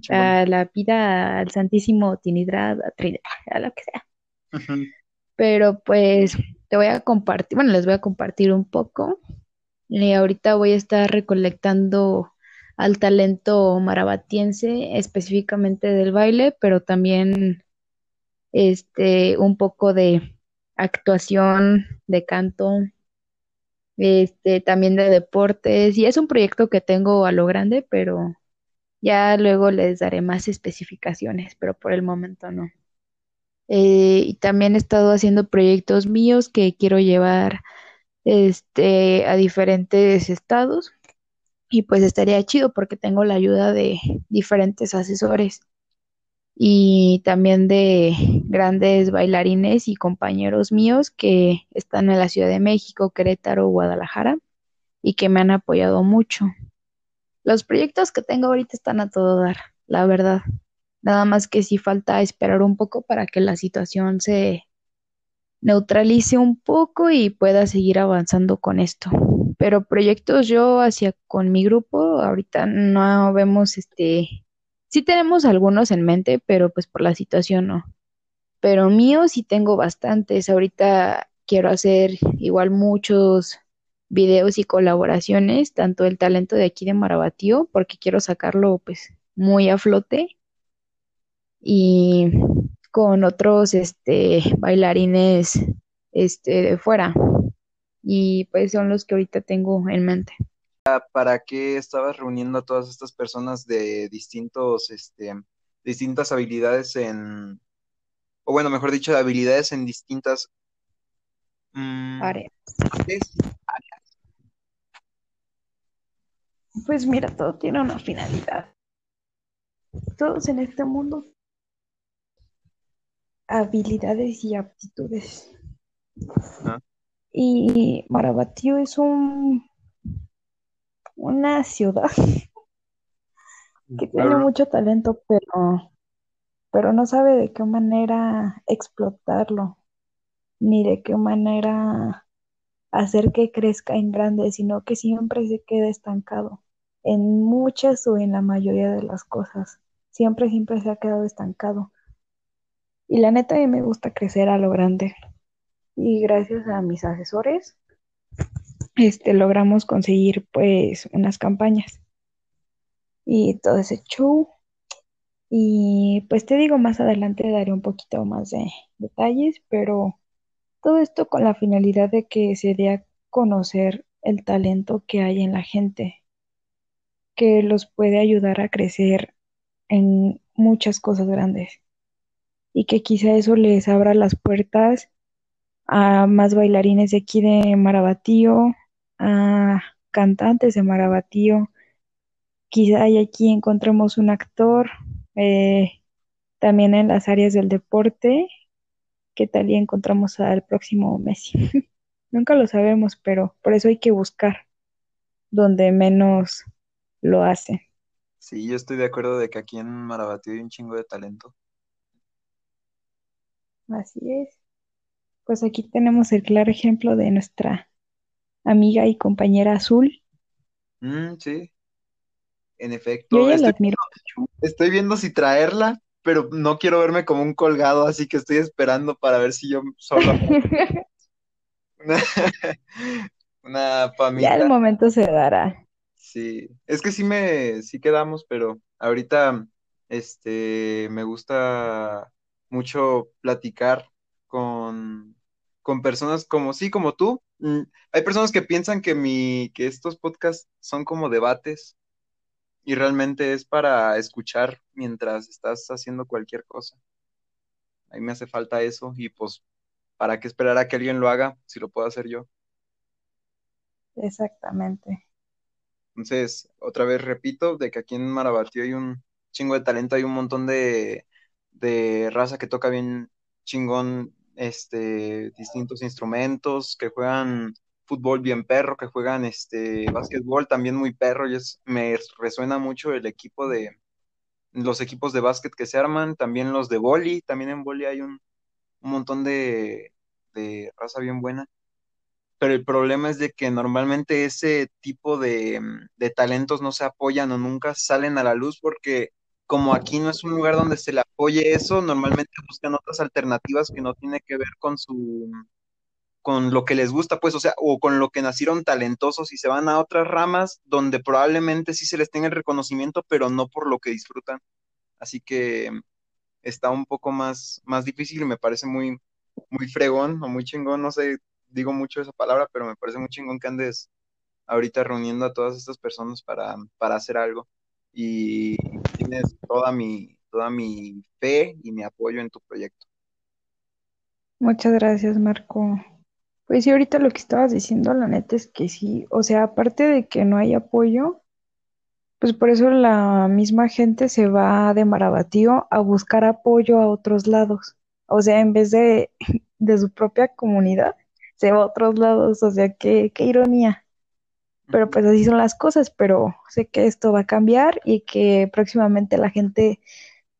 a la vida al Santísimo Trinidad, a Trinidad, a lo que sea. Pero pues te voy a compartir, bueno, les voy a compartir un poco. Y ahorita voy a estar recolectando al talento marabatiense, específicamente del baile, pero también este un poco de actuación, de canto, este también de deportes. Y es un proyecto que tengo a lo grande, pero ya luego les daré más especificaciones, pero por el momento no. Eh, y también he estado haciendo proyectos míos que quiero llevar este, a diferentes estados y pues estaría chido porque tengo la ayuda de diferentes asesores y también de grandes bailarines y compañeros míos que están en la Ciudad de México, Querétaro, Guadalajara y que me han apoyado mucho. Los proyectos que tengo ahorita están a todo dar, la verdad. Nada más que sí falta esperar un poco para que la situación se neutralice un poco y pueda seguir avanzando con esto. Pero proyectos yo hacia con mi grupo, ahorita no vemos este, sí tenemos algunos en mente, pero pues por la situación no. Pero mío sí tengo bastantes. Ahorita quiero hacer igual muchos videos y colaboraciones, tanto el talento de aquí de Marabatío, porque quiero sacarlo pues muy a flote y con otros este bailarines este de fuera y pues son los que ahorita tengo en mente. ¿Para qué estabas reuniendo a todas estas personas de distintos, este, distintas habilidades en, o bueno, mejor dicho, de habilidades en distintas mm, áreas? Pues mira, todo tiene una finalidad. Todos en este mundo habilidades y aptitudes. Ajá. Y Marabatío es un una ciudad que tiene mucho talento, pero, pero no sabe de qué manera explotarlo, ni de qué manera hacer que crezca en grande, sino que siempre se queda estancado en muchas o en la mayoría de las cosas. Siempre, siempre se ha quedado estancado. Y la neta a mí me gusta crecer a lo grande. Y gracias a mis asesores, este, logramos conseguir pues unas campañas y todo ese show. Y pues te digo, más adelante daré un poquito más de detalles, pero todo esto con la finalidad de que se dé a conocer el talento que hay en la gente, que los puede ayudar a crecer en muchas cosas grandes y que quizá eso les abra las puertas a más bailarines de aquí de Marabatío, a cantantes de Marabatío, quizá aquí encontremos un actor, eh, también en las áreas del deporte, que tal y encontramos al próximo Messi. Nunca lo sabemos, pero por eso hay que buscar donde menos lo hace. Sí, yo estoy de acuerdo de que aquí en Marabatío hay un chingo de talento. Así es. Pues aquí tenemos el claro ejemplo de nuestra amiga y compañera Azul. Mm, sí, en Yo efecto. la Estoy, admiro mucho. estoy viendo si traerla, pero no quiero verme como un colgado, así que estoy esperando para ver si yo solo una, una Ya el momento se dará. Sí, es que sí me, sí quedamos, pero ahorita Este, me gusta mucho platicar con, con personas como, sí, como tú. Mm, Hay personas que piensan que mi, que estos podcasts son como debates y realmente es para escuchar mientras estás haciendo cualquier cosa. A mí me hace falta eso y pues, ¿para qué esperar a que alguien lo haga si lo puedo hacer yo? Exactamente. Entonces, otra vez repito, de que aquí en Marabatío hay un chingo de talento, hay un montón de, de raza que toca bien chingón, este, distintos instrumentos, que juegan fútbol bien perro, que juegan este básquetbol también muy perro, y es, me resuena mucho el equipo de, los equipos de básquet que se arman, también los de boli, también en boli hay un, un montón de, de raza bien buena. Pero el problema es de que normalmente ese tipo de, de talentos no se apoyan o nunca salen a la luz porque como aquí no es un lugar donde se le apoye eso, normalmente buscan otras alternativas que no tiene que ver con su con lo que les gusta, pues, o sea, o con lo que nacieron talentosos y se van a otras ramas donde probablemente sí se les tenga el reconocimiento, pero no por lo que disfrutan. Así que está un poco más, más difícil y me parece muy, muy fregón o muy chingón, no sé, digo mucho esa palabra, pero me parece muy chingón que andes ahorita reuniendo a todas estas personas para, para hacer algo. Y tienes toda mi, toda mi fe y mi apoyo en tu proyecto. Muchas gracias, Marco. Pues sí, ahorita lo que estabas diciendo, la neta es que sí, o sea, aparte de que no hay apoyo, pues por eso la misma gente se va de Marabatío a buscar apoyo a otros lados. O sea, en vez de, de su propia comunidad, se va a otros lados. O sea, qué, qué ironía. Pero pues así son las cosas, pero sé que esto va a cambiar y que próximamente la gente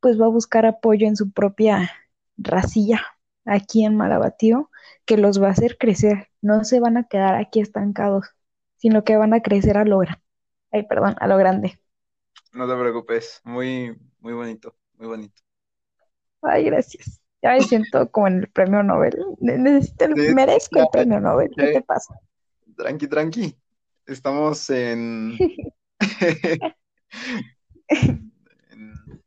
pues va a buscar apoyo en su propia racilla aquí en Marabatío, que los va a hacer crecer. No se van a quedar aquí estancados, sino que van a crecer a lo grande. Ay, perdón, a lo grande. No te preocupes, muy, muy bonito, muy bonito. Ay, gracias. Ya me siento como en el premio Nobel. Ne- Necesito, el- Sí, merezco el premio Nobel. ¿Qué te pasa? tranqui, tranqui. Estamos en, en,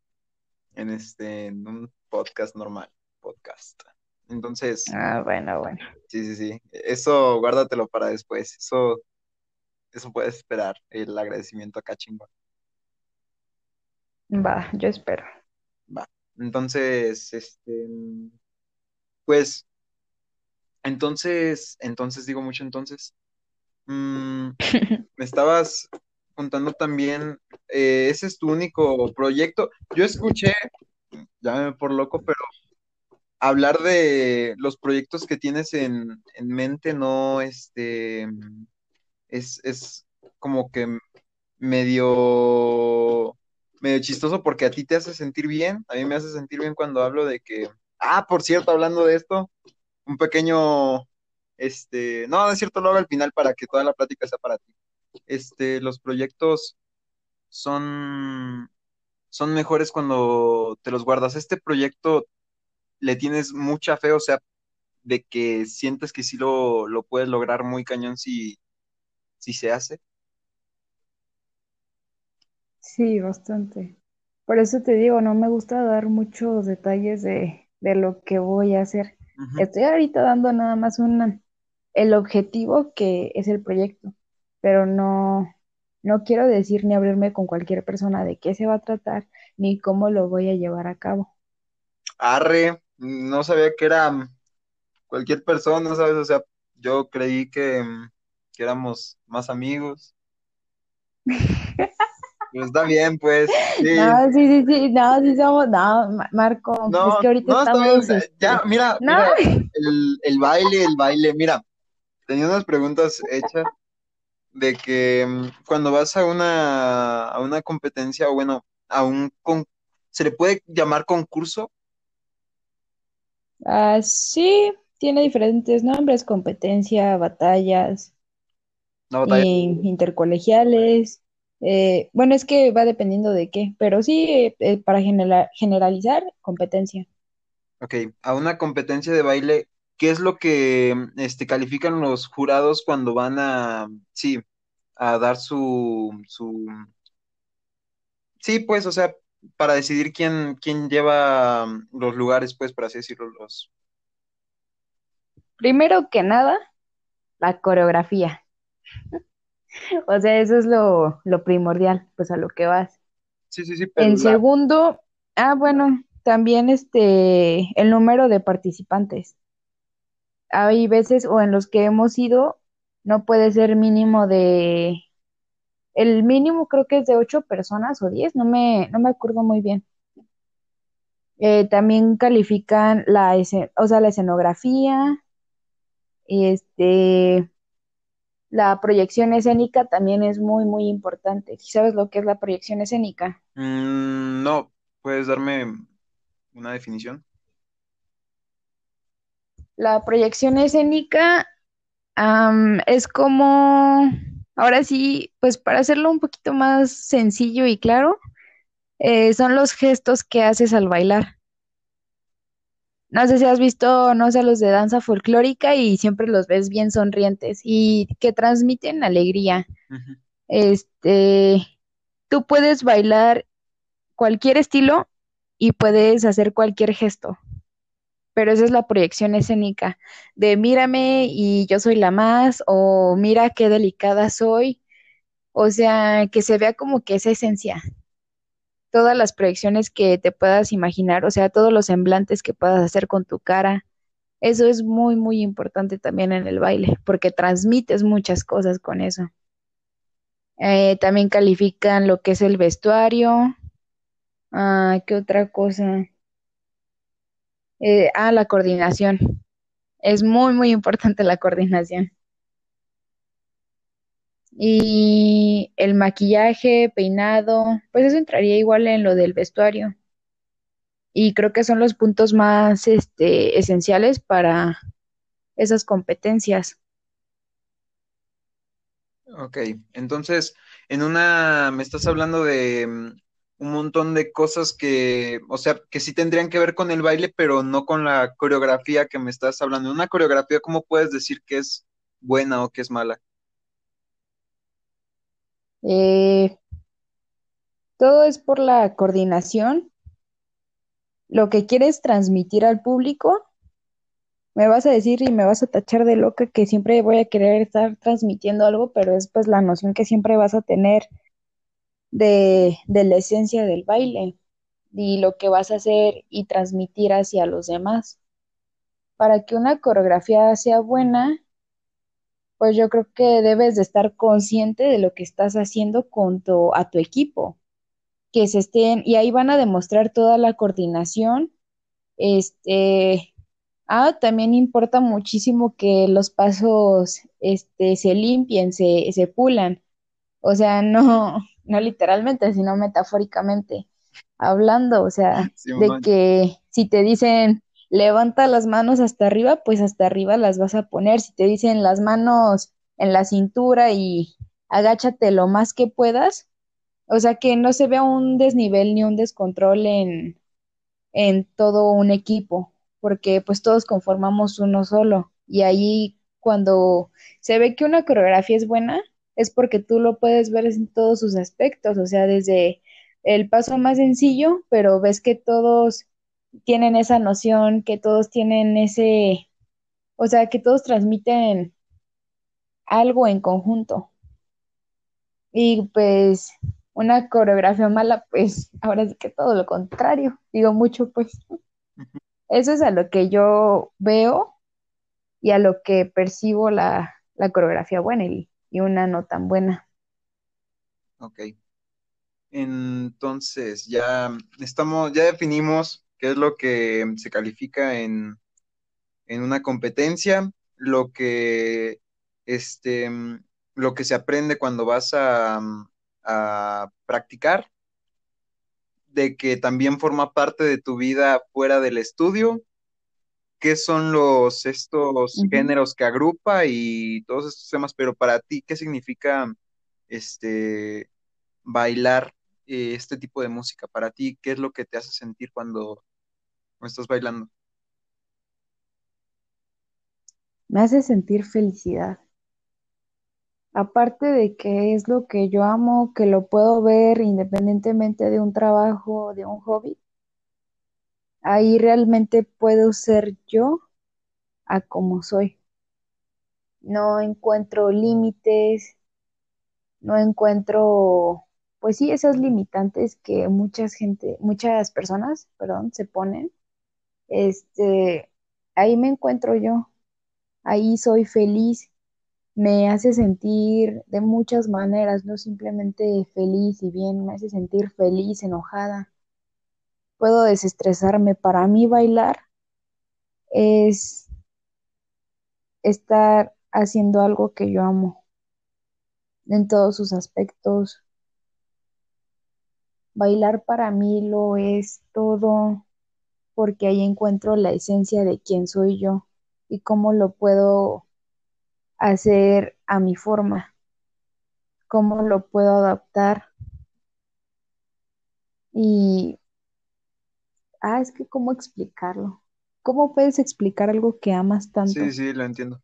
en este, en un podcast normal, podcast. Entonces, Ah, bueno, bueno. sí, sí, sí. Eso guárdatelo para después. Eso, eso puedes esperar, el agradecimiento acá chingón. Va, yo espero. Va. Entonces, este, pues, entonces, entonces digo mucho entonces. Mm, me estabas contando también, eh, ese es tu único proyecto. Yo escuché, llámeme por loco, pero hablar de los proyectos que tienes en, en mente no, este, es, es como que medio, medio chistoso porque a ti te hace sentir bien, a mí me hace sentir bien cuando hablo de que, ah, por cierto, hablando de esto, un pequeño, este, no, no es cierto, lo hago al final para que toda la plática sea para ti. Este, los proyectos son, son mejores cuando te los guardas. Este proyecto le tienes mucha fe, o sea, de que sientes que sí lo, lo puedes lograr muy cañón si, si se hace. Sí, bastante. Por eso te digo, no me gusta dar muchos detalles de, de lo que voy a hacer. Estoy ahorita dando nada más un, el objetivo que es el proyecto, pero no, no quiero decir ni abrirme con cualquier persona de qué se va a tratar ni cómo lo voy a llevar a cabo. Arre, no sabía que era cualquier persona, ¿sabes? O sea, yo creí que, que éramos más amigos. Pero está bien, pues, sí. No, sí, sí, sí, no, sí somos, no, Ma- Marco, es que ahorita no, está bien. estamos, Ya, este, mira, no, mira, el, el baile, el baile, mira, tenía unas preguntas hechas de que mm, cuando vas a una, a una competencia, o bueno, a un, con- ¿se le puede llamar concurso? ah, sí, tiene diferentes nombres, competencia, batallas, Una batalla. y intercolegiales, eh, bueno, es que va dependiendo de qué, pero sí, eh, para genera- generalizar, competencia. Ok, a una competencia de baile, ¿qué es lo que este, califican los jurados cuando van a, sí, a dar su, su, sí, pues, o sea, para decidir quién, quién lleva los lugares, pues, por así decirlo, los... Primero que nada, la coreografía. O sea, eso es lo, lo primordial, pues a lo que vas. Sí, sí, sí, pero En la... segundo, ah, bueno, también este, el número de participantes. Hay veces o en los que hemos ido, no puede ser mínimo de, el mínimo creo que es de ocho personas o diez, no me, no me acuerdo muy bien. Eh, también califican la, esce- o sea, la escenografía, este, la proyección escénica también es muy, muy importante. ¿Sí ¿Sabes lo que es la proyección escénica? Mm, no, ¿puedes darme una definición? La proyección escénica es como, ahora sí, pues para hacerlo un poquito más sencillo y claro, eh, son los gestos que haces al bailar. No sé si has visto, no sé, los de danza folclórica y siempre los ves bien sonrientes y que transmiten alegría. Este, tú puedes bailar cualquier estilo y puedes hacer cualquier gesto, pero esa es la proyección escénica de mírame y yo soy la más o mira qué delicada soy, o sea, que se vea como que esa esencia, todas las proyecciones que te puedas imaginar, o sea, todos los semblantes que puedas hacer con tu cara. Eso es muy, muy importante también en el baile, porque transmites muchas cosas con eso. Eh, también califican lo que es el vestuario. Ah, ¿qué otra cosa? Eh, ah, la coordinación. Es muy, muy importante la coordinación. Y el maquillaje, peinado, pues eso entraría igual en lo del vestuario. Y creo que son los puntos más, este, esenciales para esas competencias. Ok, entonces, en una, me estás hablando de mm, un montón de cosas que, o sea, que sí tendrían que ver con el baile, pero no con la coreografía que me estás hablando. Una coreografía, ¿cómo puedes decir que es buena o que es mala? Eh, todo es por la coordinación, lo que quieres transmitir al público. Me vas a decir y me vas a tachar de loca que siempre voy a querer estar transmitiendo algo, pero es pues la noción que siempre vas a tener de, de la esencia del baile y lo que vas a hacer y transmitir hacia los demás. Para que una coreografía sea buena, pues yo creo que debes de estar consciente de lo que estás haciendo con tu, a tu equipo, que se estén, y ahí van a demostrar toda la coordinación. Este, ah, también importa muchísimo que los pasos, este, se limpien, se, se pulan. O sea, no, no literalmente, sino metafóricamente hablando, o sea, de que si te dicen levanta las manos hasta arriba, pues hasta arriba las vas a poner. Si te dicen las manos en la cintura y agáchate lo más que puedas, o sea, que no se vea un desnivel ni un descontrol en, en todo un equipo, porque pues todos conformamos uno solo. Y ahí cuando se ve que una coreografía es buena, es porque tú lo puedes ver en todos sus aspectos, o sea, desde el paso más sencillo, pero ves que todos tienen esa noción, que todos tienen ese, o sea, que todos transmiten algo en conjunto. Y pues una coreografía mala, pues ahora sí que todo lo contrario, digo mucho, pues. Eso es a lo que yo veo y a lo que percibo la, la coreografía buena y, y una no tan buena. Ok. Entonces, ya estamos, ya definimos qué es lo que se califica en, en una competencia, lo que, este, lo que se aprende cuando vas a, a practicar, de que también forma parte de tu vida fuera del estudio, qué son los, estos géneros que agrupa y todos estos temas, pero para ti, ¿qué significa, este, bailar eh, este tipo de música? Para ti, ¿qué es lo que te hace sentir cuando, cuando estás bailando? Me hace sentir felicidad. Aparte de que es lo que yo amo, que lo puedo ver independientemente de un trabajo, de un hobby, ahí realmente puedo ser yo a como soy. No encuentro límites, no encuentro, pues sí, esas limitantes que muchas gente, muchas personas, perdón, se ponen. Este, ahí me encuentro yo, ahí soy feliz, me hace sentir de muchas maneras, no simplemente feliz y bien, me hace sentir feliz, enojada. Puedo desestresarme. Para mí bailar es estar haciendo algo que yo amo en todos sus aspectos. Bailar para mí lo es todo porque ahí encuentro la esencia de quién soy yo y cómo lo puedo hacer a mi forma, cómo lo puedo adaptar. Y, ah, es que cómo explicarlo. ¿Cómo puedes explicar algo que amas Sí, tanto? sí, lo entiendo.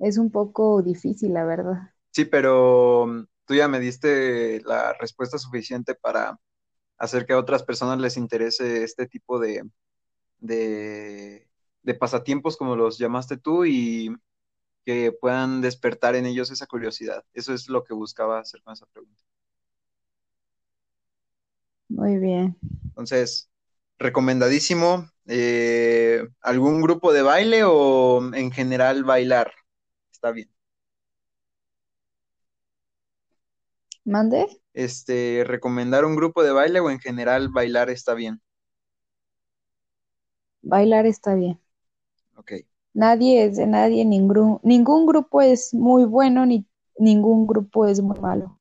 Es un poco difícil, la verdad. Sí, pero mm, tú ya me diste la respuesta suficiente para hacer que a otras personas les interese este tipo de, de, de pasatiempos, como los llamaste tú, y que puedan despertar en ellos esa curiosidad. Eso es lo que buscaba hacer con esa pregunta. Muy bien. Entonces, recomendadísimo. eh, ¿algún grupo de baile o en general bailar? Está bien. ¿Mande? Este, recomendar un grupo de baile o en general bailar está bien. Bailar está bien. Ok, Nadie es de nadie, ningún, ningún grupo es muy bueno ni ningún grupo es muy malo.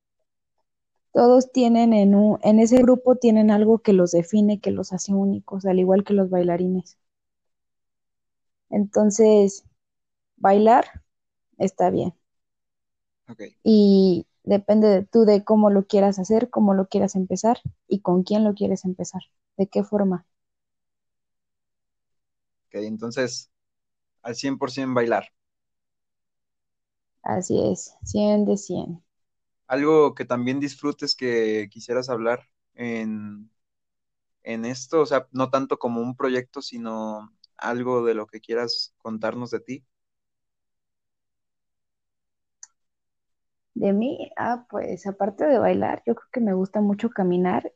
Todos tienen en, un, en ese grupo tienen algo que los define, que los hace únicos, al igual que los bailarines. Entonces, bailar está bien. Y depende de tú de cómo lo quieras hacer, cómo lo quieras empezar y con quién lo quieres empezar, de qué forma. ok. Entonces, al 100% bailar. Así es, 100 de 100. Algo que también disfrutes que quisieras hablar en, en esto, o sea, no tanto como un proyecto, sino algo de lo que quieras contarnos de ti. De mí, ah, pues aparte de bailar, yo creo que me gusta mucho caminar,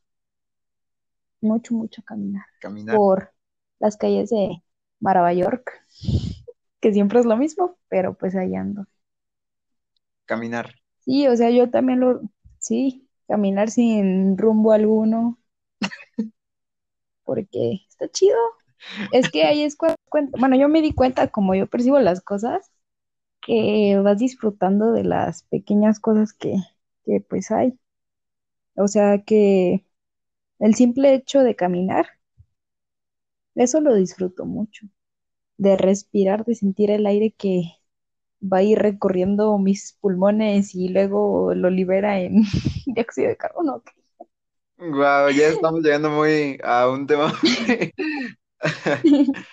mucho, mucho caminar Caminar, por las calles de York, que siempre es lo mismo, pero pues ahí ando. caminar. Sí, o sea, yo también lo, sí, caminar sin rumbo alguno, porque está chido. Es que ahí es cuando, bueno, yo me di cuenta como yo percibo las cosas, que vas disfrutando de las pequeñas cosas que, que pues hay. O sea, que el simple hecho de caminar, eso lo disfruto mucho. De respirar, de sentir el aire que va a ir recorriendo mis pulmones y luego lo libera en dióxido de carbono. Wow, ya estamos llegando muy a un tema.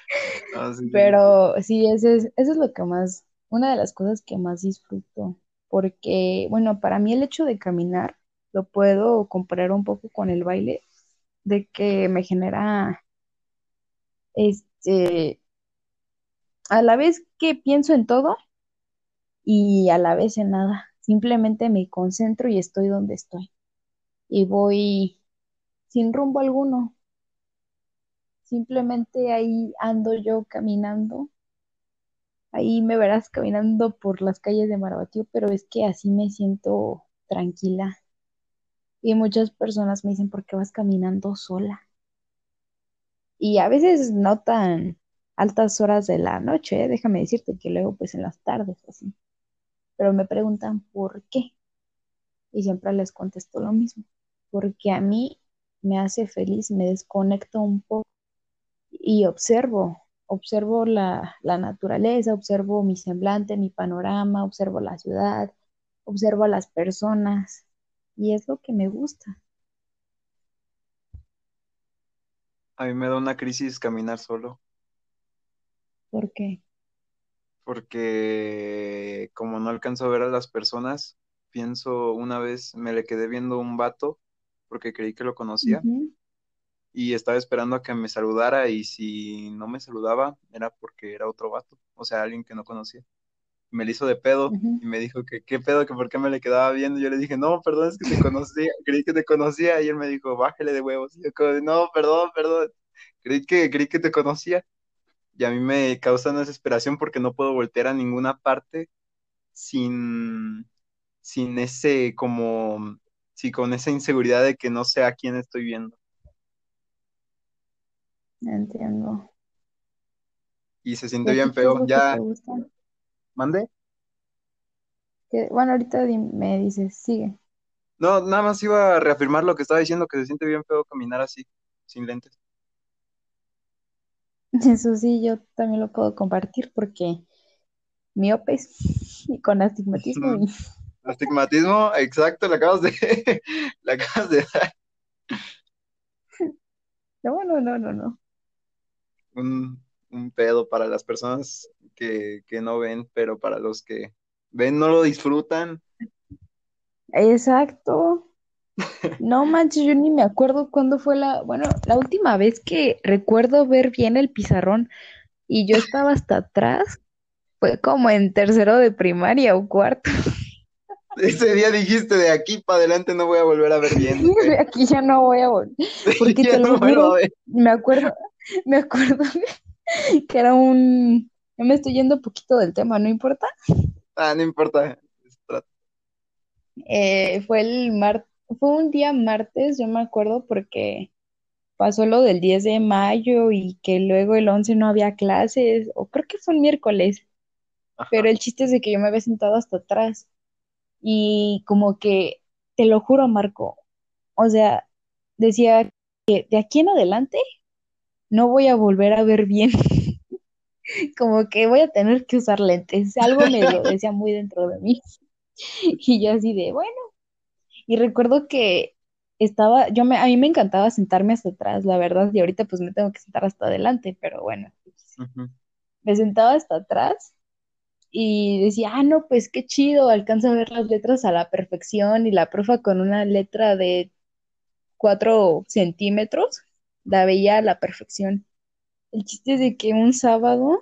No, sí. Pero sí, ese es, eso es lo que más, una de las cosas que más disfruto, porque, bueno, para mí el hecho de caminar lo puedo comparar un poco con el baile, de que me genera, este, a la vez que pienso en todo y a la vez en nada, simplemente me concentro y estoy donde estoy y voy sin rumbo alguno, simplemente ahí ando yo caminando Ahí me verás caminando por las calles de Marabatío, pero es que así me siento tranquila. Y muchas personas me dicen, ¿por qué vas caminando sola? Y a veces no tan altas horas de la noche, ¿eh? déjame decirte que luego pues en las tardes así. Pero me preguntan por qué. Y siempre les contesto lo mismo. Porque a mí me hace feliz, me desconecto un poco y observo observo la, la, naturaleza, observo mi semblante, mi panorama, observo la ciudad, observo a las personas y es lo que me gusta. A mí me da una crisis caminar solo, ¿Por qué? Porque como no alcanzo a ver a las personas, pienso una vez me le quedé viendo un vato porque creí que lo conocía y estaba esperando a que me saludara y si no me saludaba era porque era otro vato, o sea, alguien que no conocía. Me le hizo de pedo y me dijo que qué pedo, que por qué me le quedaba viendo. Yo le dije, no, perdón, es que te conocía, creí que te conocía y él me dijo, bájale de huevos. Y yo como, no, perdón, perdón, creí que, creí que te conocía. Y a mí me causa una desesperación porque no puedo voltear a ninguna parte sin, sin ese como, sí, con esa inseguridad de que no sé a quién estoy viendo. Entiendo. Y se ¿Y siente bien te Ya? ¿mande? Que- bueno, ahorita me dices, sigue. No, nada más iba a reafirmar lo que estaba diciendo, que se siente bien feo caminar así, sin lentes. Eso sí, yo también lo puedo compartir porque miopes y con astigmatismo y Astigmatismo, exacto, le acabas de, acabas de dar no, no, no, no, no. un, un pedo para las personas que, que no ven, pero para los que ven no lo disfrutan. Exacto. No manches, yo ni me acuerdo cuándo fue la, bueno, la última vez que recuerdo ver bien el pizarrón y yo estaba hasta atrás, fue como en tercero de primaria o cuarto. Ese día dijiste, de aquí para adelante no voy a volver a ver bien. De aquí ya no voy a volver, porque te lo juro, me acuerdo, me acuerdo que era un, ya me estoy yendo un poquito del tema, no importa. Ah, no importa. Eh, fue el mar, fue un día martes, yo me acuerdo porque pasó lo del 10 de mayo y que luego el 11 no había clases, o creo que fue un miércoles, Ajá. pero el chiste es de que yo me había sentado hasta atrás y como que, te lo juro, Marco, o sea, decía que de aquí en adelante no voy a volver a ver bien, como que voy a tener que usar lentes, algo me lo decía muy dentro de mí. Y yo así de, bueno, y recuerdo que estaba, yo me, a mí me encantaba sentarme hasta atrás, la verdad, y ahorita pues me tengo que sentar hasta adelante, pero bueno, me sentaba hasta atrás y decía, ah, no, pues qué chido, alcanzo a ver las letras a la perfección y la profa con una letra de cuatro centímetros, la veía a la perfección. El chiste es de que un sábado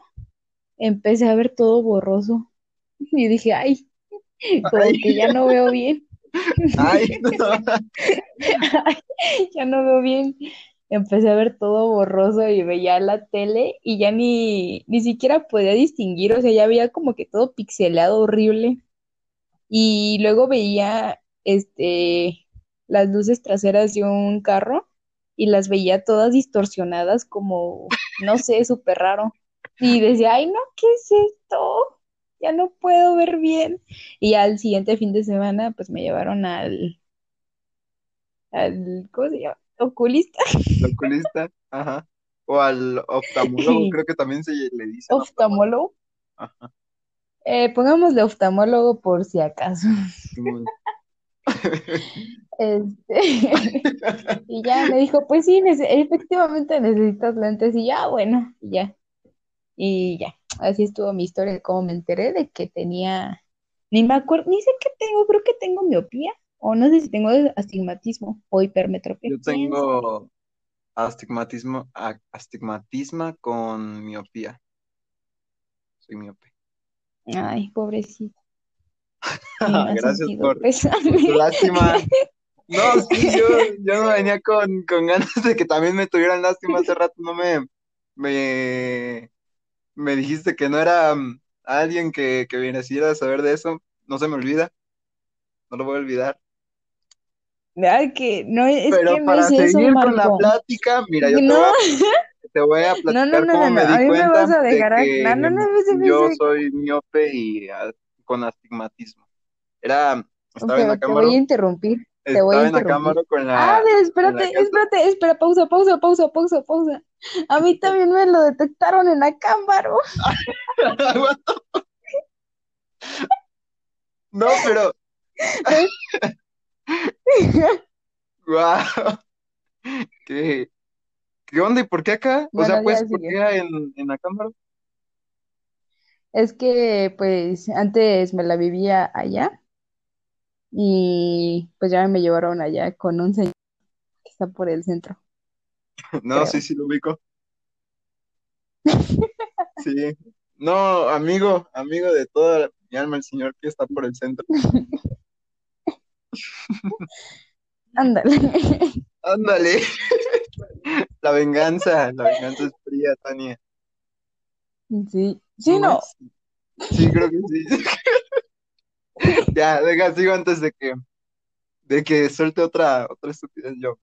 empecé a ver todo borroso y dije, ay, Ay, como que ya no veo bien, ay, no. ya no veo bien. Empecé a ver todo borroso y veía la tele y ya ni, ni siquiera podía distinguir, o sea, ya veía como que todo pixelado horrible. Y luego veía este las luces traseras de un carro y las veía todas distorsionadas como, no sé, súper raro. Y decía, ay, no, ¿qué es esto? Ya no puedo ver bien. Y al siguiente fin de semana, pues me llevaron al, al, ¿cómo se llama? Oculista, oculista, ajá. O al oftalmólogo, creo que también se le dicen oftalmólogo. Ajá. Eh, pongámosle oftalmólogo por si acaso. Este, y ya me dijo, pues sí, nece- efectivamente necesitas lentes. Y ya, bueno, y ya. Y ya. Así estuvo mi historia de cómo me enteré de que tenía, ni me acuerdo, ni sé qué tengo, creo que tengo miopía. O no sé si tengo astigmatismo o hipermetropía. Yo tengo astigmatismo, astigmatismo con miopía. Soy miope. Ay, pobrecito. Gracias por, tu lástima. No, sí, yo, yo no venía con, con ganas de que también me tuvieran lástima. Hace rato no me, me, me dijiste que no era mm, alguien que, que viniera a saber de eso. No se me olvida, no lo voy a olvidar. Ay, que no, es que Pero no es para eso, seguir con la plática, mira, yo te voy No, a, te voy a no, no, platicar no, cómo no, no, me a di mí me cuenta vas a de dejar, que no, no, no, no, no, yo no, soy miope y ah, con astigmatismo. Era, Ok, estaba en la te voy cámara, a interrumpir, te voy a estaba en la interrumpir. cámara con Ah, la, de- la espérate, espérate, espera, pausa, pausa, pausa, pausa, pausa. A mí también me lo detectaron en la cámara. No, pero, wow, ¿qué, qué onda y por qué acá? O sea, pues, ¿por qué en, en la cámara? Es que pues antes me la vivía allá y pues ya me llevaron allá con un señor que está por el centro, No, sí, creo. sí lo ubico. Sí. No, amigo, amigo de toda mi alma, el señor que está por el centro. Ándale. Ándale. La venganza, la venganza es fría, Tania. Sí, sí, ¿No? Sí, creo que sí. Ya, deja, sigo antes de que, de que suelte otra, otra estupidez yo.